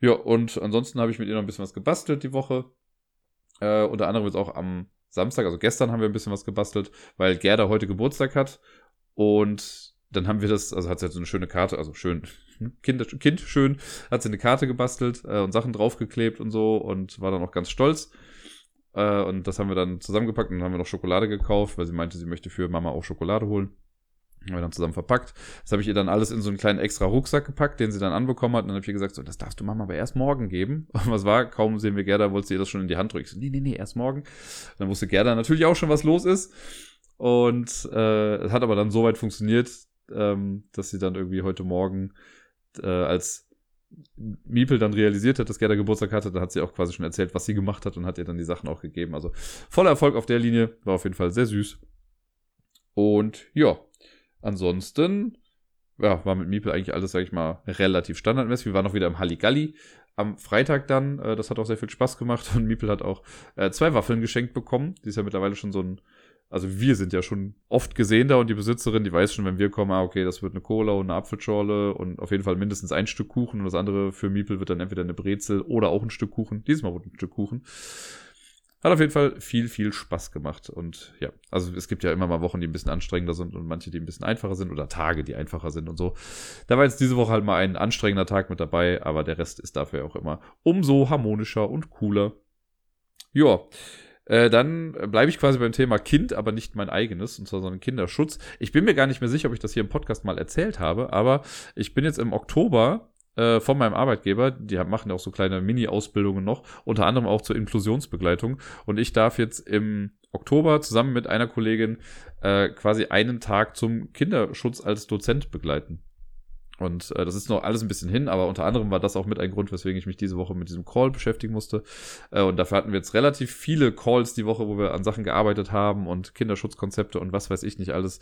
Ja, und ansonsten habe ich mit ihr noch ein bisschen was gebastelt die Woche. Äh, unter anderem jetzt auch am Samstag, also gestern haben wir ein bisschen was gebastelt, weil Gerda heute Geburtstag hat. Und dann haben wir das, also hat sie jetzt so eine schöne Karte, also schön, kind, kind schön, hat sie eine Karte gebastelt äh, und Sachen draufgeklebt und so und war dann auch ganz stolz. Äh, und das haben wir dann zusammengepackt und dann haben wir noch Schokolade gekauft, weil sie meinte, sie möchte für Mama auch Schokolade holen. Haben wir dann zusammen verpackt. Das habe ich ihr dann alles in so einen kleinen extra Rucksack gepackt, den sie dann anbekommen hat. Und dann habe ich ihr gesagt, so, das darfst du Mama aber erst morgen geben. Und was war? Kaum sehen wir Gerda, wollte sie ihr das schon in die Hand drücken. Ich so, nee, nee, nee, erst morgen. Und dann wusste Gerda natürlich auch schon, was los ist. Und äh, es hat aber dann so weit funktioniert, ähm, dass sie dann irgendwie heute Morgen äh, als Miepel dann realisiert hat, dass Gerda Geburtstag hatte, dann hat sie auch quasi schon erzählt, was sie gemacht hat und hat ihr dann die Sachen auch gegeben. Also voller Erfolg auf der Linie, war auf jeden Fall sehr süß. Und ja, ansonsten ja, war mit Miepel eigentlich alles, sag ich mal, relativ standardmäßig. Wir waren auch wieder im Halligalli am Freitag dann. Äh, das hat auch sehr viel Spaß gemacht und Miepel hat auch äh, zwei Waffeln geschenkt bekommen. Die ist ja mittlerweile schon so ein also wir sind ja schon oft gesehen da und die Besitzerin, die weiß schon, wenn wir kommen, ah, okay, das wird eine Cola und eine Apfelschorle und auf jeden Fall mindestens ein Stück Kuchen und das andere für Miepel wird dann entweder eine Brezel oder auch ein Stück Kuchen. Diesmal wurde ein Stück Kuchen. Hat auf jeden Fall viel, viel Spaß gemacht. Und ja, also es gibt ja immer mal Wochen, die ein bisschen anstrengender sind und manche, die ein bisschen einfacher sind oder Tage, die einfacher sind und so. Da war jetzt diese Woche halt mal ein anstrengender Tag mit dabei, aber der Rest ist dafür auch immer umso harmonischer und cooler. Ja. Äh, dann bleibe ich quasi beim Thema Kind, aber nicht mein eigenes, und zwar so ein Kinderschutz. Ich bin mir gar nicht mehr sicher, ob ich das hier im Podcast mal erzählt habe, aber ich bin jetzt im Oktober äh, von meinem Arbeitgeber, die machen ja auch so kleine Mini-Ausbildungen noch, unter anderem auch zur Inklusionsbegleitung. Und ich darf jetzt im Oktober zusammen mit einer Kollegin äh, quasi einen Tag zum Kinderschutz als Dozent begleiten. Und äh, das ist noch alles ein bisschen hin, aber unter anderem war das auch mit ein Grund, weswegen ich mich diese Woche mit diesem Call beschäftigen musste. Äh, und dafür hatten wir jetzt relativ viele Calls die Woche, wo wir an Sachen gearbeitet haben und Kinderschutzkonzepte und was weiß ich nicht alles,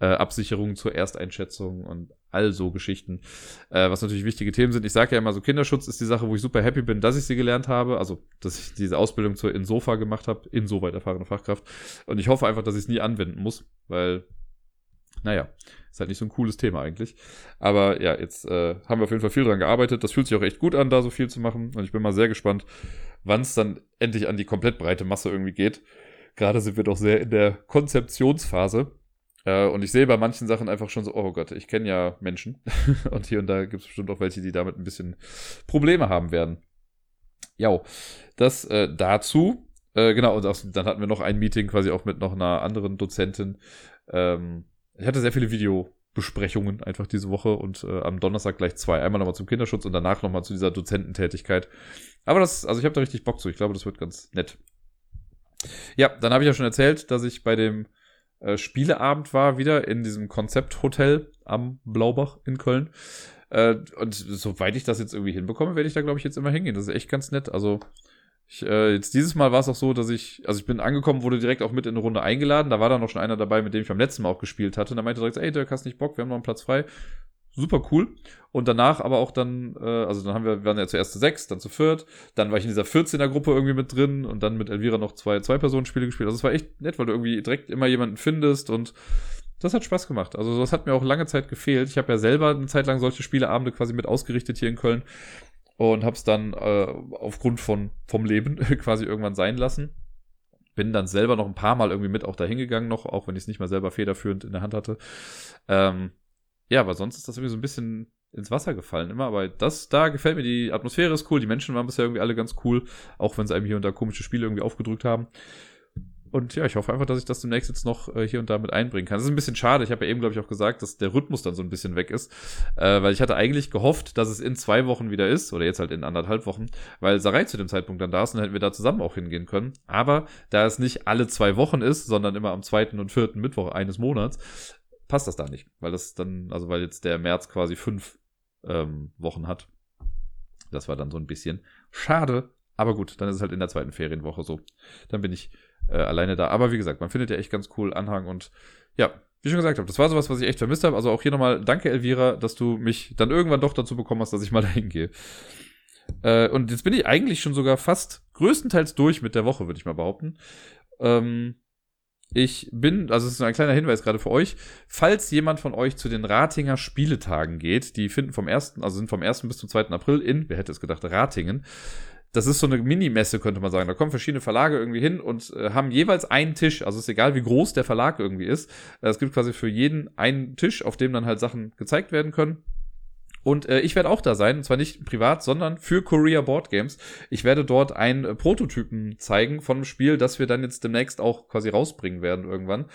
äh, Absicherungen zur Ersteinschätzung und all so Geschichten, äh, was natürlich wichtige Themen sind. Ich sage ja immer so, Kinderschutz ist die Sache, wo ich super happy bin, dass ich sie gelernt habe, also dass ich diese Ausbildung zur Insofa gemacht habe, insoweit erfahrene Fachkraft. Und ich hoffe einfach, dass ich es nie anwenden muss, weil naja, ist halt nicht so ein cooles Thema eigentlich. Aber ja, jetzt äh, haben wir auf jeden Fall viel dran gearbeitet. Das fühlt sich auch echt gut an, da so viel zu machen. Und ich bin mal sehr gespannt, wann es dann endlich an die komplett breite Masse irgendwie geht. Gerade sind wir doch sehr in der Konzeptionsphase. Äh, und ich sehe bei manchen Sachen einfach schon so, oh Gott, ich kenne ja Menschen. und hier und da gibt es bestimmt auch welche, die damit ein bisschen Probleme haben werden. Ja, das äh, dazu. Äh, genau, und auch, dann hatten wir noch ein Meeting quasi auch mit noch einer anderen Dozentin. Ähm, ich hatte sehr viele Videobesprechungen einfach diese Woche und äh, am Donnerstag gleich zwei. Einmal nochmal zum Kinderschutz und danach nochmal zu dieser Dozententätigkeit. Aber das, also ich habe da richtig Bock zu. Ich glaube, das wird ganz nett. Ja, dann habe ich ja schon erzählt, dass ich bei dem äh, Spieleabend war, wieder in diesem Konzepthotel am Blaubach in Köln. Äh, und soweit ich das jetzt irgendwie hinbekomme, werde ich da, glaube ich, jetzt immer hingehen. Das ist echt ganz nett. Also ich, äh, jetzt dieses Mal war es auch so, dass ich, also ich bin angekommen, wurde direkt auch mit in eine Runde eingeladen. Da war dann noch schon einer dabei, mit dem ich beim letzten Mal auch gespielt hatte. Und da meinte direkt, ey, Dirk, hast nicht Bock, wir haben noch einen Platz frei. Super cool. Und danach aber auch dann, äh, also dann haben wir, wir waren ja zuerst zu sechs, dann zu viert. Dann war ich in dieser 14er-Gruppe irgendwie mit drin und dann mit Elvira noch zwei Zwei-Personen-Spiele gespielt. Also es war echt nett, weil du irgendwie direkt immer jemanden findest und das hat Spaß gemacht. Also das hat mir auch lange Zeit gefehlt. Ich habe ja selber eine Zeit lang solche Spieleabende quasi mit ausgerichtet hier in Köln und habe es dann äh, aufgrund von vom Leben quasi irgendwann sein lassen. Bin dann selber noch ein paar Mal irgendwie mit auch dahin gegangen noch, auch wenn ich es nicht mal selber federführend in der Hand hatte. Ähm, ja, aber sonst ist das irgendwie so ein bisschen ins Wasser gefallen immer, aber das, da gefällt mir die Atmosphäre ist cool, die Menschen waren bisher irgendwie alle ganz cool, auch wenn sie einem hier und da komische Spiele irgendwie aufgedrückt haben. Und ja, ich hoffe einfach, dass ich das demnächst jetzt noch äh, hier und da mit einbringen kann. Das ist ein bisschen schade. Ich habe ja eben, glaube ich, auch gesagt, dass der Rhythmus dann so ein bisschen weg ist. Äh, weil ich hatte eigentlich gehofft, dass es in zwei Wochen wieder ist. Oder jetzt halt in anderthalb Wochen. Weil Sarai zu dem Zeitpunkt dann da ist und dann hätten wir da zusammen auch hingehen können. Aber da es nicht alle zwei Wochen ist, sondern immer am zweiten und vierten Mittwoch eines Monats, passt das da nicht. Weil das dann, also weil jetzt der März quasi fünf ähm, Wochen hat. Das war dann so ein bisschen schade. Aber gut, dann ist es halt in der zweiten Ferienwoche so. Dann bin ich äh, alleine da. Aber wie gesagt, man findet ja echt ganz cool Anhang und ja, wie ich schon gesagt habe, das war sowas, was ich echt vermisst habe. Also auch hier nochmal danke, Elvira, dass du mich dann irgendwann doch dazu bekommen hast, dass ich mal dahin gehe. Äh, und jetzt bin ich eigentlich schon sogar fast größtenteils durch mit der Woche, würde ich mal behaupten. Ähm, ich bin, also es ist ein kleiner Hinweis gerade für euch, falls jemand von euch zu den Ratinger Spieletagen geht, die finden vom 1., also sind vom 1. bis zum 2. April in, wer hätte es gedacht, Ratingen. Das ist so eine Minimesse, könnte man sagen. Da kommen verschiedene Verlage irgendwie hin und äh, haben jeweils einen Tisch. Also ist egal, wie groß der Verlag irgendwie ist. Äh, es gibt quasi für jeden einen Tisch, auf dem dann halt Sachen gezeigt werden können. Und äh, ich werde auch da sein, und zwar nicht privat, sondern für Korea Board Games. Ich werde dort einen äh, Prototypen zeigen von einem Spiel, das wir dann jetzt demnächst auch quasi rausbringen werden irgendwann.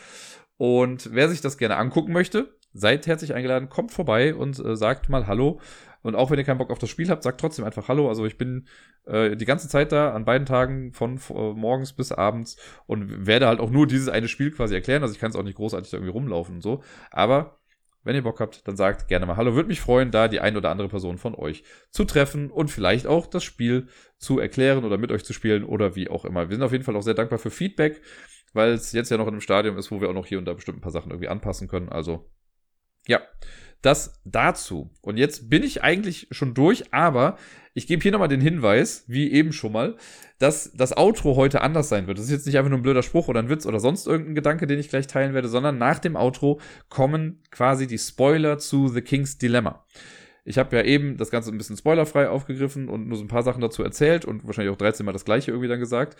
Und wer sich das gerne angucken möchte, seid herzlich eingeladen, kommt vorbei und äh, sagt mal Hallo. Und auch wenn ihr keinen Bock auf das Spiel habt, sagt trotzdem einfach Hallo. Also ich bin äh, die ganze Zeit da, an beiden Tagen von äh, morgens bis abends und werde halt auch nur dieses eine Spiel quasi erklären. Also ich kann es auch nicht großartig irgendwie rumlaufen und so. Aber wenn ihr Bock habt, dann sagt gerne mal Hallo. Würde mich freuen, da die ein oder andere Person von euch zu treffen und vielleicht auch das Spiel zu erklären oder mit euch zu spielen oder wie auch immer. Wir sind auf jeden Fall auch sehr dankbar für Feedback, weil es jetzt ja noch in einem Stadium ist, wo wir auch noch hier und da bestimmt ein paar Sachen irgendwie anpassen können. Also, ja, das dazu. Und jetzt bin ich eigentlich schon durch, aber ich gebe hier nochmal den Hinweis, wie eben schon mal, dass das Outro heute anders sein wird. Das ist jetzt nicht einfach nur ein blöder Spruch oder ein Witz oder sonst irgendein Gedanke, den ich gleich teilen werde, sondern nach dem Outro kommen quasi die Spoiler zu The King's Dilemma. Ich habe ja eben das Ganze ein bisschen spoilerfrei aufgegriffen und nur so ein paar Sachen dazu erzählt und wahrscheinlich auch 13 Mal das gleiche irgendwie dann gesagt.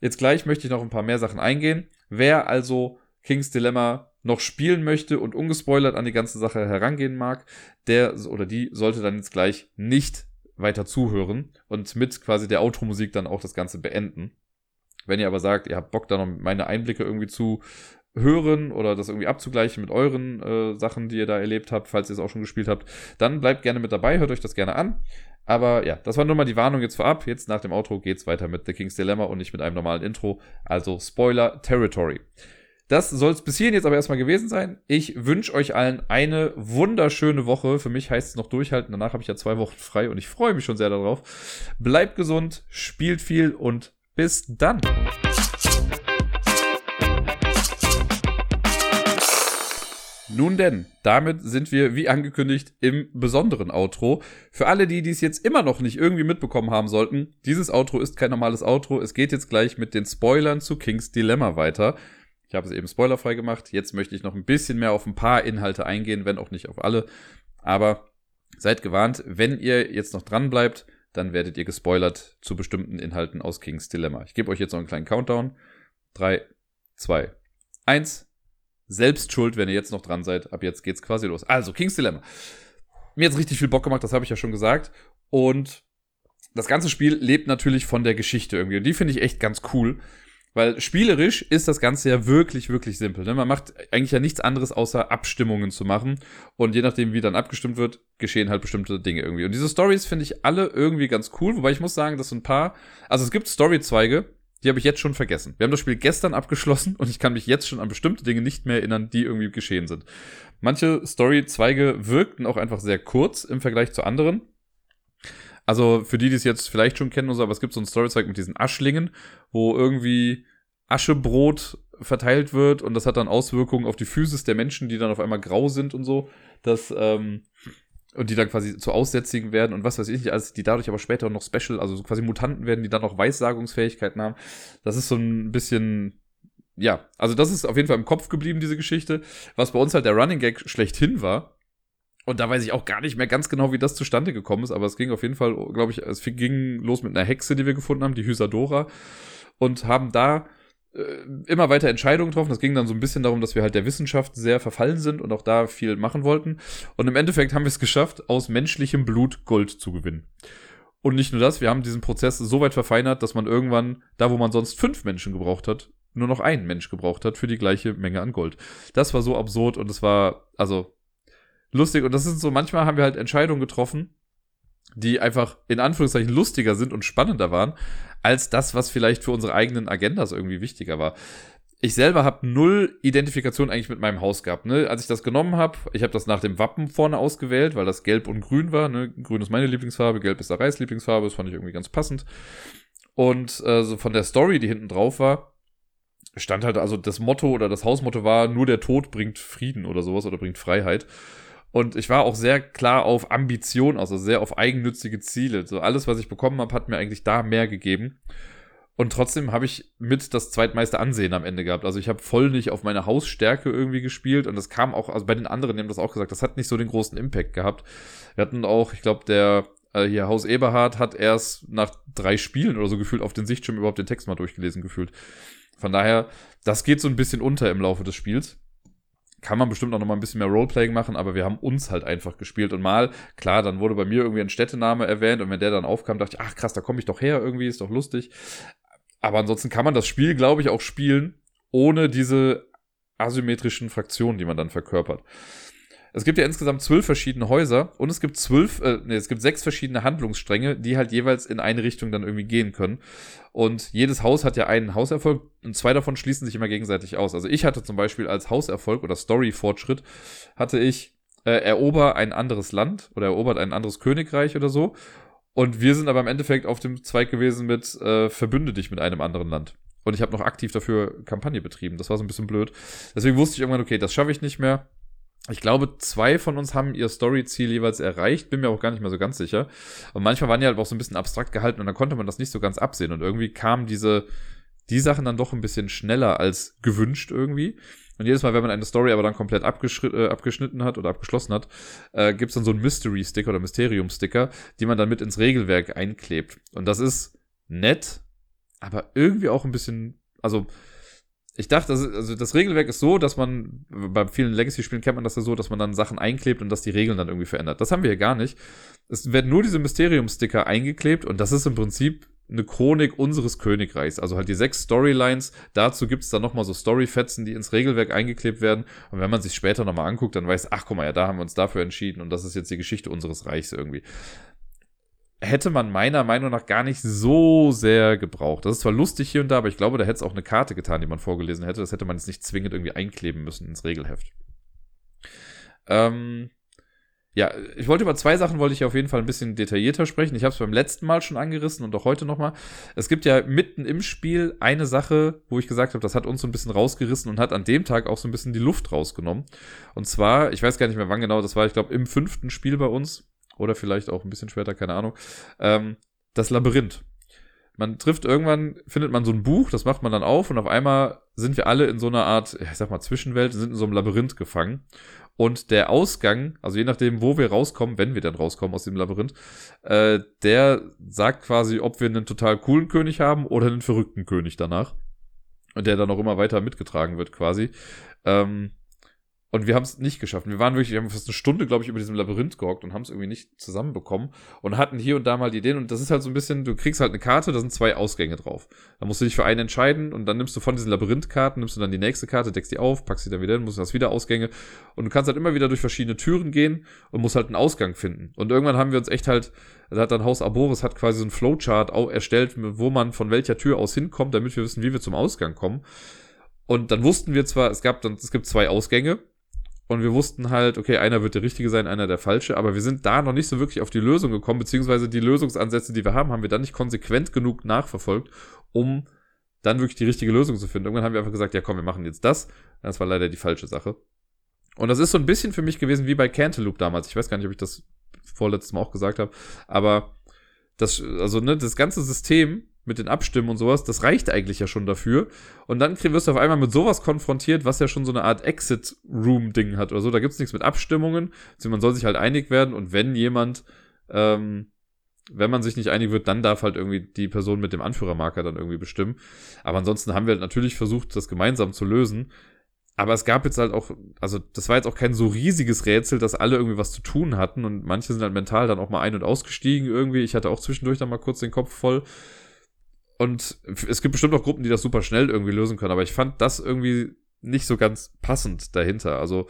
Jetzt gleich möchte ich noch ein paar mehr Sachen eingehen. Wer also King's Dilemma noch spielen möchte und ungespoilert an die ganze Sache herangehen mag, der oder die sollte dann jetzt gleich nicht weiter zuhören und mit quasi der Outro-Musik dann auch das Ganze beenden. Wenn ihr aber sagt, ihr habt Bock da noch meine Einblicke irgendwie zu hören oder das irgendwie abzugleichen mit euren äh, Sachen, die ihr da erlebt habt, falls ihr es auch schon gespielt habt, dann bleibt gerne mit dabei, hört euch das gerne an. Aber ja, das war nur mal die Warnung jetzt vorab. Jetzt nach dem Outro geht's weiter mit The King's Dilemma und nicht mit einem normalen Intro. Also Spoiler Territory. Das soll es bis hierhin jetzt aber erstmal gewesen sein. Ich wünsche euch allen eine wunderschöne Woche. Für mich heißt es noch durchhalten. Danach habe ich ja zwei Wochen frei und ich freue mich schon sehr darauf. Bleibt gesund, spielt viel und bis dann. Nun denn, damit sind wir, wie angekündigt, im besonderen Outro. Für alle, die dies jetzt immer noch nicht irgendwie mitbekommen haben sollten, dieses Outro ist kein normales Outro. Es geht jetzt gleich mit den Spoilern zu Kings Dilemma weiter. Ich habe es eben spoilerfrei gemacht. Jetzt möchte ich noch ein bisschen mehr auf ein paar Inhalte eingehen, wenn auch nicht auf alle. Aber seid gewarnt, wenn ihr jetzt noch dran bleibt, dann werdet ihr gespoilert zu bestimmten Inhalten aus Kings Dilemma. Ich gebe euch jetzt noch einen kleinen Countdown. Drei, zwei, eins. Selbst schuld, wenn ihr jetzt noch dran seid. Ab jetzt geht's quasi los. Also, Kings Dilemma. Mir hat's richtig viel Bock gemacht, das habe ich ja schon gesagt. Und das ganze Spiel lebt natürlich von der Geschichte irgendwie. Und die finde ich echt ganz cool. Weil spielerisch ist das Ganze ja wirklich, wirklich simpel. Ne? Man macht eigentlich ja nichts anderes, außer Abstimmungen zu machen. Und je nachdem, wie dann abgestimmt wird, geschehen halt bestimmte Dinge irgendwie. Und diese Stories finde ich alle irgendwie ganz cool. Wobei ich muss sagen, dass ein paar, also es gibt Storyzweige, die habe ich jetzt schon vergessen. Wir haben das Spiel gestern abgeschlossen und ich kann mich jetzt schon an bestimmte Dinge nicht mehr erinnern, die irgendwie geschehen sind. Manche Storyzweige wirkten auch einfach sehr kurz im Vergleich zu anderen. Also für die, die es jetzt vielleicht schon kennen, oder so, aber es gibt so ein Storyzeug mit diesen Aschlingen, wo irgendwie Aschebrot verteilt wird und das hat dann Auswirkungen auf die Physis der Menschen, die dann auf einmal grau sind und so. Das, ähm, und die dann quasi zu Aussätzigen werden und was weiß ich nicht, also die dadurch aber später noch Special, also so quasi Mutanten werden, die dann auch Weissagungsfähigkeiten haben. Das ist so ein bisschen, ja, also das ist auf jeden Fall im Kopf geblieben, diese Geschichte. Was bei uns halt der Running Gag schlechthin war, und da weiß ich auch gar nicht mehr ganz genau, wie das zustande gekommen ist, aber es ging auf jeden Fall, glaube ich, es ging los mit einer Hexe, die wir gefunden haben, die Hysadora, und haben da äh, immer weiter Entscheidungen getroffen. Das ging dann so ein bisschen darum, dass wir halt der Wissenschaft sehr verfallen sind und auch da viel machen wollten. Und im Endeffekt haben wir es geschafft, aus menschlichem Blut Gold zu gewinnen. Und nicht nur das, wir haben diesen Prozess so weit verfeinert, dass man irgendwann, da wo man sonst fünf Menschen gebraucht hat, nur noch einen Mensch gebraucht hat für die gleiche Menge an Gold. Das war so absurd und es war, also lustig. Und das ist so, manchmal haben wir halt Entscheidungen getroffen, die einfach in Anführungszeichen lustiger sind und spannender waren, als das, was vielleicht für unsere eigenen Agendas irgendwie wichtiger war. Ich selber habe null Identifikation eigentlich mit meinem Haus gehabt. Ne? Als ich das genommen habe, ich habe das nach dem Wappen vorne ausgewählt, weil das gelb und grün war. Ne? Grün ist meine Lieblingsfarbe, gelb ist der Reis Lieblingsfarbe. Das fand ich irgendwie ganz passend. Und äh, so von der Story, die hinten drauf war, stand halt, also das Motto oder das Hausmotto war, nur der Tod bringt Frieden oder sowas oder bringt Freiheit. Und ich war auch sehr klar auf Ambition, also sehr auf eigennützige Ziele. So alles, was ich bekommen habe, hat mir eigentlich da mehr gegeben. Und trotzdem habe ich mit das zweitmeiste Ansehen am Ende gehabt. Also ich habe voll nicht auf meine Hausstärke irgendwie gespielt und das kam auch, also bei den anderen, die haben das auch gesagt, das hat nicht so den großen Impact gehabt. Wir hatten auch, ich glaube, der äh, hier Haus Eberhard hat erst nach drei Spielen oder so gefühlt auf den Sichtschirm überhaupt den Text mal durchgelesen gefühlt. Von daher, das geht so ein bisschen unter im Laufe des Spiels kann man bestimmt auch noch mal ein bisschen mehr Roleplaying machen, aber wir haben uns halt einfach gespielt und mal, klar, dann wurde bei mir irgendwie ein Städtename erwähnt und wenn der dann aufkam, dachte ich, ach krass, da komme ich doch her, irgendwie ist doch lustig. Aber ansonsten kann man das Spiel, glaube ich, auch spielen, ohne diese asymmetrischen Fraktionen, die man dann verkörpert. Es gibt ja insgesamt zwölf verschiedene Häuser und es gibt zwölf, äh, nee, es gibt sechs verschiedene Handlungsstränge, die halt jeweils in eine Richtung dann irgendwie gehen können. Und jedes Haus hat ja einen Hauserfolg und zwei davon schließen sich immer gegenseitig aus. Also ich hatte zum Beispiel als Hauserfolg oder Story-Fortschritt hatte ich äh, erober ein anderes Land oder erobert ein anderes Königreich oder so. Und wir sind aber im Endeffekt auf dem Zweig gewesen mit äh, verbünde dich mit einem anderen Land. Und ich habe noch aktiv dafür Kampagne betrieben. Das war so ein bisschen blöd. Deswegen wusste ich irgendwann, okay, das schaffe ich nicht mehr ich glaube, zwei von uns haben ihr Story-Ziel jeweils erreicht, bin mir auch gar nicht mehr so ganz sicher. Und manchmal waren die halt auch so ein bisschen abstrakt gehalten und dann konnte man das nicht so ganz absehen. Und irgendwie kamen diese, die Sachen dann doch ein bisschen schneller als gewünscht irgendwie. Und jedes Mal, wenn man eine Story aber dann komplett äh, abgeschnitten hat oder abgeschlossen hat, äh, gibt es dann so einen Mystery-Sticker oder Mysterium-Sticker, die man dann mit ins Regelwerk einklebt. Und das ist nett, aber irgendwie auch ein bisschen, also ich dachte, das, also das Regelwerk ist so, dass man, bei vielen Legacy-Spielen kennt man das ja so, dass man dann Sachen einklebt und dass die Regeln dann irgendwie verändert. Das haben wir hier gar nicht. Es werden nur diese Mysterium-Sticker eingeklebt und das ist im Prinzip eine Chronik unseres Königreichs. Also halt die sechs Storylines. Dazu gibt es dann nochmal so Storyfetzen, die ins Regelwerk eingeklebt werden. Und wenn man sich später nochmal anguckt, dann weiß, ach guck mal, ja, da haben wir uns dafür entschieden und das ist jetzt die Geschichte unseres Reichs irgendwie hätte man meiner Meinung nach gar nicht so sehr gebraucht. Das ist zwar lustig hier und da, aber ich glaube, da hätte es auch eine Karte getan, die man vorgelesen hätte. Das hätte man jetzt nicht zwingend irgendwie einkleben müssen ins Regelheft. Ähm, ja, ich wollte über zwei Sachen, wollte ich auf jeden Fall ein bisschen detaillierter sprechen. Ich habe es beim letzten Mal schon angerissen und auch heute nochmal. Es gibt ja mitten im Spiel eine Sache, wo ich gesagt habe, das hat uns so ein bisschen rausgerissen und hat an dem Tag auch so ein bisschen die Luft rausgenommen. Und zwar, ich weiß gar nicht mehr wann genau, das war, ich glaube, im fünften Spiel bei uns oder vielleicht auch ein bisschen später, keine Ahnung. Ähm, das Labyrinth. Man trifft irgendwann, findet man so ein Buch, das macht man dann auf und auf einmal sind wir alle in so einer Art, ich sag mal, Zwischenwelt, sind in so einem Labyrinth gefangen. Und der Ausgang, also je nachdem, wo wir rauskommen, wenn wir dann rauskommen aus dem Labyrinth, äh, der sagt quasi, ob wir einen total coolen König haben oder einen verrückten König danach. Und der dann auch immer weiter mitgetragen wird quasi. Ähm, und wir haben es nicht geschafft. Wir waren wirklich, wir haben fast eine Stunde, glaube ich, über diesem Labyrinth gehockt und haben es irgendwie nicht zusammenbekommen und hatten hier und da mal die Ideen. Und das ist halt so ein bisschen, du kriegst halt eine Karte, da sind zwei Ausgänge drauf. Da musst du dich für einen entscheiden und dann nimmst du von diesen Labyrinthkarten, nimmst du dann die nächste Karte, deckst die auf, packst sie dann wieder hin, musst du hast wieder Ausgänge. Und du kannst halt immer wieder durch verschiedene Türen gehen und musst halt einen Ausgang finden. Und irgendwann haben wir uns echt halt, da hat dann Haus Aboris hat quasi so ein Flowchart erstellt, wo man von welcher Tür aus hinkommt, damit wir wissen, wie wir zum Ausgang kommen. Und dann wussten wir zwar, es gab dann, es gibt zwei Ausgänge und wir wussten halt, okay, einer wird der richtige sein, einer der falsche, aber wir sind da noch nicht so wirklich auf die Lösung gekommen, beziehungsweise die Lösungsansätze, die wir haben, haben wir dann nicht konsequent genug nachverfolgt, um dann wirklich die richtige Lösung zu finden. Irgendwann haben wir einfach gesagt, ja komm, wir machen jetzt das. Das war leider die falsche Sache. Und das ist so ein bisschen für mich gewesen wie bei Cantaloupe damals. Ich weiß gar nicht, ob ich das vorletztes Mal auch gesagt habe, aber das, also ne, das ganze System mit den Abstimmen und sowas, das reicht eigentlich ja schon dafür. Und dann wirst du auf einmal mit sowas konfrontiert, was ja schon so eine Art Exit-Room-Ding hat oder so. Da gibt's nichts mit Abstimmungen. Also man soll sich halt einig werden und wenn jemand, ähm, wenn man sich nicht einig wird, dann darf halt irgendwie die Person mit dem Anführermarker dann irgendwie bestimmen. Aber ansonsten haben wir natürlich versucht, das gemeinsam zu lösen. Aber es gab jetzt halt auch, also das war jetzt auch kein so riesiges Rätsel, dass alle irgendwie was zu tun hatten und manche sind halt mental dann auch mal ein- und ausgestiegen irgendwie. Ich hatte auch zwischendurch dann mal kurz den Kopf voll. Und es gibt bestimmt auch Gruppen, die das super schnell irgendwie lösen können, aber ich fand das irgendwie nicht so ganz passend dahinter. Also,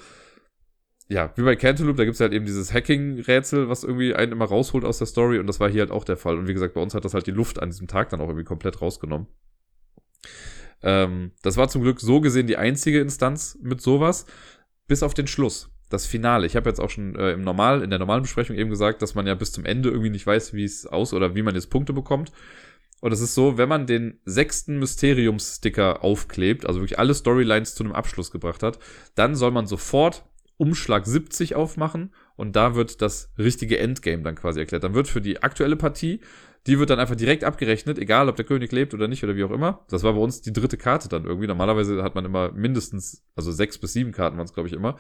ja, wie bei Cantaloupe, da gibt es halt eben dieses Hacking-Rätsel, was irgendwie einen immer rausholt aus der Story und das war hier halt auch der Fall. Und wie gesagt, bei uns hat das halt die Luft an diesem Tag dann auch irgendwie komplett rausgenommen. Ähm, das war zum Glück so gesehen die einzige Instanz mit sowas, bis auf den Schluss. Das Finale. Ich habe jetzt auch schon äh, im Normal, in der normalen Besprechung eben gesagt, dass man ja bis zum Ende irgendwie nicht weiß, wie es aus oder wie man jetzt Punkte bekommt. Und es ist so, wenn man den sechsten Mysteriums-Sticker aufklebt, also wirklich alle Storylines zu einem Abschluss gebracht hat, dann soll man sofort Umschlag 70 aufmachen und da wird das richtige Endgame dann quasi erklärt. Dann wird für die aktuelle Partie, die wird dann einfach direkt abgerechnet, egal ob der König lebt oder nicht oder wie auch immer. Das war bei uns die dritte Karte dann irgendwie. Normalerweise hat man immer mindestens, also sechs bis sieben Karten waren es, glaube ich, immer.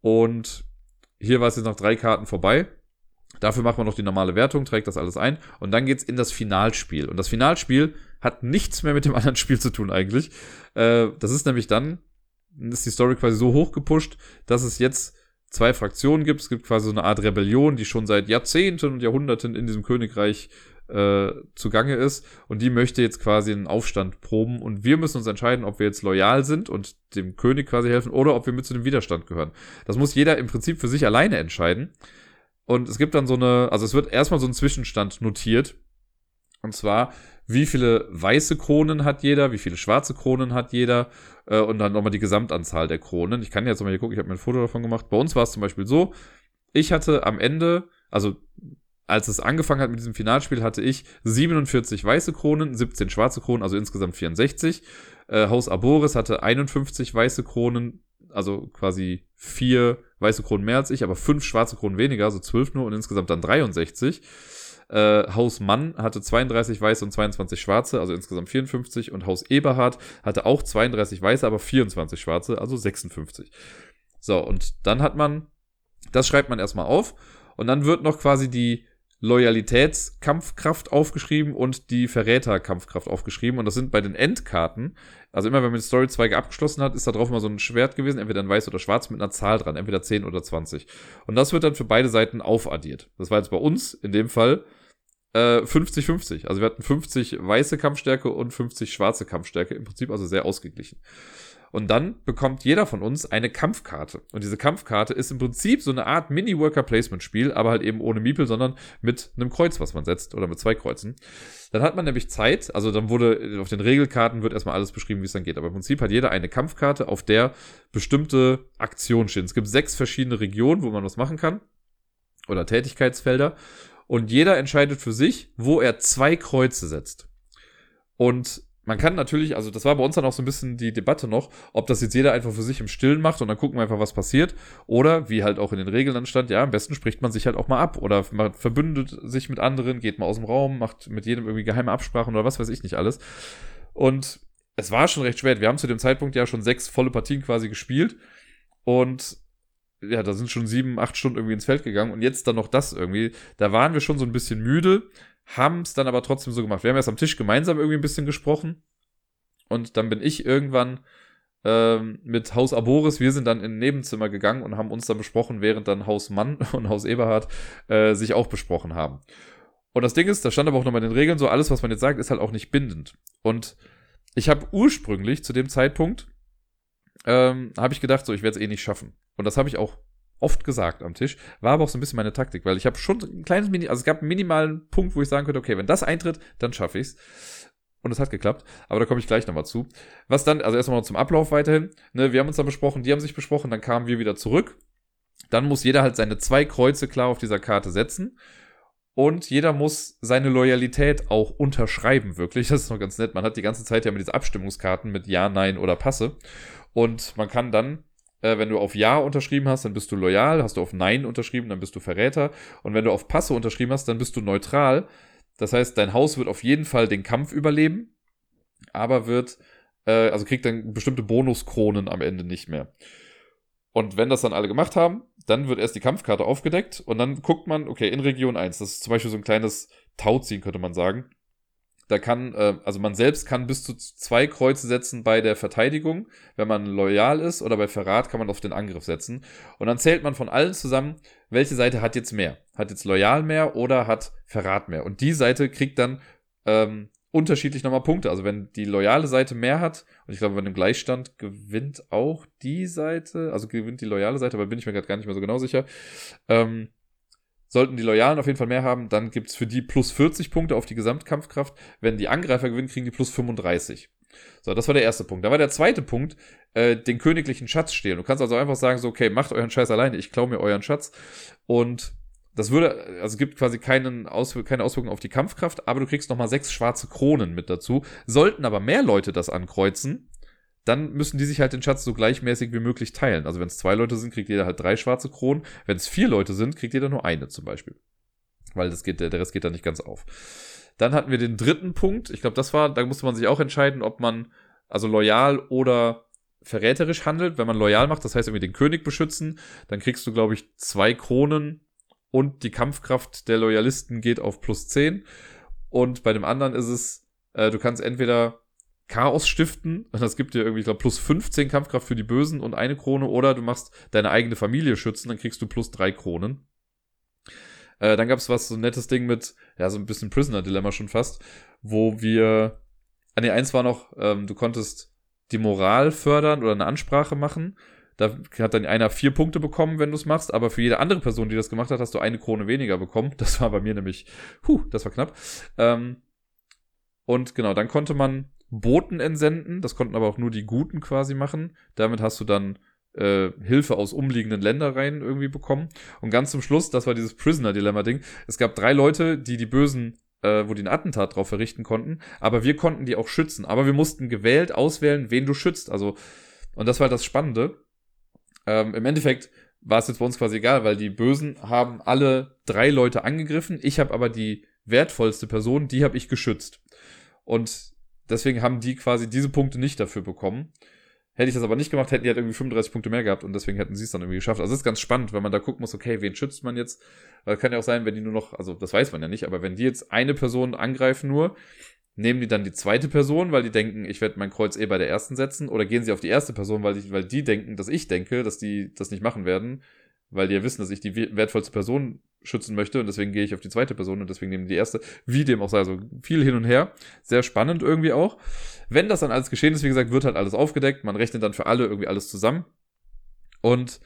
Und hier war es jetzt noch drei Karten vorbei. Dafür macht man noch die normale Wertung, trägt das alles ein und dann geht's in das Finalspiel. Und das Finalspiel hat nichts mehr mit dem anderen Spiel zu tun eigentlich. Äh, das ist nämlich dann, ist die Story quasi so hochgepusht, dass es jetzt zwei Fraktionen gibt. Es gibt quasi so eine Art Rebellion, die schon seit Jahrzehnten und Jahrhunderten in diesem Königreich äh, zugange ist. Und die möchte jetzt quasi einen Aufstand proben. Und wir müssen uns entscheiden, ob wir jetzt loyal sind und dem König quasi helfen oder ob wir mit zu dem Widerstand gehören. Das muss jeder im Prinzip für sich alleine entscheiden. Und es gibt dann so eine, also es wird erstmal so ein Zwischenstand notiert. Und zwar, wie viele weiße Kronen hat jeder, wie viele schwarze Kronen hat jeder äh, und dann nochmal die Gesamtanzahl der Kronen. Ich kann jetzt nochmal hier gucken, ich habe mir ein Foto davon gemacht. Bei uns war es zum Beispiel so, ich hatte am Ende, also als es angefangen hat mit diesem Finalspiel, hatte ich 47 weiße Kronen, 17 schwarze Kronen, also insgesamt 64. Äh, Haus Aboris hatte 51 weiße Kronen, also quasi vier weiße Kronen mehr als ich, aber fünf schwarze Kronen weniger, also zwölf nur und insgesamt dann 63. Äh, Haus Mann hatte 32 weiße und 22 schwarze, also insgesamt 54. Und Haus Eberhard hatte auch 32 weiße, aber 24 schwarze, also 56. So, und dann hat man, das schreibt man erstmal auf. Und dann wird noch quasi die Loyalitätskampfkraft aufgeschrieben und die Verräterkampfkraft aufgeschrieben. Und das sind bei den Endkarten, also immer wenn man die Story-Zweige abgeschlossen hat, ist da drauf immer so ein Schwert gewesen, entweder ein weiß oder schwarz mit einer Zahl dran, entweder 10 oder 20. Und das wird dann für beide Seiten aufaddiert. Das war jetzt bei uns in dem Fall 50-50. Äh, also wir hatten 50 weiße Kampfstärke und 50 schwarze Kampfstärke. Im Prinzip also sehr ausgeglichen. Und dann bekommt jeder von uns eine Kampfkarte. Und diese Kampfkarte ist im Prinzip so eine Art Mini-Worker-Placement-Spiel, aber halt eben ohne Miepel, sondern mit einem Kreuz, was man setzt, oder mit zwei Kreuzen. Dann hat man nämlich Zeit, also dann wurde auf den Regelkarten wird erstmal alles beschrieben, wie es dann geht. Aber im Prinzip hat jeder eine Kampfkarte, auf der bestimmte Aktionen stehen. Es gibt sechs verschiedene Regionen, wo man was machen kann. Oder Tätigkeitsfelder. Und jeder entscheidet für sich, wo er zwei Kreuze setzt. Und man kann natürlich, also das war bei uns dann auch so ein bisschen die Debatte noch, ob das jetzt jeder einfach für sich im Stillen macht und dann gucken wir einfach, was passiert. Oder, wie halt auch in den Regeln dann stand, ja, am besten spricht man sich halt auch mal ab. Oder man verbündet sich mit anderen, geht mal aus dem Raum, macht mit jedem irgendwie geheime Absprachen oder was weiß ich nicht alles. Und es war schon recht schwer. Wir haben zu dem Zeitpunkt ja schon sechs volle Partien quasi gespielt. Und ja, da sind schon sieben, acht Stunden irgendwie ins Feld gegangen. Und jetzt dann noch das irgendwie. Da waren wir schon so ein bisschen müde haben es dann aber trotzdem so gemacht. Wir haben erst am Tisch gemeinsam irgendwie ein bisschen gesprochen und dann bin ich irgendwann ähm, mit Haus Aboris, wir sind dann in ein Nebenzimmer gegangen und haben uns dann besprochen, während dann Haus Mann und Haus Eberhard äh, sich auch besprochen haben. Und das Ding ist, da stand aber auch nochmal in den Regeln so, alles, was man jetzt sagt, ist halt auch nicht bindend. Und ich habe ursprünglich zu dem Zeitpunkt, ähm, habe ich gedacht, so, ich werde es eh nicht schaffen. Und das habe ich auch oft gesagt am Tisch, war aber auch so ein bisschen meine Taktik, weil ich habe schon ein kleines Mini, also es gab einen minimalen Punkt, wo ich sagen könnte, okay, wenn das eintritt, dann schaffe ich's. Und es hat geklappt, aber da komme ich gleich nochmal zu. Was dann, also erstmal noch zum Ablauf weiterhin, ne, wir haben uns dann besprochen, die haben sich besprochen, dann kamen wir wieder zurück. Dann muss jeder halt seine zwei Kreuze klar auf dieser Karte setzen. Und jeder muss seine Loyalität auch unterschreiben, wirklich. Das ist noch ganz nett. Man hat die ganze Zeit ja mit diesen Abstimmungskarten mit Ja, Nein oder Passe. Und man kann dann äh, wenn du auf Ja unterschrieben hast, dann bist du loyal. Hast du auf Nein unterschrieben, dann bist du Verräter. Und wenn du auf Passe unterschrieben hast, dann bist du neutral. Das heißt, dein Haus wird auf jeden Fall den Kampf überleben, aber wird, äh, also kriegt dann bestimmte Bonuskronen am Ende nicht mehr. Und wenn das dann alle gemacht haben, dann wird erst die Kampfkarte aufgedeckt und dann guckt man, okay, in Region 1, das ist zum Beispiel so ein kleines Tauziehen, könnte man sagen. Da kann, äh, also man selbst kann bis zu zwei Kreuze setzen bei der Verteidigung, wenn man loyal ist, oder bei Verrat kann man auf den Angriff setzen. Und dann zählt man von allen zusammen, welche Seite hat jetzt mehr. Hat jetzt loyal mehr oder hat Verrat mehr. Und die Seite kriegt dann ähm, unterschiedlich nochmal Punkte. Also wenn die loyale Seite mehr hat, und ich glaube, bei einem Gleichstand gewinnt auch die Seite, also gewinnt die loyale Seite, aber bin ich mir gerade gar nicht mehr so genau sicher. Ähm, Sollten die Loyalen auf jeden Fall mehr haben, dann gibt es für die plus 40 Punkte auf die Gesamtkampfkraft. Wenn die Angreifer gewinnen, kriegen die plus 35. So, das war der erste Punkt. Da war der zweite Punkt, äh, den königlichen Schatz stehlen. Du kannst also einfach sagen, so, okay, macht euren Scheiß alleine, ich klaue mir euren Schatz. Und das würde, also es gibt quasi keinen Auswir keine Auswirkungen auf die Kampfkraft, aber du kriegst nochmal sechs schwarze Kronen mit dazu. Sollten aber mehr Leute das ankreuzen, dann müssen die sich halt den Schatz so gleichmäßig wie möglich teilen. Also wenn es zwei Leute sind, kriegt jeder halt drei schwarze Kronen. Wenn es vier Leute sind, kriegt jeder nur eine zum Beispiel. Weil das geht, der Rest geht da nicht ganz auf. Dann hatten wir den dritten Punkt. Ich glaube, das war, da musste man sich auch entscheiden, ob man also loyal oder verräterisch handelt. Wenn man loyal macht, das heißt irgendwie den König beschützen, dann kriegst du, glaube ich, zwei Kronen und die Kampfkraft der Loyalisten geht auf plus zehn. Und bei dem anderen ist es, äh, du kannst entweder Chaos stiften. Das gibt dir irgendwie, ich glaube, plus 15 Kampfkraft für die Bösen und eine Krone. Oder du machst deine eigene Familie schützen, dann kriegst du plus drei Kronen. Äh, dann gab es was, so ein nettes Ding mit, ja, so ein bisschen Prisoner-Dilemma schon fast, wo wir, ah ne, eins war noch, ähm, du konntest die Moral fördern oder eine Ansprache machen. Da hat dann einer vier Punkte bekommen, wenn du es machst, aber für jede andere Person, die das gemacht hat, hast du eine Krone weniger bekommen. Das war bei mir nämlich, huh, das war knapp. Ähm, und genau, dann konnte man Boten entsenden. Das konnten aber auch nur die Guten quasi machen. Damit hast du dann äh, Hilfe aus umliegenden Ländereien irgendwie bekommen. Und ganz zum Schluss, das war dieses Prisoner-Dilemma-Ding. Es gab drei Leute, die die Bösen, äh, wo die ein Attentat drauf verrichten konnten. Aber wir konnten die auch schützen. Aber wir mussten gewählt auswählen, wen du schützt. Also, und das war das Spannende. Ähm, Im Endeffekt war es jetzt bei uns quasi egal, weil die Bösen haben alle drei Leute angegriffen. Ich habe aber die wertvollste Person, die habe ich geschützt. Und deswegen haben die quasi diese Punkte nicht dafür bekommen. Hätte ich das aber nicht gemacht, hätten die halt irgendwie 35 Punkte mehr gehabt und deswegen hätten sie es dann irgendwie geschafft. Also das ist ganz spannend, weil man da gucken muss, okay, wen schützt man jetzt? Weil kann ja auch sein, wenn die nur noch, also das weiß man ja nicht, aber wenn die jetzt eine Person angreifen nur, nehmen die dann die zweite Person, weil die denken, ich werde mein Kreuz eh bei der ersten setzen, oder gehen sie auf die erste Person, weil die, weil die denken, dass ich denke, dass die das nicht machen werden, weil die ja wissen, dass ich die wertvollste Person schützen möchte und deswegen gehe ich auf die zweite Person und deswegen nehme die erste. Wie dem auch sei, also viel hin und her. Sehr spannend irgendwie auch. Wenn das dann alles geschehen ist, wie gesagt, wird halt alles aufgedeckt. Man rechnet dann für alle irgendwie alles zusammen. Und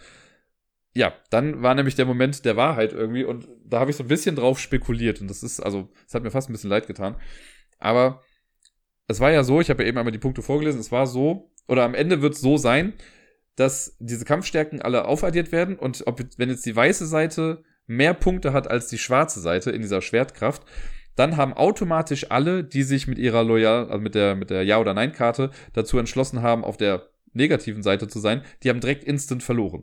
ja, dann war nämlich der Moment der Wahrheit irgendwie und da habe ich so ein bisschen drauf spekuliert und das ist, also, es hat mir fast ein bisschen leid getan. Aber es war ja so, ich habe ja eben einmal die Punkte vorgelesen, es war so, oder am Ende wird es so sein, dass diese Kampfstärken alle aufaddiert werden und ob, wenn jetzt die weiße Seite mehr Punkte hat als die schwarze Seite in dieser Schwertkraft, dann haben automatisch alle, die sich mit ihrer Loyal, also mit der, mit der Ja- oder Nein-Karte dazu entschlossen haben, auf der negativen Seite zu sein, die haben direkt instant verloren.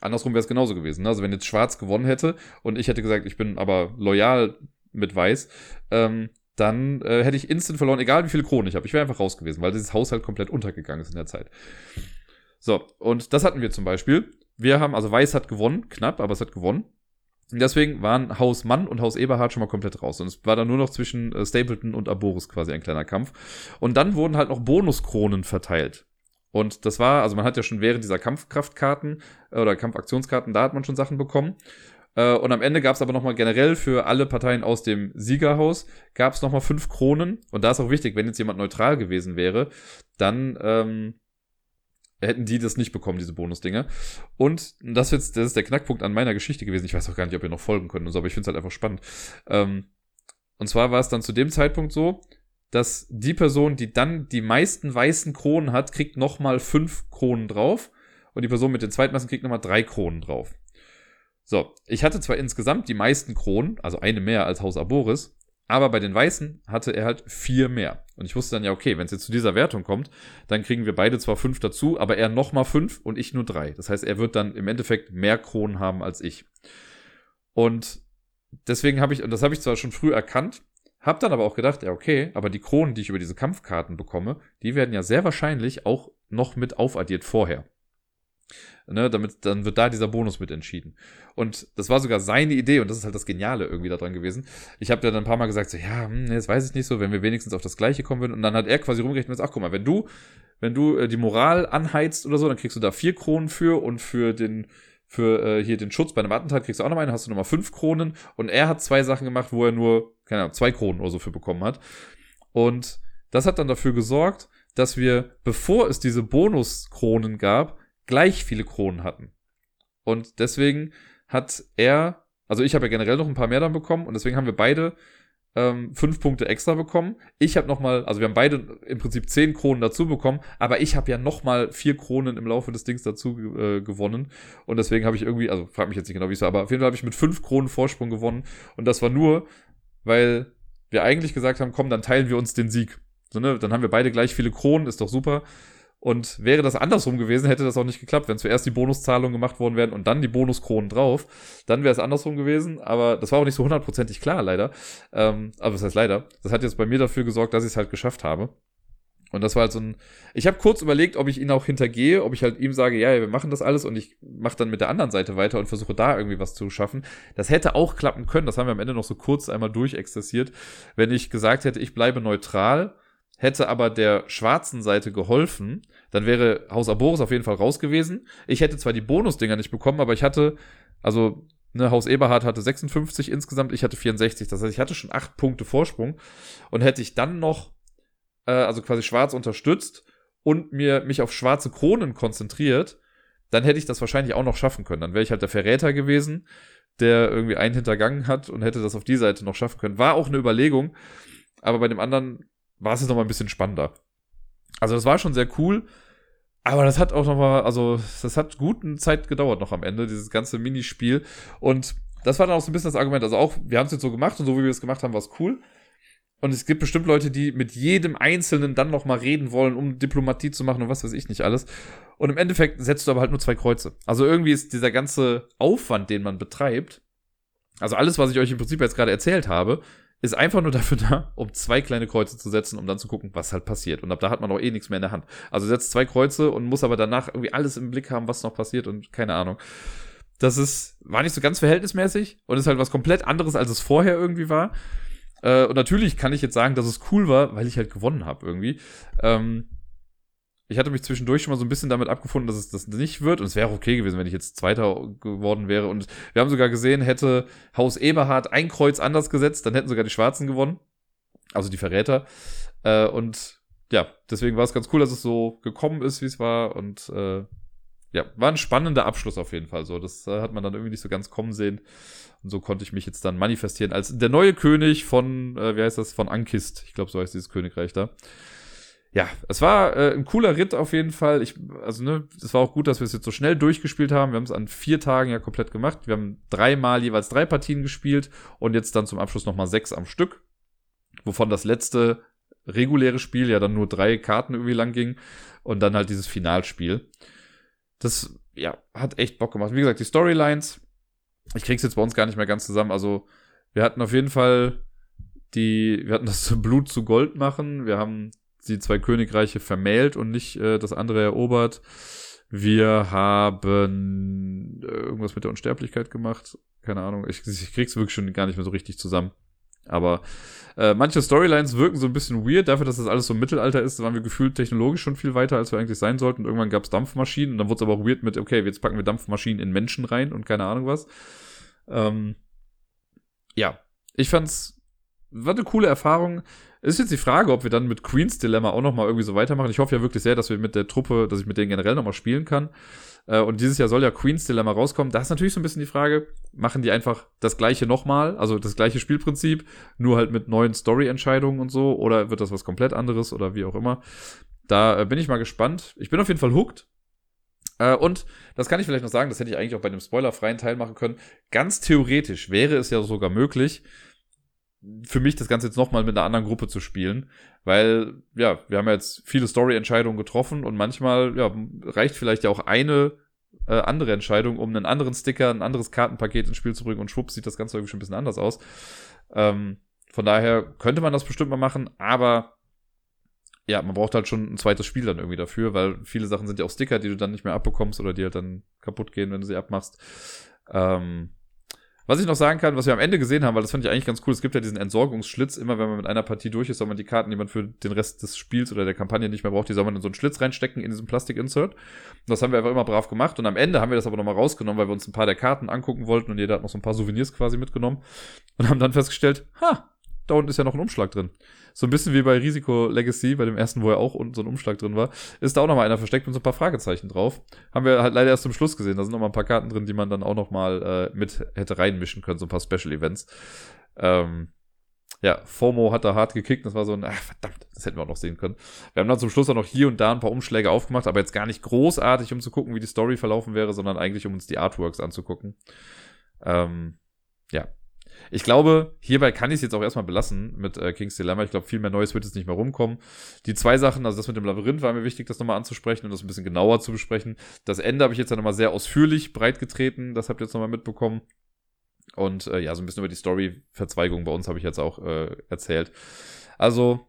Andersrum wäre es genauso gewesen. Ne? Also wenn jetzt Schwarz gewonnen hätte und ich hätte gesagt, ich bin aber loyal mit Weiß, ähm, dann äh, hätte ich instant verloren, egal wie viele Kronen ich habe. Ich wäre einfach raus gewesen, weil dieses Haus halt komplett untergegangen ist in der Zeit. So, und das hatten wir zum Beispiel. Wir haben, also Weiß hat gewonnen, knapp, aber es hat gewonnen. Deswegen waren Haus Mann und Haus Eberhard schon mal komplett raus. Und es war dann nur noch zwischen äh, Stapleton und Aboris quasi ein kleiner Kampf. Und dann wurden halt noch Bonuskronen verteilt. Und das war, also man hat ja schon während dieser Kampfkraftkarten äh, oder Kampfaktionskarten, da hat man schon Sachen bekommen. Äh, und am Ende gab es aber nochmal generell für alle Parteien aus dem Siegerhaus, gab es nochmal fünf Kronen. Und da ist auch wichtig, wenn jetzt jemand neutral gewesen wäre, dann ähm, hätten die das nicht bekommen, diese Bonusdinger. Und das, jetzt, das ist der Knackpunkt an meiner Geschichte gewesen. Ich weiß auch gar nicht, ob ihr noch folgen könnt und so, aber ich finde es halt einfach spannend. Ähm, und zwar war es dann zu dem Zeitpunkt so, dass die Person, die dann die meisten weißen Kronen hat, kriegt nochmal fünf Kronen drauf. Und die Person mit den zweitmeisten kriegt nochmal drei Kronen drauf. So, ich hatte zwar insgesamt die meisten Kronen, also eine mehr als Haus Aboris, aber bei den Weißen hatte er halt vier mehr. Und ich wusste dann ja, okay, wenn es jetzt zu dieser Wertung kommt, dann kriegen wir beide zwar fünf dazu, aber er nochmal fünf und ich nur drei. Das heißt, er wird dann im Endeffekt mehr Kronen haben als ich. Und deswegen habe ich, und das habe ich zwar schon früh erkannt, habe dann aber auch gedacht, ja, okay, aber die Kronen, die ich über diese Kampfkarten bekomme, die werden ja sehr wahrscheinlich auch noch mit aufaddiert vorher. Ne, damit, dann wird da dieser Bonus mit entschieden. Und das war sogar seine Idee und das ist halt das Geniale irgendwie daran gewesen. Ich habe ja dann ein paar Mal gesagt, so, ja, hm, jetzt weiß ich nicht so, wenn wir wenigstens auf das Gleiche kommen würden. Und dann hat er quasi rumgerechnet ach guck mal, wenn du, wenn du äh, die Moral anheizt oder so, dann kriegst du da vier Kronen für und für den, für äh, hier den Schutz bei einem Attentat kriegst du auch noch einen, hast du nochmal fünf Kronen. Und er hat zwei Sachen gemacht, wo er nur, keine Ahnung, zwei Kronen oder so für bekommen hat. Und das hat dann dafür gesorgt, dass wir, bevor es diese Bonuskronen gab, gleich viele Kronen hatten. Und deswegen hat er, also ich habe ja generell noch ein paar mehr dann bekommen und deswegen haben wir beide ähm, fünf Punkte extra bekommen. Ich habe nochmal, also wir haben beide im Prinzip zehn Kronen dazu bekommen, aber ich habe ja nochmal vier Kronen im Laufe des Dings dazu äh, gewonnen. Und deswegen habe ich irgendwie, also frag mich jetzt nicht genau, wie es war, aber auf jeden Fall habe ich mit fünf Kronen Vorsprung gewonnen. Und das war nur, weil wir eigentlich gesagt haben, komm, dann teilen wir uns den Sieg. So, ne? Dann haben wir beide gleich viele Kronen, ist doch super. Und wäre das andersrum gewesen, hätte das auch nicht geklappt. Wenn zuerst die Bonuszahlungen gemacht worden wären und dann die Bonuskronen drauf, dann wäre es andersrum gewesen. Aber das war auch nicht so hundertprozentig klar, leider. Ähm, aber das heißt leider. Das hat jetzt bei mir dafür gesorgt, dass ich es halt geschafft habe. Und das war halt so ein. Ich habe kurz überlegt, ob ich ihn auch hintergehe, ob ich halt ihm sage, ja, wir machen das alles und ich mache dann mit der anderen Seite weiter und versuche da irgendwie was zu schaffen. Das hätte auch klappen können. Das haben wir am Ende noch so kurz einmal durchexerziert. Wenn ich gesagt hätte, ich bleibe neutral hätte aber der schwarzen Seite geholfen, dann wäre Haus Aboris auf jeden Fall raus gewesen. Ich hätte zwar die Bonusdinger nicht bekommen, aber ich hatte, also ne, Haus Eberhard hatte 56 insgesamt, ich hatte 64. Das heißt, ich hatte schon acht Punkte Vorsprung und hätte ich dann noch, äh, also quasi schwarz unterstützt und mir mich auf schwarze Kronen konzentriert, dann hätte ich das wahrscheinlich auch noch schaffen können. Dann wäre ich halt der Verräter gewesen, der irgendwie einen hintergangen hat und hätte das auf die Seite noch schaffen können. War auch eine Überlegung, aber bei dem anderen war es jetzt nochmal ein bisschen spannender. Also das war schon sehr cool, aber das hat auch nochmal, also das hat gute Zeit gedauert noch am Ende, dieses ganze Minispiel. Und das war dann auch so ein bisschen das Argument. Also auch, wir haben es jetzt so gemacht und so wie wir es gemacht haben, war es cool. Und es gibt bestimmt Leute, die mit jedem Einzelnen dann nochmal reden wollen, um Diplomatie zu machen und was weiß ich nicht alles. Und im Endeffekt setzt du aber halt nur zwei Kreuze. Also irgendwie ist dieser ganze Aufwand, den man betreibt, also alles, was ich euch im Prinzip jetzt gerade erzählt habe, ist einfach nur dafür da, um zwei kleine Kreuze zu setzen, um dann zu gucken, was halt passiert. Und ab da hat man auch eh nichts mehr in der Hand. Also setzt zwei Kreuze und muss aber danach irgendwie alles im Blick haben, was noch passiert und keine Ahnung. Das ist, war nicht so ganz verhältnismäßig und ist halt was komplett anderes, als es vorher irgendwie war. Äh, und natürlich kann ich jetzt sagen, dass es cool war, weil ich halt gewonnen habe irgendwie. Ähm, ich hatte mich zwischendurch schon mal so ein bisschen damit abgefunden, dass es das nicht wird. Und es wäre auch okay gewesen, wenn ich jetzt Zweiter geworden wäre. Und wir haben sogar gesehen, hätte Haus Eberhard ein Kreuz anders gesetzt, dann hätten sogar die Schwarzen gewonnen. Also die Verräter. Äh, und ja, deswegen war es ganz cool, dass es so gekommen ist, wie es war. Und äh, ja, war ein spannender Abschluss auf jeden Fall. So, das äh, hat man dann irgendwie nicht so ganz kommen sehen. Und so konnte ich mich jetzt dann manifestieren als der neue König von, äh, wie heißt das, von Ankist. Ich glaube, so heißt dieses Königreich da ja, es war äh, ein cooler Ritt auf jeden Fall. Ich, also, ne, es war auch gut, dass wir es jetzt so schnell durchgespielt haben. Wir haben es an vier Tagen ja komplett gemacht. Wir haben dreimal jeweils drei Partien gespielt und jetzt dann zum Abschluss nochmal sechs am Stück. Wovon das letzte reguläre Spiel ja dann nur drei Karten irgendwie lang ging und dann halt dieses Finalspiel. Das, ja, hat echt Bock gemacht. Wie gesagt, die Storylines, ich krieg's jetzt bei uns gar nicht mehr ganz zusammen. Also, wir hatten auf jeden Fall die, wir hatten das Blut zu Gold machen. Wir haben die zwei Königreiche vermählt und nicht äh, das andere erobert. Wir haben irgendwas mit der Unsterblichkeit gemacht. Keine Ahnung. Ich, ich krieg's wirklich schon gar nicht mehr so richtig zusammen. Aber äh, manche Storylines wirken so ein bisschen weird. Dafür, dass das alles so im Mittelalter ist, waren wir gefühlt technologisch schon viel weiter, als wir eigentlich sein sollten. Und irgendwann gab's Dampfmaschinen und dann wurde es aber auch weird mit, okay, jetzt packen wir Dampfmaschinen in Menschen rein und keine Ahnung was. Ähm, ja, ich fand's, war eine coole Erfahrung. Ist jetzt die Frage, ob wir dann mit Queen's Dilemma auch nochmal irgendwie so weitermachen. Ich hoffe ja wirklich sehr, dass wir mit der Truppe, dass ich mit denen generell nochmal spielen kann. Äh, und dieses Jahr soll ja Queen's Dilemma rauskommen. Da ist natürlich so ein bisschen die Frage, machen die einfach das gleiche nochmal, also das gleiche Spielprinzip, nur halt mit neuen Story-Entscheidungen und so, oder wird das was komplett anderes oder wie auch immer. Da äh, bin ich mal gespannt. Ich bin auf jeden Fall hooked. Äh, und das kann ich vielleicht noch sagen, das hätte ich eigentlich auch bei einem spoilerfreien Teil machen können. Ganz theoretisch wäre es ja sogar möglich, für mich das Ganze jetzt nochmal mit einer anderen Gruppe zu spielen, weil, ja, wir haben ja jetzt viele Story-Entscheidungen getroffen und manchmal, ja, reicht vielleicht ja auch eine äh, andere Entscheidung, um einen anderen Sticker, ein anderes Kartenpaket ins Spiel zu bringen und schwupps sieht das Ganze irgendwie schon ein bisschen anders aus. Ähm, von daher könnte man das bestimmt mal machen, aber ja, man braucht halt schon ein zweites Spiel dann irgendwie dafür, weil viele Sachen sind ja auch Sticker, die du dann nicht mehr abbekommst oder die halt dann kaputt gehen, wenn du sie abmachst. Ähm, was ich noch sagen kann, was wir am Ende gesehen haben, weil das fand ich eigentlich ganz cool, es gibt ja diesen Entsorgungsschlitz, immer wenn man mit einer Partie durch ist, soll man die Karten, die man für den Rest des Spiels oder der Kampagne nicht mehr braucht, die soll man in so einen Schlitz reinstecken in diesem Plastik-Insert. Das haben wir einfach immer brav gemacht und am Ende haben wir das aber nochmal rausgenommen, weil wir uns ein paar der Karten angucken wollten und jeder hat noch so ein paar Souvenirs quasi mitgenommen und haben dann festgestellt, ha, da unten ist ja noch ein Umschlag drin. So ein bisschen wie bei Risiko Legacy, bei dem ersten, wo ja auch so ein Umschlag drin war, ist da auch nochmal einer versteckt mit so ein paar Fragezeichen drauf. Haben wir halt leider erst zum Schluss gesehen. Da sind nochmal ein paar Karten drin, die man dann auch nochmal äh, mit hätte reinmischen können, so ein paar Special Events. Ähm, ja, FOMO hat da hart gekickt. Das war so ein, ach, verdammt, das hätten wir auch noch sehen können. Wir haben dann zum Schluss auch noch hier und da ein paar Umschläge aufgemacht, aber jetzt gar nicht großartig, um zu gucken, wie die Story verlaufen wäre, sondern eigentlich, um uns die Artworks anzugucken. Ähm, ja. Ich glaube, hierbei kann ich es jetzt auch erstmal belassen mit äh, King's Dilemma. Ich glaube, viel mehr Neues wird jetzt nicht mehr rumkommen. Die zwei Sachen, also das mit dem Labyrinth war mir wichtig, das nochmal anzusprechen und das ein bisschen genauer zu besprechen. Das Ende habe ich jetzt dann nochmal sehr ausführlich breitgetreten. Das habt ihr jetzt nochmal mitbekommen. Und äh, ja, so ein bisschen über die Story-Verzweigung bei uns habe ich jetzt auch äh, erzählt. Also,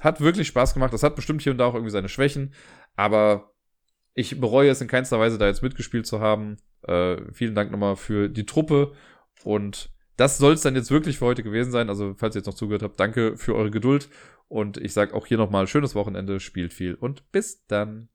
hat wirklich Spaß gemacht. Das hat bestimmt hier und da auch irgendwie seine Schwächen. Aber ich bereue es in keinster Weise, da jetzt mitgespielt zu haben. Äh, vielen Dank nochmal für die Truppe. Und das soll es dann jetzt wirklich für heute gewesen sein. Also, falls ihr jetzt noch zugehört habt, danke für eure Geduld. Und ich sage auch hier nochmal schönes Wochenende, spielt viel und bis dann.